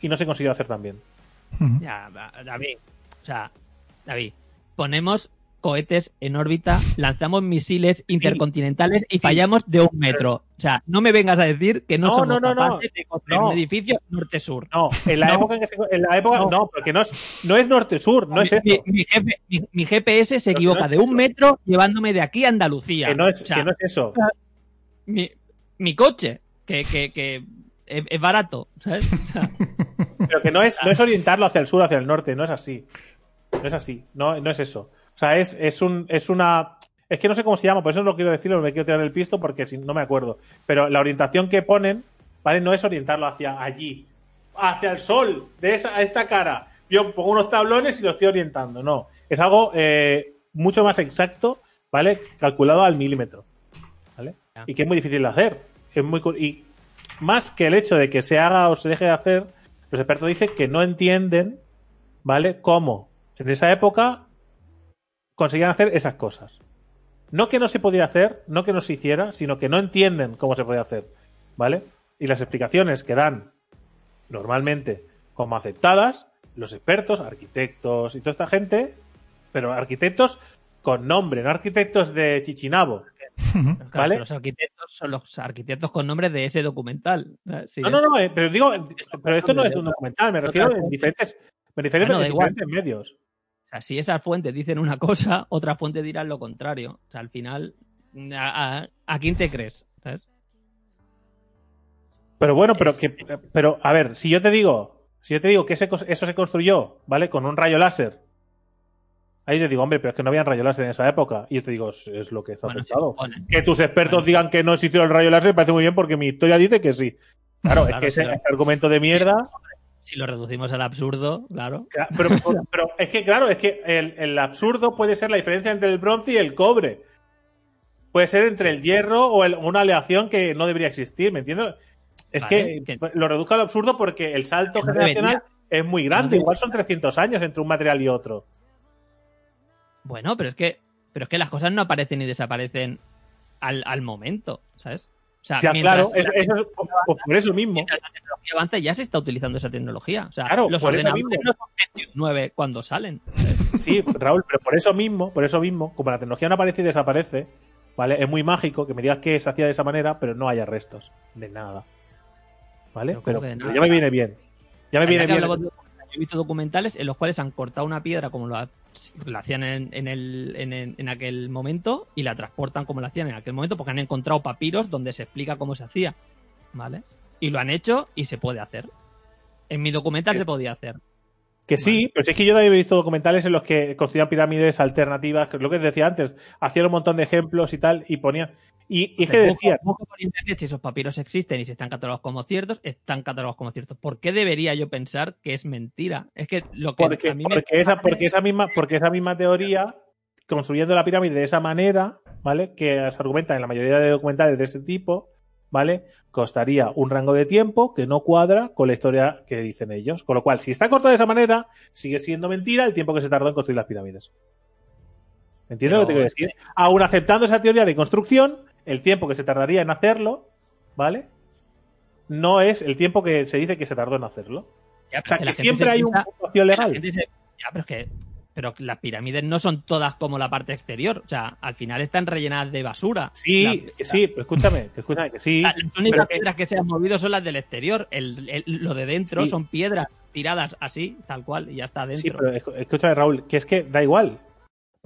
y no se consiguió hacer tan bien. Ya, David. O sea, David, ponemos cohetes en órbita, lanzamos misiles intercontinentales y fallamos de un metro. O sea, no me vengas a decir que no, No, somos no, no, capaces de construir No. un edificio norte-sur. No, en la No. época en que se, en la época No. no, porque no es no es norte-sur, no es mi, eso. mi- mi jefe- mi- mi GPS se equivoca no es de un eso. metro llevándome de aquí a Andalucía. Que no es, O sea, que no es eso. mi, mi coche, que, que, que es, es barato, ¿sabes? O sea, Pero que no es, no es orientarlo hacia el sur, hacia el norte, no es así. No es así, no, no es eso. O sea, es, es un, es una, Es que no sé cómo se llama, por eso no lo quiero decir, me quiero tirar del pisto porque si, no me acuerdo. Pero la orientación que ponen, ¿vale? No es orientarlo hacia allí, hacia el sol, de esa, a esta cara. Yo pongo unos tablones y lo estoy orientando. No. Es algo eh, mucho más exacto, ¿vale? Calculado al milímetro. ¿Vale? Y que es muy difícil de hacer. Es muy, y más que el hecho de que se haga o se deje de hacer, los expertos dicen que no entienden, ¿vale? Cómo en esa época conseguían hacer esas cosas. No que no se podía hacer, no que no se hiciera, sino que no entienden cómo se podía hacer, ¿vale? Y las explicaciones que dan normalmente como aceptadas, los expertos, arquitectos y toda esta gente, pero arquitectos con nombre, no arquitectos de Chichinabo. ¿Vale? Los arquitectos son los arquitectos con nombre de ese documental. no, no, no, eh, pero digo, pero esto no es un documental, me refiero en diferentes, en diferentes medios. O sea, si esas fuentes dicen una cosa, otras fuentes dirán lo contrario. O sea, al final, ¿a, quién te crees? ¿Sabes? Pero bueno, pero que, pero a ver, si yo te digo, si yo te digo que eso se construyó, ¿vale? Con un rayo láser. Ahí te digo, hombre, pero es que no habían rayo láser en esa época. Y yo te digo, es lo que está bueno, Que tus expertos digan que no existió el rayo láser me parece muy bien porque mi historia dice que sí. Claro, es que ese argumento de mierda si lo reducimos al absurdo, claro. Pero, es que, claro, es que el, absurdo puede ser la diferencia entre el bronce y el cobre. Puede ser entre el hierro o una aleación que no debería existir, ¿me entiendes? Es que, lo reduzco al absurdo porque el salto generacional es muy grande. Igual son 300 años entre un material y otro. Bueno, pero es que, pero es que las cosas no aparecen y desaparecen al, al momento, ¿sabes? O sea, claro, eso, eso, por eso mismo. Mientras la tecnología avanza, ya se está utilizando esa tecnología. O sea, claro, los ordenadores no son 9 cuando salen. Sí, Raúl, pero por eso mismo, por eso mismo, como la tecnología no aparece y desaparece, ¿vale? Es muy mágico que me digas que se hacía de esa manera, pero no haya restos de nada. ¿Vale? Pero, ya me viene bien. Ya me viene bien he visto documentales en los cuales han cortado una piedra como lo, hacían en, el, en, aquel momento y la transportan como lo hacían en aquel momento porque han encontrado papiros donde se explica cómo se hacía. ¿Vale? Y lo han hecho y se puede hacer. En mi documental se podía hacer. Que sí, pero si es que yo también he visto documentales en los que construían pirámides alternativas, que es lo que decía antes, hacían un montón de ejemplos y tal, y ponían. Y, es que decía. por internet si esos papiros existen y si están catalogados como ciertos, están catalogados como ciertos. ¿Por qué debería yo pensar que es mentira? Es que lo que porque, a mí porque esa, porque esa misma, porque esa misma teoría, construyendo la pirámide de esa manera, ¿vale? Que se argumenta en la mayoría de documentales de ese tipo, ¿vale? Costaría un rango de tiempo que no cuadra con la historia que dicen ellos. Con lo cual, si está cortado de esa manera, sigue siendo mentira el tiempo que se tardó en construir las pirámides. ¿Entiendes lo que te quiero decir? Aún aceptando esa teoría de construcción, el tiempo que se tardaría en hacerlo, ¿vale? No es el tiempo que se dice que se tardó en hacerlo. o sea, que, siempre hay una un legal. ya, pero es que pero las pirámides no son todas como la parte exterior. O sea, al final están rellenadas de basura. Sí, sí, pero escúchame, escúchame, que sí. Las únicas piedras que... se han movido son las del exterior. El, lo de dentro son piedras tiradas así, tal cual, y ya está dentro. Sí, pero escúchame, Raúl, que es que da igual.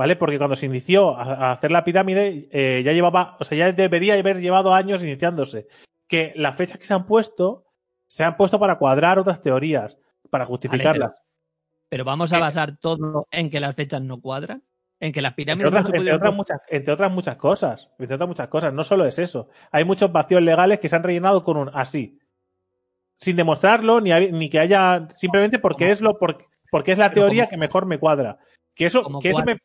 ¿Vale? Porque cuando se inició a, hacer la pirámide, eh, ya llevaba, o sea, ya debería haber llevado años iniciándose. Que las fechas que se han puesto, se han puesto para cuadrar otras teorías, para justificarlas. pero, vamos a basar todo en que las fechas no cuadran. En que las pirámides entre otras, muchas, entre otras muchas cosas. Entre otras muchas cosas. No solo es eso. Hay muchos vacíos legales que se han rellenado con un así. Sin demostrarlo, ni, ni que haya. Simplemente porque es lo porque, porque es la teoría que mejor me cuadra. Que eso, que eso me,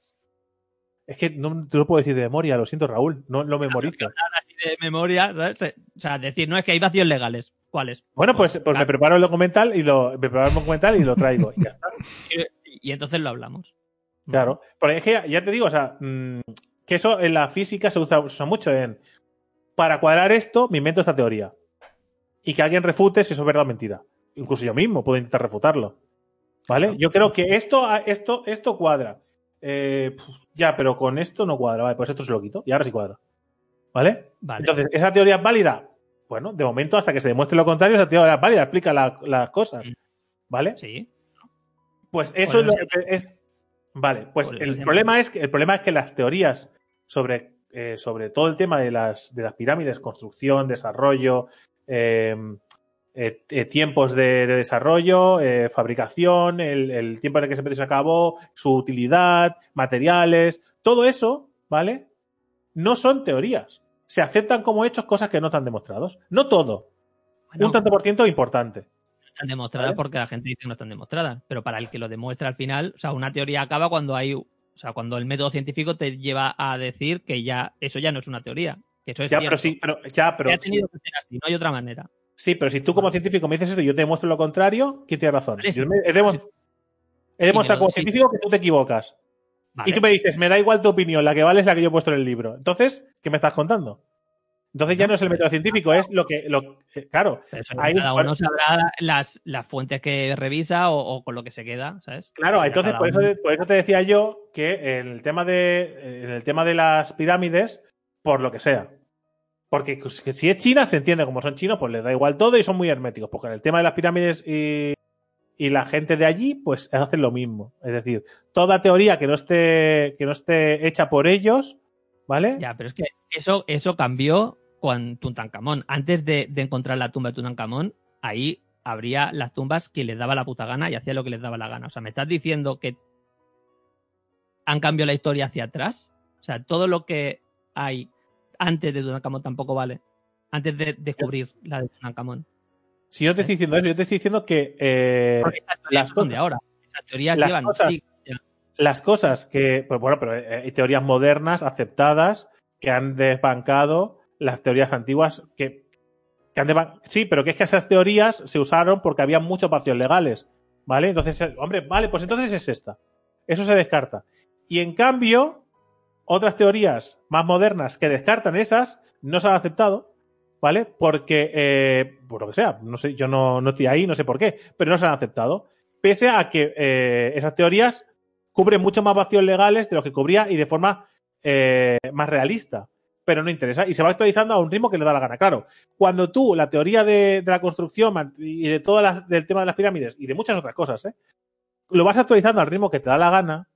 es que no te lo puedo decir de memoria, lo siento, Raúl, no lo memorizo. así de memoria, O sea, decir, no es que hay vacíos legales. ¿Cuáles? Bueno, pues, pues me preparo el documental y lo me preparo el documental y lo traigo. y ya está. Y, entonces lo hablamos. Claro. Porque es que ya te digo, o sea, mm, que eso en la física se usa, mucho en. Para cuadrar esto, me invento esta teoría. Y que alguien refute si eso es verdad o mentira. Incluso yo mismo puedo intentar refutarlo. ¿Vale? Yo creo que esto, esto, esto cuadra. Eh, ya, pero con esto no cuadra. Vale, pues esto se lo quito y ahora sí cuadra. ¿Vale? Entonces, ¿esa teoría es válida? Bueno, de momento, hasta que se demuestre lo contrario, esa teoría es válida, explica las cosas. ¿Vale? Sí. Pues eso es lo que es. Vale, pues el problema es que el problema es que las teorías sobre, eh, sobre todo el tema de las, de las pirámides, construcción, desarrollo, eh, eh, eh, tiempos de, desarrollo, eh, fabricación, el, tiempo en el que se empezó se acabó, su utilidad, materiales, todo eso, ¿vale? no son teorías. Se aceptan como hechos cosas que no están demostrados. No todo. Bueno, un tanto por ciento importante. no están demostradas ¿Vale? porque la gente dice que no están demostradas. Pero para el que lo demuestra al final, o sea, una teoría acaba cuando hay, o sea, cuando el método científico te lleva a decir que ya eso ya no es una teoría, que eso es Ya, cierto. pero sí, pero, ya, pero Que ha tenido que ser así, no hay otra manera. Sí, pero si tú como científico me dices esto y yo te demuestro lo contrario, ¿quién tiene razón? Vale, sí. Yo me- he, demo- he demostrado como científico que tú te equivocas. Vale. Y tú me dices, me da igual tu opinión, la que vale es la que yo he puesto en el libro. Entonces, ¿qué me estás contando? Entonces ya no es el método científico, es lo que, lo, eh, claro, ahí- cada uno sabrá las, las fuentes que revisa o, o con lo que se queda, ¿sabes? claro, entonces por eso, te- por eso te decía yo que en el tema de, en el tema de las pirámides, por lo que sea. Porque que si es China, se entiende como son chinos, pues les da igual todo y son muy herméticos. Porque en el tema de las pirámides y, y la gente de allí, pues hacen lo mismo. Es decir, toda teoría que no esté, que no esté hecha por ellos, ¿vale? Ya, pero es que eso, eso cambió con Tutankamón. Antes de, de encontrar la tumba de Tutankamón, ahí habría las tumbas que les daba la puta gana y hacía lo que les daba la gana. O sea, ¿me estás diciendo que han cambiado la historia hacia atrás? O sea, todo lo que hay antes de Tutankamón tampoco vale. Antes de descubrir la de Tutankamón. Si yo te estoy diciendo eso, yo te estoy diciendo que eh, Porque esas teorías las no son de cosas- ahora. Esas teorías las llevan cosas- las cosas que, pues bueno, pero eh, hay teorías modernas aceptadas que han desbancado las teorías antiguas que, que han desban- sí, pero que es que esas teorías se usaron porque había muchos vacíos legales, ¿vale? Entonces, hombre, vale, pues entonces es esta. Eso se descarta. Y en cambio, otras teorías más modernas que descartan esas no se han aceptado, ¿vale? Porque, eh, por lo que sea, no sé, yo no, no estoy ahí, no sé por qué, pero no se han aceptado. Pese a que eh, esas teorías cubren mucho más vacíos legales de lo que cubría y de forma eh, más realista. Pero no interesa. Y se va actualizando a un ritmo que le da la gana. Claro, cuando tú la teoría de, de la construcción y de todas las, del tema de las pirámides y de muchas otras cosas, ¿eh? lo vas actualizando al ritmo que te da la gana,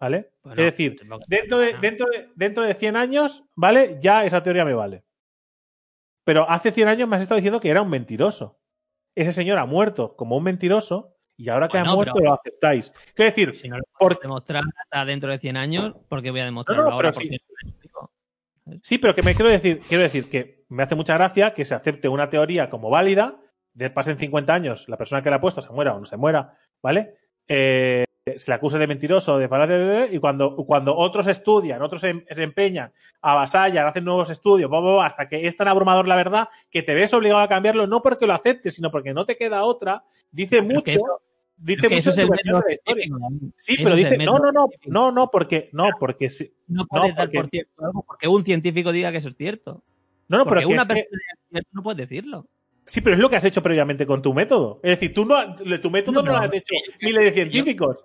¿vale? Bueno, es decir, dentro de, dentro, de, dentro de 100 años, ¿vale? Ya esa teoría me vale. Pero hace 100 años me has estado diciendo que era un mentiroso. Ese señor ha muerto como un mentiroso y ahora que Bueno, ha muerto pero- lo aceptáis. Quiero decir, Si no lo por- puedo demostrar hasta dentro de 100 años, ¿por qué voy a demostrarlo No, no, ahora? sí. Porque. Sí, pero que me quiero decir, quiero decir que me hace mucha gracia que se acepte una teoría como válida, de pasen 50 años, la persona que la ha puesto se muera o no se muera, ¿vale? Eh, se le acuse de mentiroso, de falacia, y cuando, cuando otros estudian, otros se, se empeñan, avasallan, hacen nuevos estudios, hasta que es tan abrumador la verdad que te ves obligado a cambiarlo, no porque lo aceptes, sino porque no te queda otra, dice Pero mucho, que eso- dice Pero mucho de la historia. Sí, pero dice, no, no, no, no, no, porque, no, porque sí. No puedes dar porque- por cierto algo porque un científico diga que eso es cierto. No, no, pero porque que una es que- persona es cierto, no puedes decirlo. Sí, pero es lo que has hecho previamente con tu método. Es decir, tú no, tu método no, No, lo han hecho yo- miles de científicos.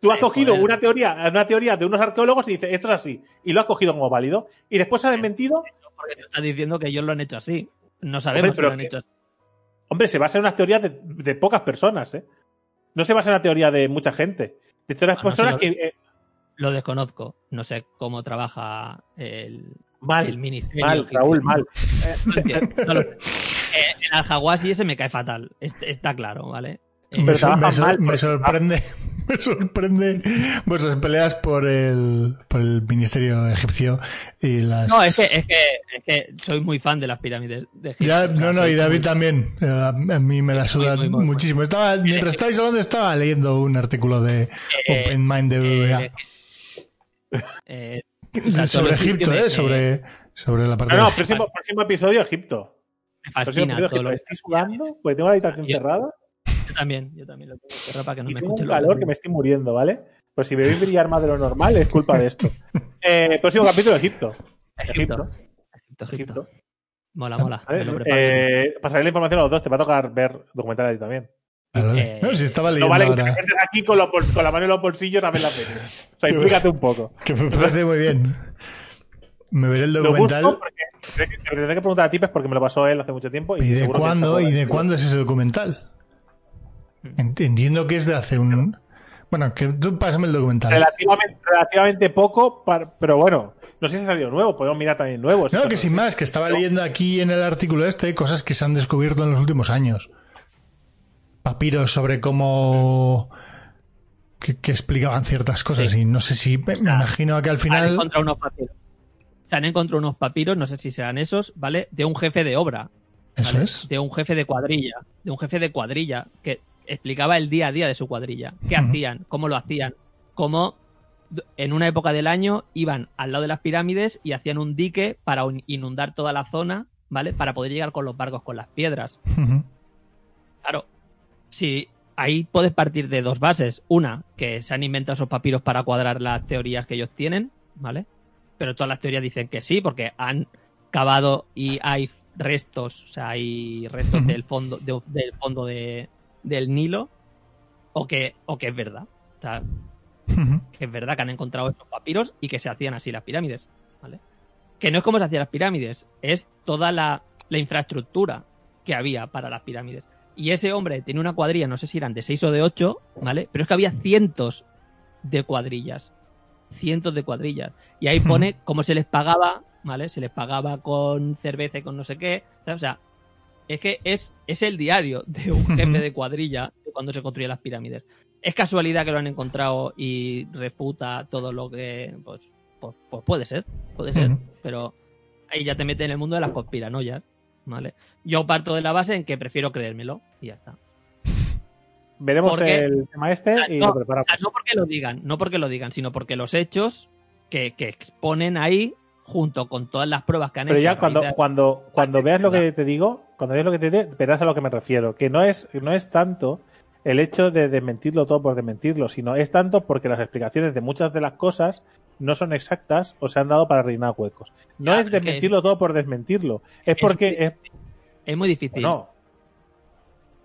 Tú has cogido joder. una teoría, una teoría de unos arqueólogos y dices, esto es así. Y lo has cogido como válido. Y después has desmentido. Porque tú estás diciendo que ellos lo han hecho así. No sabemos si lo han que- hecho así. Hombre, se basa en unas teorías de, de pocas personas, ¿eh? No se basa en una teoría de mucha gente. De todas las No, no, personas que. eh, Lo desconozco. No sé cómo trabaja el, mal, el ministerio. mal. Raúl, mal. No. Eh, el aljaguasi ese me cae fatal. est- Está claro, ¿vale? Eh, Me, mal sorprende, me sorprende vuestras peleas por el, por el ministerio egipcio y las. no, es que, es, que, es que soy muy fan de las pirámides de Egipto. Ya, no, no, y David también. Eh, A mí me la suda muy, muy, muy muchísimo. Estaba, mientras estáis hablando, estaba leyendo un artículo de Eh, Open Mind de eh, eh, sea, sobre Egipto, que ¿eh? Sobre, sobre la parte No, no, de- próximo, próximo episodio, Egipto. me fascina episodio, todo lo Egipto. Estoy sudando porque tengo la habitación Yo- cerrada Yo también, yo también lo tengo que cerrar para que no y me tengo un calor que me estoy muriendo, ¿vale? Pues si me veis brillar más de lo normal es culpa de esto. Eh, próximo capítulo, Egipto. Egipto. Egipto. Egipto, Egipto. Mola, mola. ¿vale? Lo. Eh, pasaré la información a los dos. Te va a tocar ver documentales a ti también. Vale, vale. eh, No, si estaba No leyendo vale que te ahora. sientes aquí con, los bols- con la mano en los bolsillos a ver la peli. O sea, implícate un poco. Que me parece muy bien. Me veré el Lo documental. busco porque que- te tendré que preguntar a ti pues, porque me lo pasó él hace mucho tiempo. Y, ¿Y de que cuándo? ¿Y de cuándo es ese documental? Ent- Entiendo que es de hace un. Bueno, que tú pásame el documental. Relativamente, relativamente poco, pero bueno, no sé si ha salido nuevo. Podemos mirar también nuevos. No, que sin más, que estaba leyendo aquí en el artículo este cosas que se han descubierto en los últimos años. Papiros sobre cómo. que, que explicaban ciertas cosas Sí. y no sé si. Me, me imagino que al final. encontrado unos papiros. se han encontrado unos papiros, no sé si serán esos, ¿vale? De un jefe de obra. Eso es. De un jefe de cuadrilla. De un jefe de cuadrilla que explicaba el día a día de su cuadrilla. ¿Qué hacían? ¿Cómo lo hacían? Cómo en una época del año iban al lado de las pirámides y hacían un dique para un- inundar toda la zona, ¿vale? Para poder llegar con los barcos con las piedras. Claro, si ahí puedes partir de dos bases. Una, que se han inventado esos papiros para cuadrar las teorías que ellos tienen, ¿vale? Pero todas las teorías dicen que sí, porque han cavado y hay restos, o sea, hay restos del fondo, de- del fondo de, del Nilo, o que, o que es verdad. O sea, que es verdad que han encontrado esos papiros y que se hacían así las pirámides, ¿vale? Que no es como se hacían las pirámides, es toda la, la infraestructura que había para las pirámides. Y ese hombre tenía una cuadrilla, no sé si eran de 6 o de 8, ¿vale? Pero es que había cientos de cuadrillas. Cientos de cuadrillas. Y ahí pone cómo se les pagaba, ¿vale? Se les pagaba con cerveza y con no sé qué. O sea, es que es, es el diario de un jefe de cuadrilla de cuando se construían las pirámides. ¿Es casualidad que lo han encontrado y refuta todo lo que... Pues, pues, pues puede ser, puede ser. Pero ahí ya te mete en el mundo de las conspiranoias, ¿vale? Yo parto de la base en que prefiero creérmelo y ya está. Veremos Porque- el tema este y No, lo preparamos. No porque lo digan, no porque lo digan, sino porque los hechos que, que exponen ahí, junto con todas las pruebas que han Pero hecho. ya a cuando, cuando, cuando veas lo que te digo, cuando veas lo que te digo, verás a lo que me refiero. Que no es, no es tanto el hecho de desmentirlo todo por desmentirlo, sino es tanto porque las explicaciones de muchas de las cosas no son exactas o se han dado para rellenar huecos. No Ya, es pero desmentirlo todo por desmentirlo. Es es porque que- es, Es muy difícil no,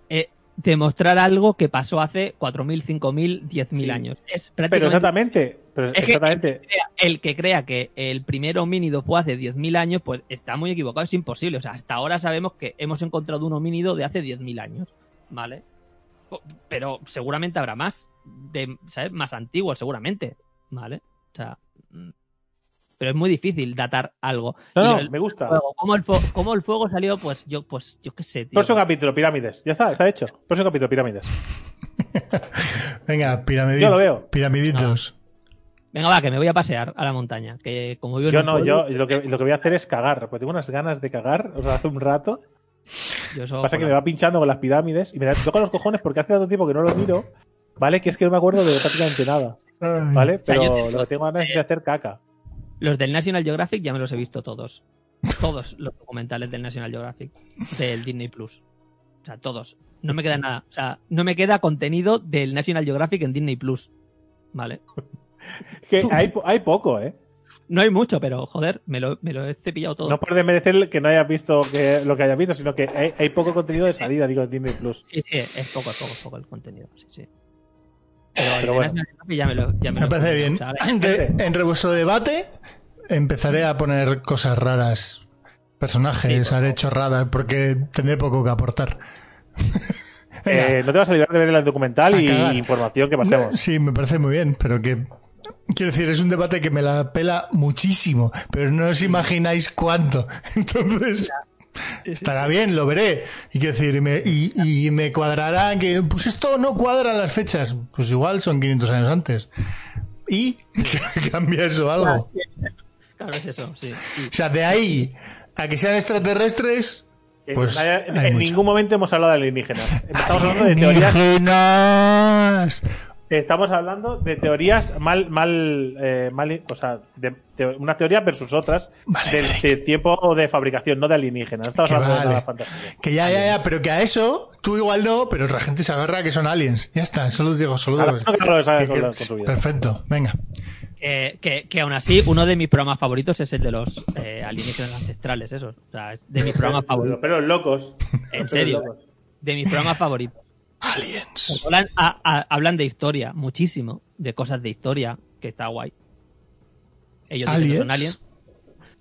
eh, demostrar algo que pasó hace 4.000, 5.000, 10.000 Sí. años. Es pero prácticamente exactamente, pero Es que- exactamente. el que crea que el primer homínido fue hace 10.000 años, pues está muy equivocado, es imposible. O sea, hasta ahora sabemos que hemos encontrado un homínido de hace 10.000 años, ¿vale? Pero seguramente habrá más, de, ¿sabes? Más antiguos, seguramente, ¿vale? O sea, mm, pero es muy difícil datar algo. No, Y no, el me gusta. fuego, ¿cómo, el cómo el fuego salió? Pues yo, pues yo qué sé, tío. Próximo capítulo, pirámides. Ya está, está hecho. Próximo capítulo, pirámides. Venga, piramidi- Yo lo veo. piramiditos. Venga, va, que me voy a pasear a la montaña. Que como vivo Yo no, pueblo, yo lo que, lo que voy a hacer es cagar, porque tengo unas ganas de cagar, o sea, hace un rato. yo Pasa que la- me va pinchando con las pirámides y me da toco los cojones porque hace tanto tiempo que no lo miro, ¿vale? Que es que no me acuerdo de prácticamente nada. ¿vale? sea, Pero lo que tengo ganas es de hacer caca. Los del National Geographic ya me los he visto todos. Todos los documentales del National Geographic. Del Disney Plus. O sea, todos. No me queda nada. O sea, no me queda contenido del National Geographic en Disney Plus. Vale. Que hay, hay poco, ¿eh? No hay mucho, pero joder, me lo, me lo he cepillado todo. No por desmerecer que no hayas visto que, lo que hayas visto, sino que hay, hay poco contenido de salida, digo, en Disney Plus. Sí, sí, es poco, es poco, es poco el contenido. Sí, sí. Pero, Pero bueno. Ya me lo, ya me Me lo- parece bien. o sea, Entre, entre vuestro debate, empezaré a poner cosas raras, personajes, Sí, haré chorradas, porque tendré poco que aportar. Eh, no te vas a olvidar de ver el documental A y cagar. información que pasemos. Sí, me parece muy bien, pero que. Quiero decir, es un debate que me la pela muchísimo, pero no os imagináis cuánto. Entonces, estará bien, lo veré. Y quiero decir, y me, y, y me cuadrará que, pues esto no cuadra las fechas. Pues igual son 500 años antes. ¿Y cambia eso algo? Claro, es eso, sí. sí. O sea, de ahí a que sean extraterrestres. Que Pues en ningún momento hemos hablado de alienígenas. Estamos hablando de teorías. Estamos hablando de teorías mal, mal, eh, mal o sea, de, de una teoría versus otras Vale, del de tiempo de fabricación, no de alienígenas. No estamos Que hablando vale. de nada fantástico. Que ya, ya, ya, pero que a eso, tú igual no, pero la gente se agarra que son aliens. Ya está, solo os digo, solo claro, Que- con. Perfecto, venga. Que, que, que aún así, uno de mis programas favoritos es el de los eh, alienígenas ancestrales, esos. O sea, es de mis programas favoritos. Pero los locos. En serio, locos. de mis programas favoritos. Aliens. Hablan, a- a- hablan de historia, muchísimo, de cosas de historia, que está guay. Ellos dicen que son aliens.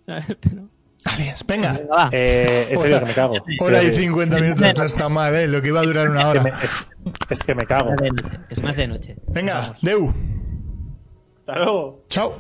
Pero- Aliens, venga. Venga, va. Eh, serio, que me cago. Hora y Eh, 50 minutos, no está mal, ¿eh? Lo que iba a durar una es, que me, hora. es, es que me cago. Me hace de noche, de. Venga, Vamos. Deu. Hasta luego. Chao.